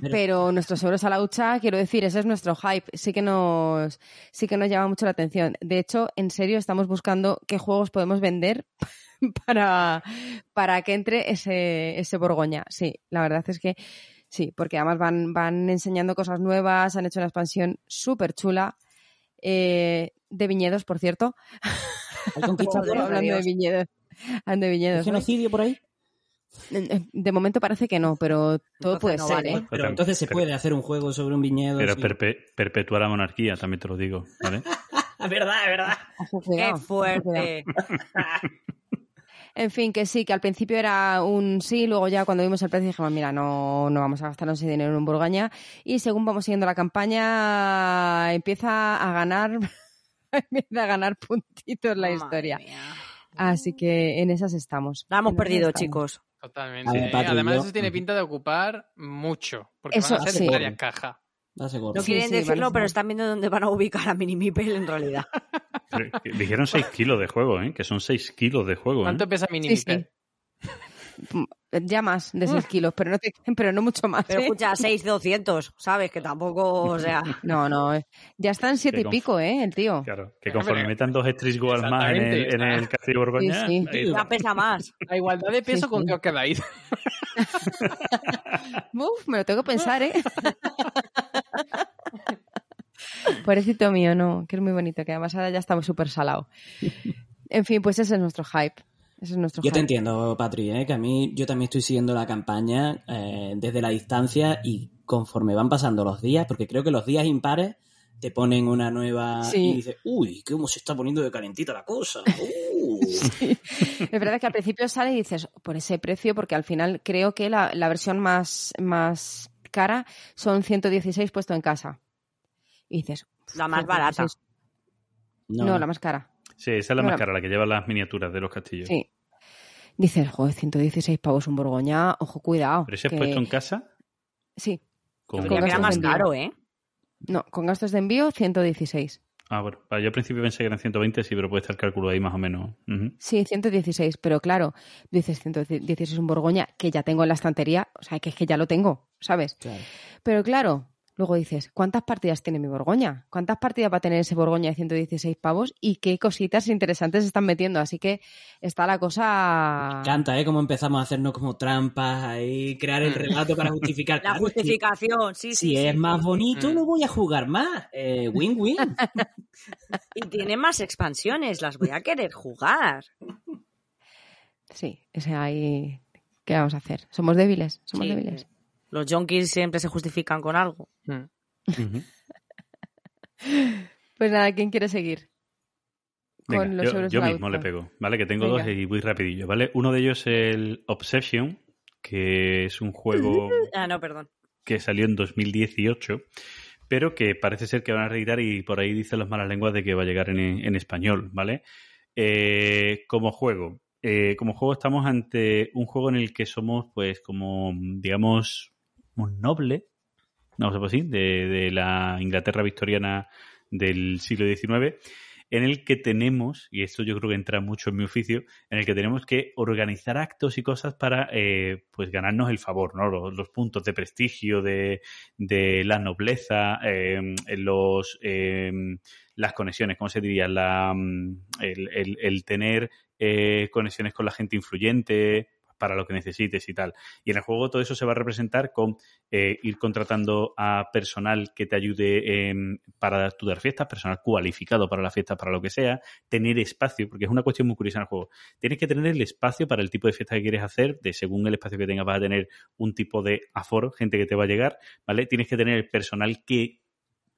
Pero nuestros euros a la hucha, quiero decir, ese es nuestro hype. Sí que nos, sí que nos llama mucho la atención. De hecho, en serio, estamos buscando qué juegos podemos vender para, para que entre ese, ese Borgoña. Sí, la verdad es que sí, porque además van, van enseñando cosas nuevas, han hecho una expansión súper chula. eh, de viñedos, por cierto. ¿Hay conquistadores? Hablando de viñedos. Hablando de ¿Hay viñedos. ¿no? genocidio por ahí? De momento parece que no, pero todo Entonces puede no ser, vale. ¿eh? Pero entonces se puede hacer un juego sobre un viñedo. Pero sí. perpe- perpetuar la monarquía, también te lo digo, ¿vale? Es verdad, es verdad. Qué fuerte. En fin, que sí, que al principio era un sí, luego ya cuando vimos el precio dijimos, mira, no, no vamos a gastarnos ese dinero en un Burgaña. Y según vamos siguiendo la campaña, empieza a ganar, empieza a ganar puntitos la historia. mía. Así que en esas estamos. La hemos perdido, estamos. chicos. Totalmente. Ver, ¿eh? Además, yo- eso tiene pinta de ocupar mucho. Porque Eso van a ser sí. varias cajas. No quieren sí, decirlo, vale, pero están viendo dónde van a ubicar a Minimipel en realidad. Pero Dijeron 6 kilos de juego, ¿eh? Que son 6 kilos de juego, ¿eh? ¿Cuánto pesa Mini Sí, sí. Ya más de 6 kilos, pero no, te- pero no mucho más. Pero ¿eh? escucha, 6,200, ¿sabes? Que tampoco, o sea... No, no, eh. ya están siete y conf- pico, ¿eh? El tío. Claro, que conforme metan dos Street Goals más en el, en el. Castillo Borgoña, Sí, sí. Ya pesa más. A igualdad de peso, Sí, ¿con qué os quedáis? Uf, me lo tengo que pensar, ¿eh? Pobrecito mío, no, que es muy bonito, que además ahora ya estamos súper salado. En fin, pues ese es nuestro hype. Ese es nuestro Yo te entiendo, Patri, ¿eh? que a mí yo también estoy siguiendo la campaña eh, desde la distancia y conforme van pasando los días, porque creo que los días impares te ponen una nueva Sí. y dices, uy, cómo se está poniendo de calentita la cosa. Uh". Es verdad que al principio sale y dices, por ese precio, porque al final creo que la, la versión más, más cara son 116 puesto en casa. Y dices, La más barata. 116. No, la más cara. Sí, esa es la más la- cara, la que lleva las miniaturas de los castillos. Sí. Dices, joder, 116 pavos un Borgoña, ojo, cuidado. Pero ese es que- puesto en casa Sí, con... Era gastos más de envío. caro, ¿eh? no, con gastos de envío 116. Ah, bueno, yo al principio pensé que eran 120, sí, pero puede estar el cálculo ahí más o menos. Ujú. Sí, 116, pero claro, dices 116 un Borgoña que ya tengo en la estantería, o sea, que es que ya lo tengo, ¿sabes? Claro. Pero claro, luego dices, ¿cuántas partidas tiene mi Borgoña? ¿Cuántas partidas va a tener ese Borgoña de 116 pavos? Y qué cositas interesantes están metiendo, así que está la cosa... Canta, ¿eh? Cómo empezamos a hacernos como trampas ahí, crear el relato para justificar. La Claro, es justificación, sí, Si sí. es sí. más bonito, Mm. lo voy a jugar más. Eh, Win-win. Y tiene más expansiones, las voy a querer jugar. Sí, ese ahí... ¿Qué vamos a hacer? Somos débiles, somos Sí. débiles. Los junkies siempre se justifican con algo. Mm. Ujú. Pues nada, ¿quién quiere seguir? Venga, con los yo, mismo le pego, ¿vale? Que tengo Venga. dos y voy rapidillo, ¿vale? Uno de ellos es el Obsession, que es un juego Ah, no, perdón. que salió en 2018, pero que parece ser que van a reeditar y por ahí dicen las malas lenguas de que va a llegar en, en español, ¿vale? Eh, como juego, eh, como juego estamos ante un juego en el que somos, pues, como, digamos, noble, no sé así, de, de la Inglaterra victoriana del siglo XIX, en el que tenemos, y esto yo creo que entra mucho en mi oficio, en el que tenemos que organizar actos y cosas para eh, pues ganarnos el favor, ¿no? Los, los puntos de prestigio, de, de la nobleza, eh, los eh, las conexiones, ¿cómo se diría? La, el, el- tener conexiones con la gente influyente para lo que necesites y tal. Y en el juego todo eso se va a representar con eh, ir contratando a personal que te ayude em, para tu fiestas, personal cualificado para la fiesta, para lo que sea, tener espacio, porque es una cuestión muy curiosa en el juego. Tienes que tener el espacio para el tipo de fiesta que quieres hacer, de según el espacio que tengas vas a tener un tipo de aforo, gente que te va a llegar, ¿vale? Tienes que tener el personal que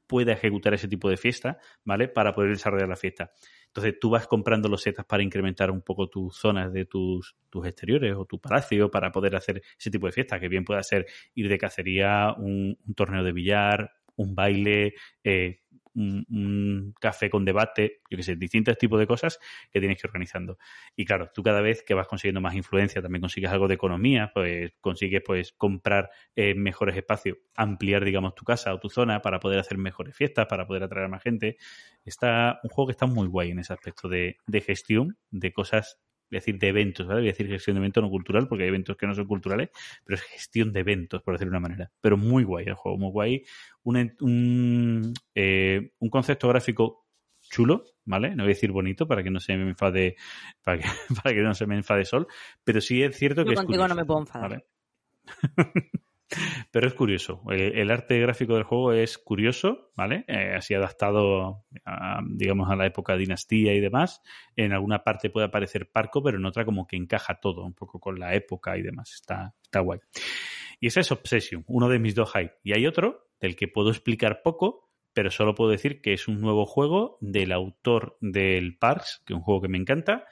pueda ejecutar ese tipo de fiesta, ¿vale? Para poder desarrollar la fiesta. Entonces tú vas comprando los setas para incrementar un poco tus zonas de tus, tus exteriores o tu palacio para poder hacer ese tipo de fiesta, que bien pueda ser ir de cacería, un, un torneo de billar, un baile, eh, un, café con debate, yo que sé, distintos tipos de cosas que tienes que ir organizando. Y claro, tú cada vez que vas consiguiendo más influencia, también consigues algo de economía, pues consigues pues comprar eh, mejores espacios, ampliar, digamos, tu casa o tu zona para poder hacer mejores fiestas, para poder atraer a más gente. Está un juego que está muy guay en ese aspecto de, de gestión de cosas, decir de eventos, ¿vale? Voy a decir gestión de eventos no cultural, porque hay eventos que no son culturales, pero es gestión de eventos, por decirlo de una manera. Pero muy guay el juego, muy guay. Un, un, eh, un concepto gráfico chulo, ¿vale? No voy a decir bonito para que no se me enfade, para que, para que no se me enfade Sol, pero sí es cierto Yo que es contigo no curioso, me puedo enfadar. ¿vale? Pero es curioso. El, el arte gráfico del juego es curioso, ¿vale? Eh, así adaptado, a, digamos, a la época dinastía y demás. En alguna parte puede parecer parco, pero en otra como que encaja todo, un poco con la época y demás. Está, está guay. Y ese es Obsession, uno de mis dos hype. Y hay otro del que puedo explicar poco, pero solo puedo decir que es un nuevo juego del autor del Parks, que es un juego que me encanta,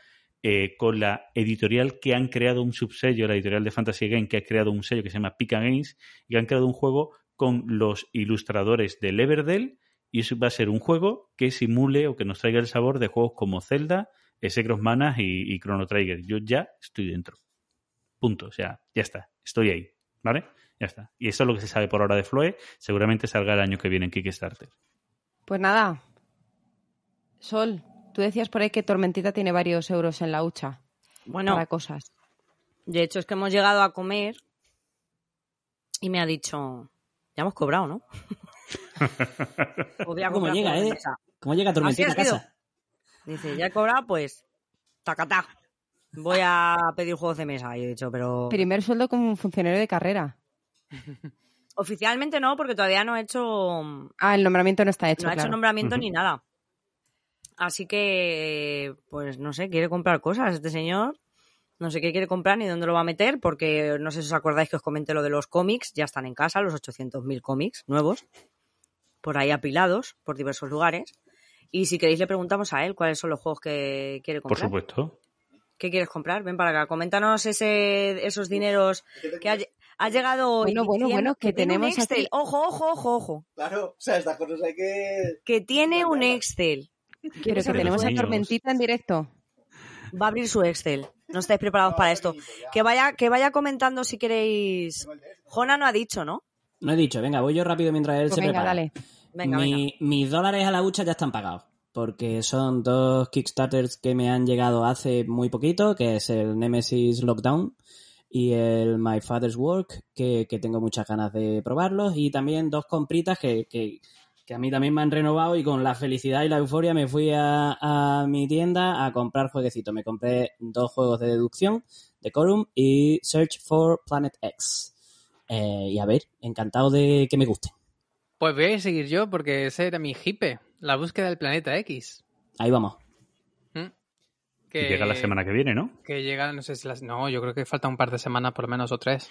eh, con la editorial que han creado un subsello, la editorial de Fantasy Game, que ha creado un sello que se llama Pika Games, y han creado un juego con los ilustradores de Everdell, y eso va a ser un juego que simule o que nos traiga el sabor de juegos como Zelda, Secret Manas y, y Chrono Trigger. Yo ya estoy dentro. Punto. O sea, ya está. Estoy ahí. ¿Vale? Ya está. Y eso es lo que se sabe por ahora de Floe. Seguramente salga el año que viene en Kickstarter. Pues nada. Sol, tú decías por ahí que Tormentita tiene varios euros en la hucha Bueno, para cosas. de hecho es que hemos llegado a comer y me ha dicho, ya hemos cobrado, ¿no? Podría ¿Cómo llega, eh? mesa. ¿Cómo llega Tormentita a casa? Dice, ya he cobrado, pues, tacatá. Voy a pedir juegos de mesa. Y he dicho, pero... Primer sueldo como funcionario de carrera. Oficialmente no, porque todavía no he hecho... Ah, el nombramiento no está hecho, no ha hecho claro. nombramiento ni nada. Así que, pues no sé, quiere comprar cosas este señor. No sé qué quiere comprar ni dónde lo va a meter, porque no sé si os acordáis que os comenté lo de los cómics. Ya están en casa, los 800.000 cómics nuevos, por ahí apilados, por diversos lugares. Y si queréis le preguntamos a él cuáles son los juegos que quiere Por comprar. supuesto. ¿Qué quieres comprar? Ven para acá, coméntanos ese, esos dineros que ha, lle- ha llegado hoy. Bueno, bueno, bueno, que tenemos Excel. aquí- Ojo, ojo, ojo, ojo. Claro, o sea, estas cosas hay que... Que tiene un Excel. Pero que tenemos a. Tormentita en directo. Va a abrir su Excel. No estáis preparados para esto. Que vaya, que vaya comentando si queréis. Jona no ha dicho, ¿no? No he dicho, venga, voy yo rápido mientras él Pues se venga, prepara. dale. Venga, Mi- venga. Mis dólares a la hucha ya están pagados. Porque son dos Kickstarters que me han llegado hace muy poquito, que es el Nemesis Lockdown y el My Father's Work, que, que tengo muchas ganas de probarlos. Y también dos compritas que, que, que a mí también me han renovado y con la felicidad y la euforia me fui a, a mi tienda a comprar jueguecitos. Me compré dos juegos de deducción, Decorum y Search for Planet X. Eh, y a ver, encantado de que me gusten. Pues voy a seguir yo porque ese era mi hipe, la búsqueda del planeta X. Ahí vamos. ¿Mm? Y Que llega la semana que viene, ¿no? Que llega, no sé si las... No, yo creo que falta un par de semanas por lo menos o tres.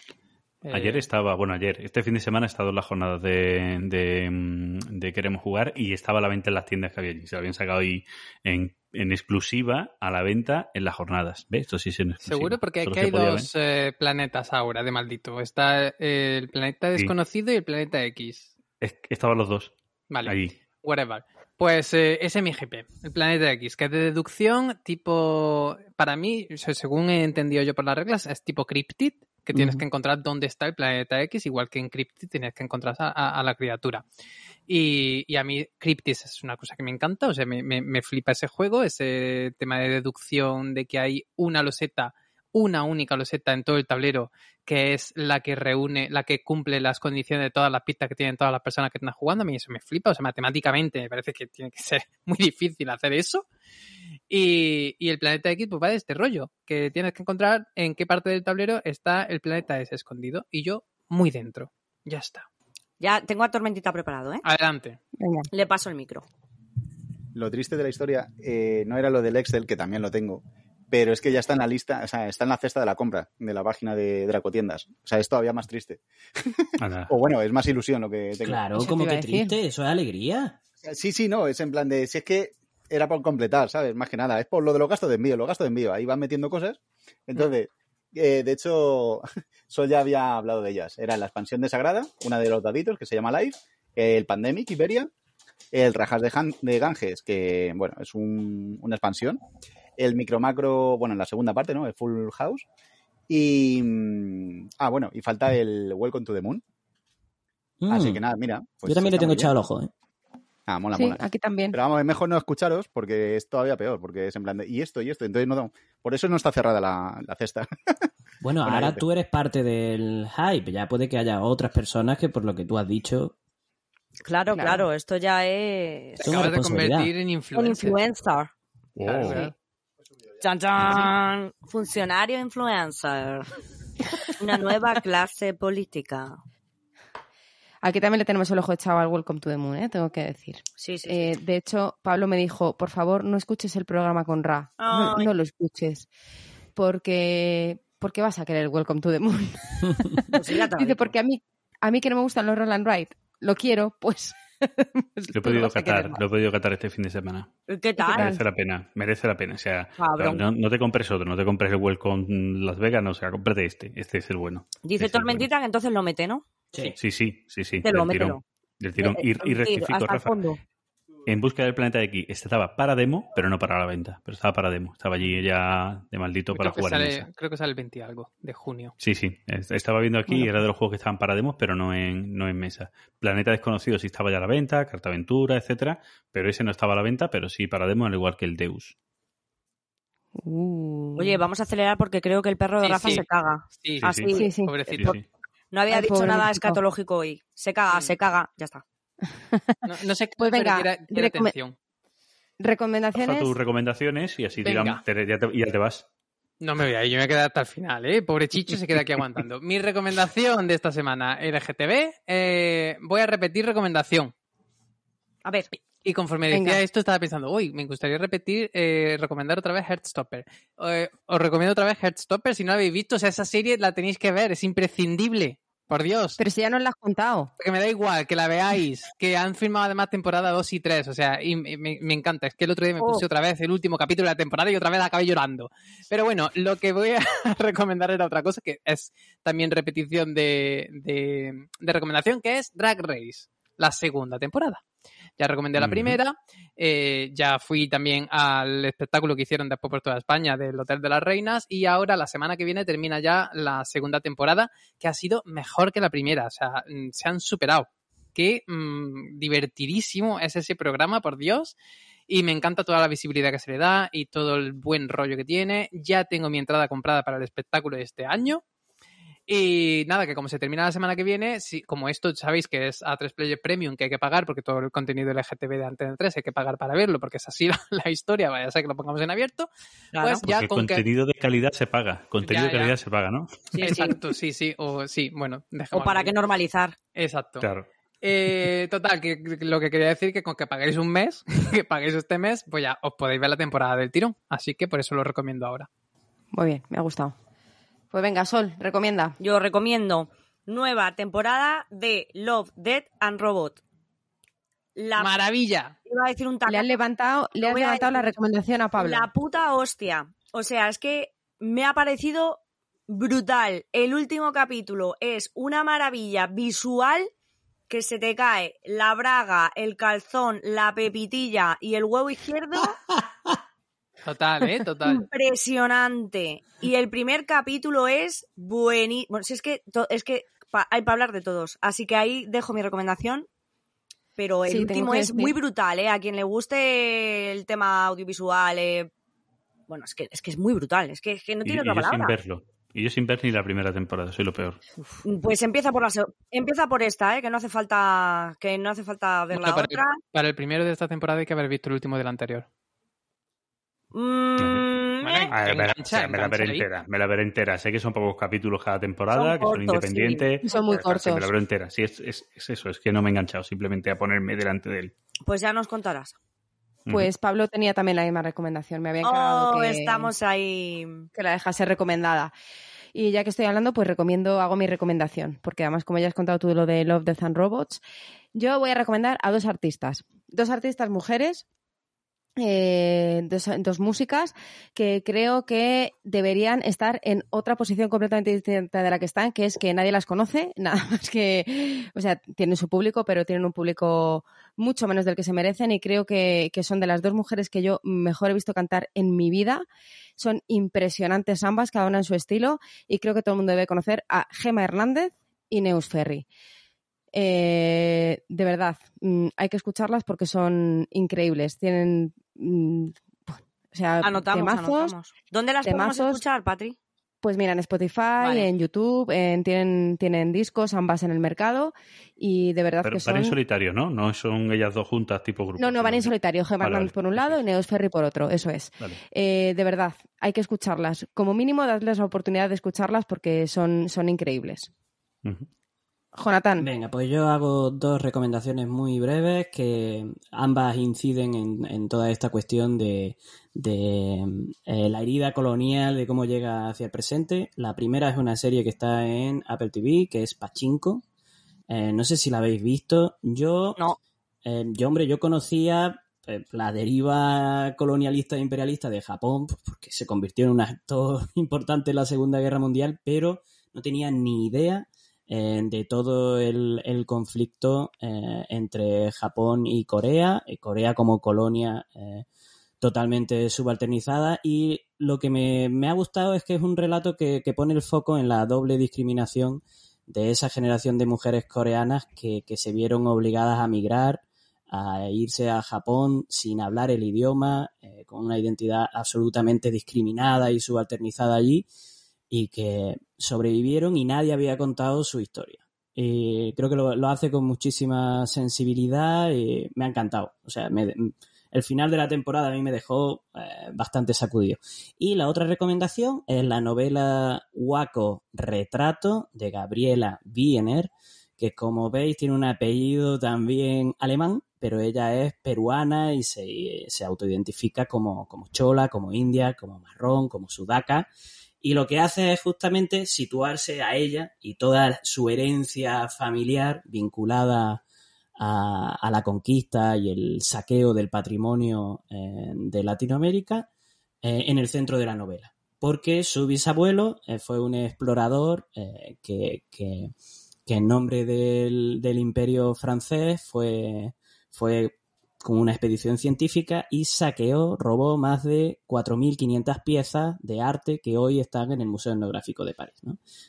Eh, Ayer estaba, bueno, ayer, este fin de semana he estado en las jornadas de, de, mm, de Queremos Jugar y estaba a la venta en las tiendas que había allí. Se lo habían sacado ahí en en exclusiva a la venta en las jornadas. ¿Ves? Esto sí es en exclusiva. Seguro porque aquí hay dos eh, planetas ahora de maldito. Está eh, el planeta desconocido y el planeta X. Es- estaban los dos Vale. ahí. Whatever. Pues eh, ese es mi GP, el planeta X, que es de deducción tipo, para mí, según he entendido yo por las reglas, es tipo Cryptid, que tienes que encontrar dónde está el planeta X, igual que en Cryptid tienes que encontrar a, a- a la criatura. Y, y a mí Cryptid es una cosa que me encanta, o sea, me, me- me flipa ese juego, ese tema de deducción de que hay una loseta, una única loseta en todo el tablero, que es la que reúne, la que cumple las condiciones de todas las pistas que tienen todas las personas que están jugando. A mí eso me flipa, o sea, matemáticamente me parece que tiene que ser muy difícil hacer eso. Y, y el planeta X pues va de este rollo, que tienes que encontrar en qué parte del tablero está el planeta ese escondido. Y yo muy dentro. Ya está. Ya tengo a Tormentita preparado, ¿eh? Adelante. Venga. Le paso el micro. Lo triste de la historia eh, no era lo del Excel, que también lo tengo, pero es que ya está en la lista, o sea, está en la cesta de la compra de la página de Dracotiendas. O sea, es todavía más triste. O bueno, es más ilusión lo que tengo. Claro, como que triste, eso es alegría. Sí, sí, no, es en plan de, si es que era por completar, ¿sabes? Más que nada, es por lo de los gastos de envío, los gastos de envío, ahí van metiendo cosas. Entonces, eh, de hecho, Sol ya había hablado de ellas. Era la expansión de Sagrada, una de los daditos que se llama Live, el Pandemic Iberia, el Rajas de, Han- de Ganges, que, bueno, es un- una expansión, el Micromacro, bueno, en la segunda parte, ¿no? El Full House. Y, mm, ah, bueno, y falta el Welcome to the Moon. Así Mm. que nada, mira. pues Yo también le tengo echado el ojo, ¿eh? Ah, mola, Sí, mola. aquí también. Pero vamos, es mejor no escucharos porque es todavía peor, porque es en plan de, y esto, y esto. Entonces, no, por eso no está cerrada la, la cesta. Bueno, Bueno, ahora tú eres parte del hype. Ya puede que haya otras personas que, por lo que tú has dicho, Claro, Claro. claro, esto ya es una Acabas de convertir en un influencer. influencer. Claro, Oh. claro. Chan, chan. Funcionario influencer. Una nueva clase política. Aquí también le tenemos el ojo echado al Welcome to the Moon, ¿eh? tengo que decir. Sí, sí. sí. Eh, de hecho, Pablo me dijo, por favor, no escuches el programa con Ra. No, lo escuches. Porque, porque vas a querer el Welcome to the Moon. Pues Dice, porque a mí, a mí que no me gustan los roll and ride, lo quiero, pues... pues Lo he podido catar, lo he podido catar este fin de semana. ¿Qué ¿Qué tal? Merece la pena, merece la pena. O sea, no, no te compres otro, no te compres el Welcome Las Vegas, no, o sea, cómprate este. Este es el bueno. Dice Este Tormentita que entonces lo mete, ¿no? Sí. Sí, sí, sí, sí. Mételo, del tirón. Del tirón. Eh, Y, eh, y tiro, rectifico, Rafa. fondo. En busca del planeta X estaba para demo, pero no para la venta. Pero estaba para demo. Estaba allí ya de maldito para creo, jugar en sale, mesa. creo que sale el 20 y algo de junio. Sí, sí. Es- Estaba viendo aquí, Bueno. era de los juegos que estaban para demos, pero no en, no en mesa. Planeta Desconocido sí estaba ya a la venta, Carta Aventura, etcétera, pero ese no estaba a la venta, pero sí para demo, al igual que el Deus. Uh. Oye, vamos a acelerar porque creo que el perro de Sí, Rafa sí. se caga. Sí, Ah, sí. sí. Sí, sí. Pobrecito. No había Ay, dicho nada escatológico hoy. Se caga, Sí. se caga. Ya está. No, no sé qué, Pues pero venga, quiere, quiere recome- atención. ¿Recomendaciones? tus recomendaciones y así digamos, te- ya, te, ya te vas. No me voy a ir, yo me quedé hasta el final, ¿eh? Pobre Chicho se queda aquí aguantando. Mi recomendación de esta semana, LGTB. Eh, voy a repetir recomendación. A ver, Y conforme Venga. decía esto, estaba pensando, uy, me gustaría repetir, eh, recomendar otra vez Heartstopper. Eh, os recomiendo otra vez Heartstopper, si no la habéis visto, o sea, esa serie la tenéis que ver, es imprescindible. Por Dios. Pero si ya nos lo has contado. Que me da igual, que la veáis, que han filmado además temporada 2 y 3, o sea, y me, encanta. Es que el otro día me Oh. puse otra vez el último capítulo de la temporada y otra vez acabé llorando. Pero bueno, lo que voy a recomendar era otra cosa, que es también repetición de, de, de recomendación, que es Drag Race, la segunda temporada. Ya recomendé la primera, eh, ya fui también al espectáculo que hicieron después por toda España del Hotel de las Reinas y ahora la semana que viene termina ya la segunda temporada que ha sido mejor que la primera, o sea, mm, se han superado. Qué mm, divertidísimo es ese programa, por Dios. Y me encanta toda la visibilidad que se le da y todo el buen rollo que tiene. Ya tengo mi entrada comprada para el espectáculo de este año. Y nada, que como se termina la semana que viene, si, como esto sabéis que es A3 Player Premium que hay que pagar, porque todo el contenido LGTB de Antena 3 hay que pagar para verlo, porque es así la, la historia, vaya a ser que lo pongamos en abierto, claro. pues Porque ya el con que... contenido de calidad se paga. Contenido Ya, de ya. calidad se paga, ¿no? Sí. Exacto, sí, sí, o sí, bueno, O para qué normalizar. Exacto. Claro. Eh, total, que que lo que quería decir que con que paguéis un mes, que paguéis este mes, pues ya os podéis ver la temporada del tirón. Así que por eso lo recomiendo ahora. Muy bien, me ha gustado. Pues venga, Sol, recomienda. Yo recomiendo nueva temporada de Love, Death and Robot. la Maravilla. iba a decir un Le has levantado, le has voy a levantado la recomendación a Pablo. La puta hostia. O sea, es que me ha parecido brutal. El último capítulo es una maravilla visual que se te cae la braga, el calzón, la pepitilla y el huevo izquierdo. Total, ¿eh? Total. Impresionante. Y el primer capítulo es buenísimo. Bueno, si es que, to- es que pa- hay para hablar de todos. Así que ahí dejo mi recomendación. Pero el Sí, último es decir- muy brutal, ¿eh? A quien le guste el tema audiovisual, eh, bueno, es que, es que es muy brutal. Es que, es que no Y, tiene y otra yo sin palabra. verlo. Y yo sin ver ni la primera temporada, soy lo peor. Pues empieza por la empieza por esta, ¿eh? Que no hace falta, que no hace falta ver Bueno, la para, otra. el, para el primero de esta temporada hay que haber visto el último del anterior. Mm, Vale. eh, A ver, me, la- Engancha, o sea, me la veré entera, me la veré entera. Sé que son pocos capítulos cada temporada, Son que son cortos, independientes. Son muy pero, o sea, sí, me cortos. la veré entera. Sí, es, es- es eso, es que no me he enganchado simplemente a ponerme delante de él. Pues ya nos contarás. Pues Pablo tenía también la misma recomendación. Me había encargado Oh, que, estamos ahí. que la dejase recomendada. Y ya que estoy hablando, pues recomiendo, hago mi recomendación, porque además, como ya has contado tú lo de Love, Death and Robots, yo voy a recomendar a dos artistas, dos artistas mujeres, eh, dos, músicas que creo que deberían estar en otra posición completamente distinta de la que están, que es que nadie las conoce, nada más que, o sea, tienen su público, pero tienen un público mucho menos del que se merecen y creo que, que son de las dos mujeres que yo mejor he visto cantar en mi vida. Son impresionantes ambas, cada una en su estilo, y creo que todo el mundo debe conocer a Gema Hernández y Neus Ferry. Eh, de verdad, mm, hay que escucharlas porque son increíbles. Tienen, mm, o sea, Anotamos, temazos. anotamos. ¿Dónde las podemos escuchar, Patri? Pues mira, en Spotify, Vale. en YouTube, en- tienen, tienen discos, ambas en el mercado, y de verdad Pero que van son... en solitario, ¿no? No son ellas dos juntas, tipo grupo. No, no, van en solitario. Gemma Vale, por un lado y Neus Ferry por otro, eso es. Vale. Eh, de verdad, hay que escucharlas. Como mínimo, darles la oportunidad de escucharlas porque son, son increíbles. Jonathan, Venga, pues yo hago dos recomendaciones muy breves que ambas inciden en, en toda esta cuestión de, de, eh, la herida colonial, de cómo llega hacia el presente. La primera es una serie que está en Apple TV, que es Pachinko. Eh, no sé si la habéis visto. Yo, No. eh, yo hombre, yo conocía la deriva colonialista e imperialista de Japón, pues, porque se convirtió en un actor importante en la Segunda Guerra Mundial, pero no tenía ni idea eh, de todo el, el conflicto eh, entre Japón y Corea, eh, Corea como colonia eh, totalmente subalternizada. Y lo que me, me ha gustado es que es un relato que, que pone el foco en la doble discriminación de esa generación de mujeres coreanas que, que se vieron obligadas a migrar, a irse a Japón sin hablar el idioma, eh, con una identidad absolutamente discriminada y subalternizada allí, y que sobrevivieron y nadie había contado su historia. Y creo que lo, hace con muchísima sensibilidad y me ha encantado. O sea, me- el final de la temporada a mí me dejó eh, bastante sacudido. Y la otra recomendación es la novela Waco Retrato de Gabriela Wiener, que como veis tiene un apellido también alemán, pero ella es peruana y se, se autoidentifica como, como chola, como india, como marrón, como sudaca. Y lo que hace es justamente situarse a ella y toda su herencia familiar vinculada a, la conquista y el saqueo del patrimonio eh, de Latinoamérica eh, en el centro de la novela. Porque su bisabuelo eh, fue un explorador que, que- que en nombre del, del imperio francés fue, fue con una expedición científica y saqueó, robó más de 4.500 piezas de arte que hoy están en el Museo Etnográfico de París.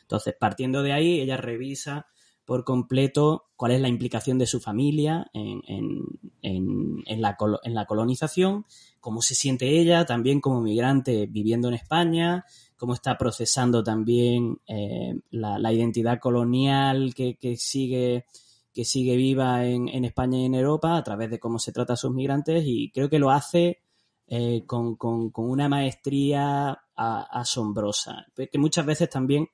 Entonces, partiendo de ahí, ella revisa por completo cuál es la implicación de su familia en, en- en- la, en la colonización, cómo se siente ella también como migrante viviendo en España, cómo está procesando también eh, la, la identidad colonial que, que sigue que sigue viva en, en España y en Europa a través de cómo se trata a sus migrantes y creo que lo hace eh, con, con- con una maestría a- asombrosa, que muchas veces también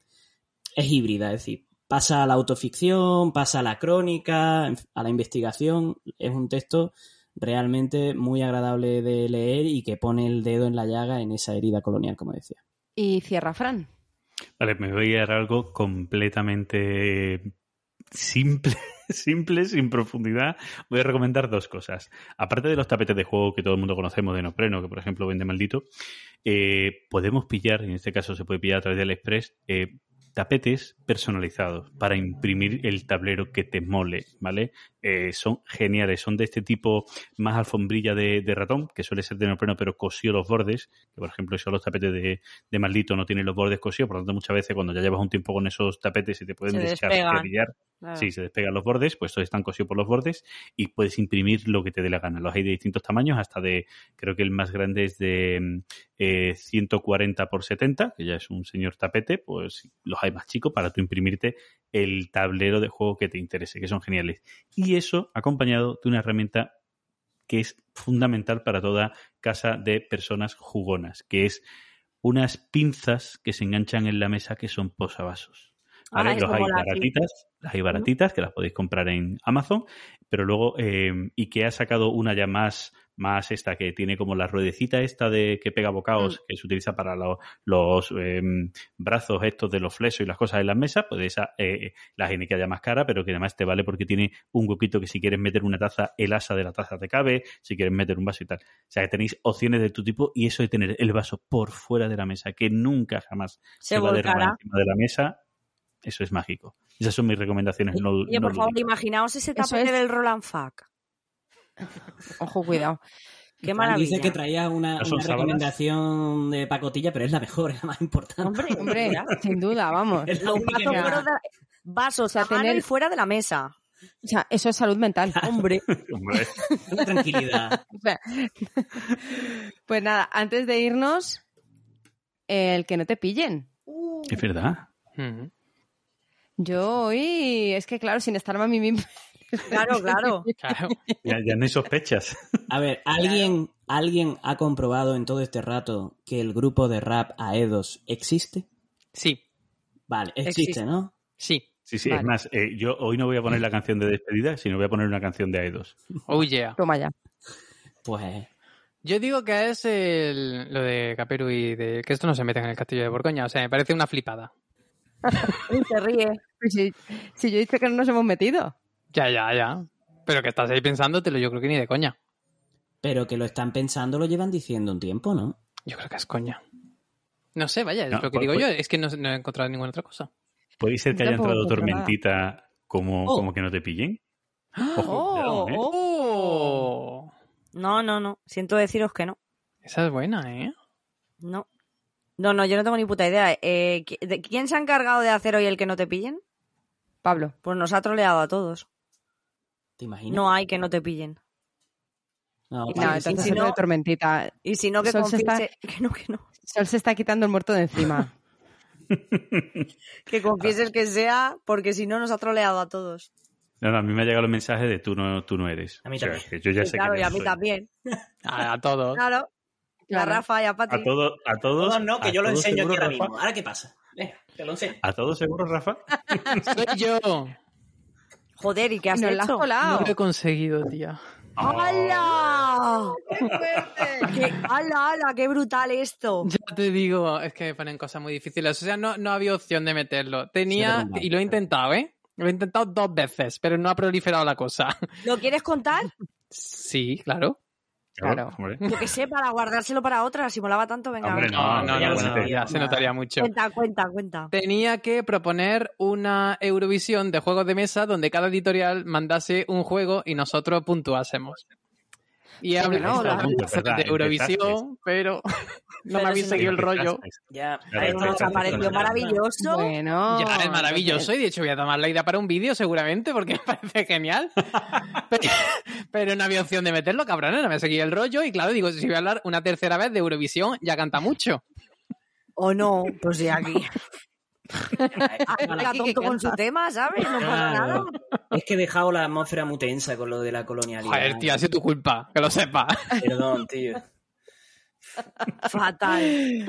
es híbrida, es decir, pasa a la autoficción, pasa a la crónica, a la investigación, es un texto realmente muy agradable de leer y que pone el dedo en la llaga en esa herida colonial, como decía. y cierra Fran. Vale, me voy a dar algo completamente simple simple, sin profundidad, voy a recomendar dos cosas. Aparte de los tapetes de juego que todo el mundo conocemos de Nopreno, que por ejemplo vende maldito, eh, podemos pillar, en este caso se puede pillar a través del Express, eh, tapetes personalizados para imprimir el tablero que te mole, ¿vale? Eh, son geniales, son de este tipo más alfombrilla de, de ratón, que suele ser de neopreno, pero cosido los bordes, que por ejemplo esos los tapetes de, de maldito no tienen los bordes cosidos, por lo tanto muchas veces cuando ya llevas un tiempo con esos tapetes y te pueden descarrillar, Claro. Sí, se despegan los bordes, pues estos están cosidos por los bordes y puedes imprimir lo que te dé la gana. Los hay de distintos tamaños, hasta de, creo que el más grande es de mm, eh, 140 por 70, que ya es un señor tapete, pues los hay más chicos para tú imprimirte el tablero de juego que te interese, que son geniales. Y eso acompañado de una herramienta que es fundamental para toda casa de personas jugonas, que es unas pinzas que se enganchan en la mesa que son posavasos. ¿vale? Ah, Los hay la- baratitas, las hay baratitas que las podéis comprar en Amazon, pero luego eh, IKEA ha sacado una ya más, más esta que tiene como la ruedecita esta de que pega bocados que se utiliza para los, los eh, brazos estos de los flesos y las cosas en las mesas, pues esa eh, la IKEA ya más cara, pero que además te vale porque tiene un huequito que si quieres meter una taza, el asa de la taza te cabe, si quieres meter un vaso y tal. O sea que tenéis opciones de tu tipo y eso de tener el vaso por fuera de la mesa, que nunca jamás Se se, va a derramar encima de la mesa, eso es mágico. Esas son mis recomendaciones. No, no por favor, imaginaos ese tapete es- del Roland Fuck. Ojo, cuidado. Qué maravilla. Dice que traía una, recomendación de pacotilla, pero es la mejor, es la más importante. Hombre, Hombre, sin duda, vamos. Es la los única vasos, de- a tener- y fuera de la mesa. O sea, eso es salud mental. Hombre. Hombre, Una tranquilidad. O sea, pues nada, antes de irnos, el que no te pillen. es verdad. Mm. Yo hoy, es que claro, sin estar a mí misma. Claro, claro. Claro. Ya, ya no hay sospechas. A ver, ¿alguien, ¿alguien ha comprobado en todo este rato que el grupo de rap Aedos existe? Sí, Vale, existe, Existe. ¿no? sí. Sí, sí, Vale. es más, eh, yo hoy no voy a poner la canción de despedida, sino voy a poner una canción de A2. Oh yeah. Toma ya. Pues Yo digo que es el- lo de Caperu y de que esto no se mete en el castillo de Borgoña. O sea, me parece una flipada. Y se ríe. Si, si yo he dicho que no nos hemos metido. Ya, ya, ya. Pero que estás ahí pensándotelo, yo creo que ni de coña. Pero que lo están pensando, lo llevan diciendo un tiempo, ¿no? Yo creo que es coña. No sé, vaya, es No, lo que digo yo, es que no, no he encontrado ninguna otra cosa. ¿Puede ser que haya entrado tormentita como, Oh. como que no te pillen? Ojo, Oh, cuidado, ¿eh? ¡Oh! No, no, no. Siento deciros que no. Esa es buena, ¿eh? No. No, no, yo no tengo ni puta idea. Eh, ¿qui- de- ¿Quién se ha encargado de hacer hoy el que no te pillen? Pablo. Pues nos ha troleado a todos. ¿Te imaginas? No hay que no te pillen. No, No, entonces si no- de tormentita. Y si no, que Sol se está- confiese... Que no, que no. Sol se está quitando el muerto de encima. Que confieses que sea, porque si no nos ha troleado a todos. No, no, a mí me ha llegado el mensaje de tú no, tú no eres. A mí O sea, también. que yo ya Sí, sé claro, que y a mí soy. también. A, a todos. Claro. A. Rafa y a Pati. A, todo, a todos. Todos no, que yo lo todos enseño aquí ahora mismo. ¿Ahora qué pasa? Venga, te lo enseño. ¿A todos seguro, Rafa? Soy yo. Joder, ¿y qué has Nos la has hecho? colado. No lo he conseguido, tía. ¡Hala! ¡Qué ¡Hala, hala! ¡Qué brutal esto! Ya te digo, es que me ponen cosas muy difíciles. O sea, no, no había opción de meterlo. Tenía, y lo he intentado, ¿eh? Lo he intentado dos veces, pero no ha proliferado la cosa. ¿Lo quieres contar? Sí, claro. Claro. Yo que sé, para guardárselo para otra, si molaba tanto, venga. Hombre. No, no, no, no, ya se notaría mucho. Cuenta, cuenta, cuenta. Tenía que proponer una Eurovisión de juegos de mesa donde cada editorial mandase un juego y nosotros puntuásemos. Y he Pero hablado no, de Eurovisión, pero no Pero me habéis seguido el rollo. Ya, nos ha parecido maravilloso. Bueno. Ya, es maravilloso y de hecho voy a tomar la idea para un vídeo seguramente porque me parece genial. pero, pero no había opción de meterlo, cabrón, no me seguía el rollo y claro, digo, si voy a hablar una tercera vez de Eurovisión, ya canta mucho. O no, pues de aquí. Que tonto con su tema, ¿sabes? No pasa nada. Es que he dejado la atmósfera muy tensa con lo de la colonialidad. Joder, tío, ha sido tu culpa, que lo sepas. Perdón, tío. Fatal.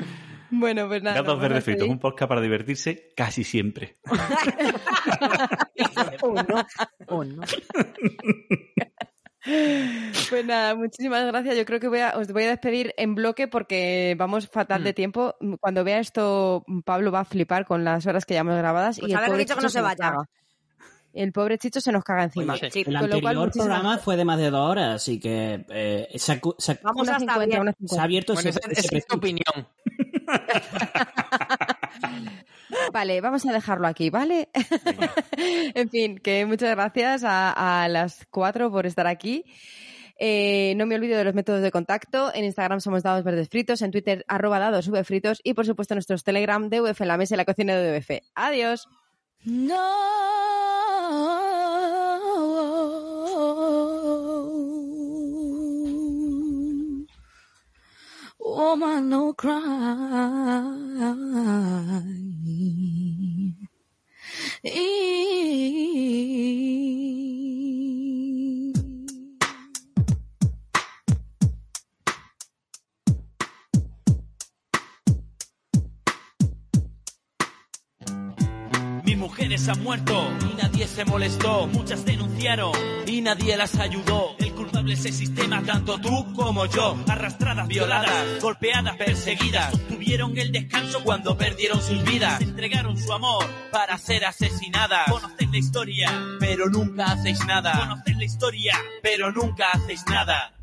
Bueno, pues nada. Gatos fritos, un podcast para divertirse casi siempre. O no, o no. Pues nada, muchísimas gracias. Yo creo que voy a, os voy a despedir en bloque porque vamos fatal de Mm. tiempo. Cuando vea esto, Pablo va a flipar con las horas que llevamos grabadas. Pues y el dicho que Chicho no se nos vaya. caga. el pobre Chicho se nos caga encima. Oye, Sí, Con El lo cual, anterior muchísimas programa fue de más de dos horas, así que eh, se, ha, cu- se ha- Vamos Una hasta 50, bien. una se ha 50. abierto Bueno, ese, ese es tu opinión. Vale, vamos a dejarlo aquí, ¿vale? en fin, que muchas gracias a, a las cuatro por estar aquí. Eh, no me olvido de los métodos de contacto. En Instagram somos Dados Verdes Fritos, en Twitter arroba dados V fritos y por supuesto nuestros Telegram de UF en la mesa y la cocina de UF. Adiós. No. Woman, no cry. Mis mujeres han muerto y nadie se molestó. Muchas denunciaron y nadie las ayudó. El culpable es el sistema, tanto tú como yo. Arrastradas, violadas, golpeadas, perseguidas. Tuvieron el descanso cuando perdieron sus vidas. Entregaron su amor para ser asesinadas. Conocen la historia, pero nunca hacéis nada. Conocen la historia, pero nunca hacéis nada.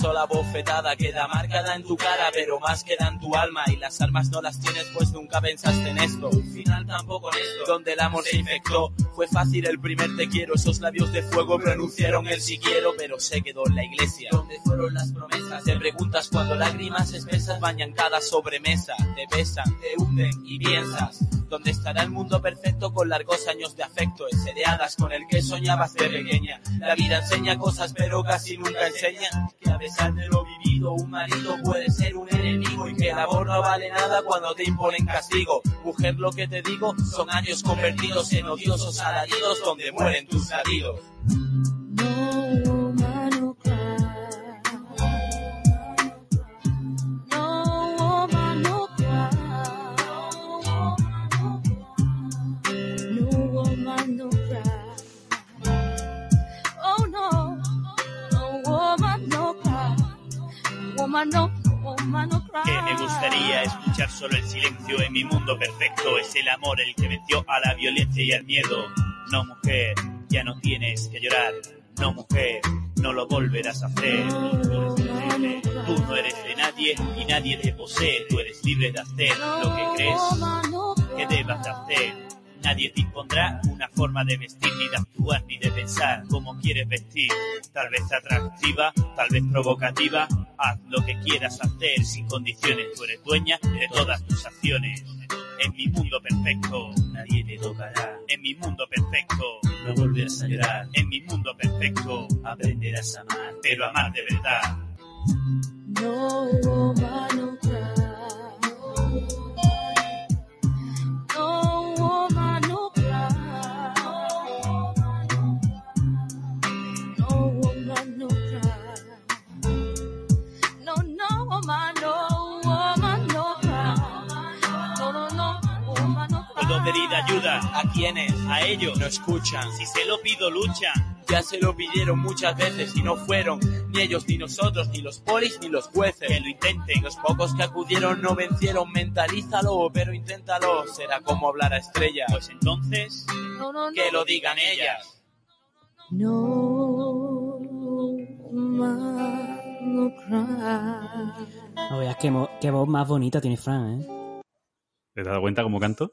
Sola bofetada Queda marcada en tu cara pero más queda en tu alma Y las armas no las tienes pues nunca pensaste en esto Un final tampoco en esto Donde el amor se infectó Fue fácil el primer te quiero Esos labios de fuego pronunciaron el si quiero Pero se quedó en la iglesia ¿Dónde fueron las promesas? Te preguntas cuando lágrimas espesas bañan cada sobremesa Te besan, te hunden y piensas ¿Dónde estará el mundo perfecto con largos años de afecto? Hadas con el que soñabas de pequeña. La vida enseña cosas pero casi nunca enseña que a pesar de lo vivido un marido puede ser un enemigo y que el amor no vale nada cuando te imponen castigo. Mujer, lo que te digo son años convertidos en odiosos alaridos donde mueren tus latidos. Que me gustaría escuchar solo el silencio en mi mundo perfecto. Es el amor el que venció a la violencia y al miedo. No, mujer, ya no tienes que llorar. No, mujer, no lo volverás a hacer. Tú no eres de nadie y nadie te posee. Tú eres libre de hacer lo que crees que debas de hacer. Nadie te impondrá una forma de vestir, ni de actuar, ni de pensar como quieres vestir. Tal vez atractiva, tal vez provocativa. Haz lo que quieras hacer sin condiciones. Tú eres dueña de todas tus acciones. En mi mundo perfecto, nadie te tocará. En mi mundo perfecto, no volverás a llorar. En mi mundo perfecto, aprenderás a amar, pero amar de verdad. No woman, no cry. Pedir ayuda a quienes, a ellos, no escuchan. Si se lo pido, luchan. Ya se lo pidieron muchas veces y no fueron ni ellos, ni nosotros, ni los polis, ni los jueces. Que lo intenten. Los pocos que acudieron no vencieron. Mentalízalo, pero inténtalo. Será como hablar a estrellas. Pues entonces, No, no, no. que lo digan ellas. No no cry. No veas qué voz más bonita tiene Fran, ¿eh? ¿Te has dado cuenta cómo canto?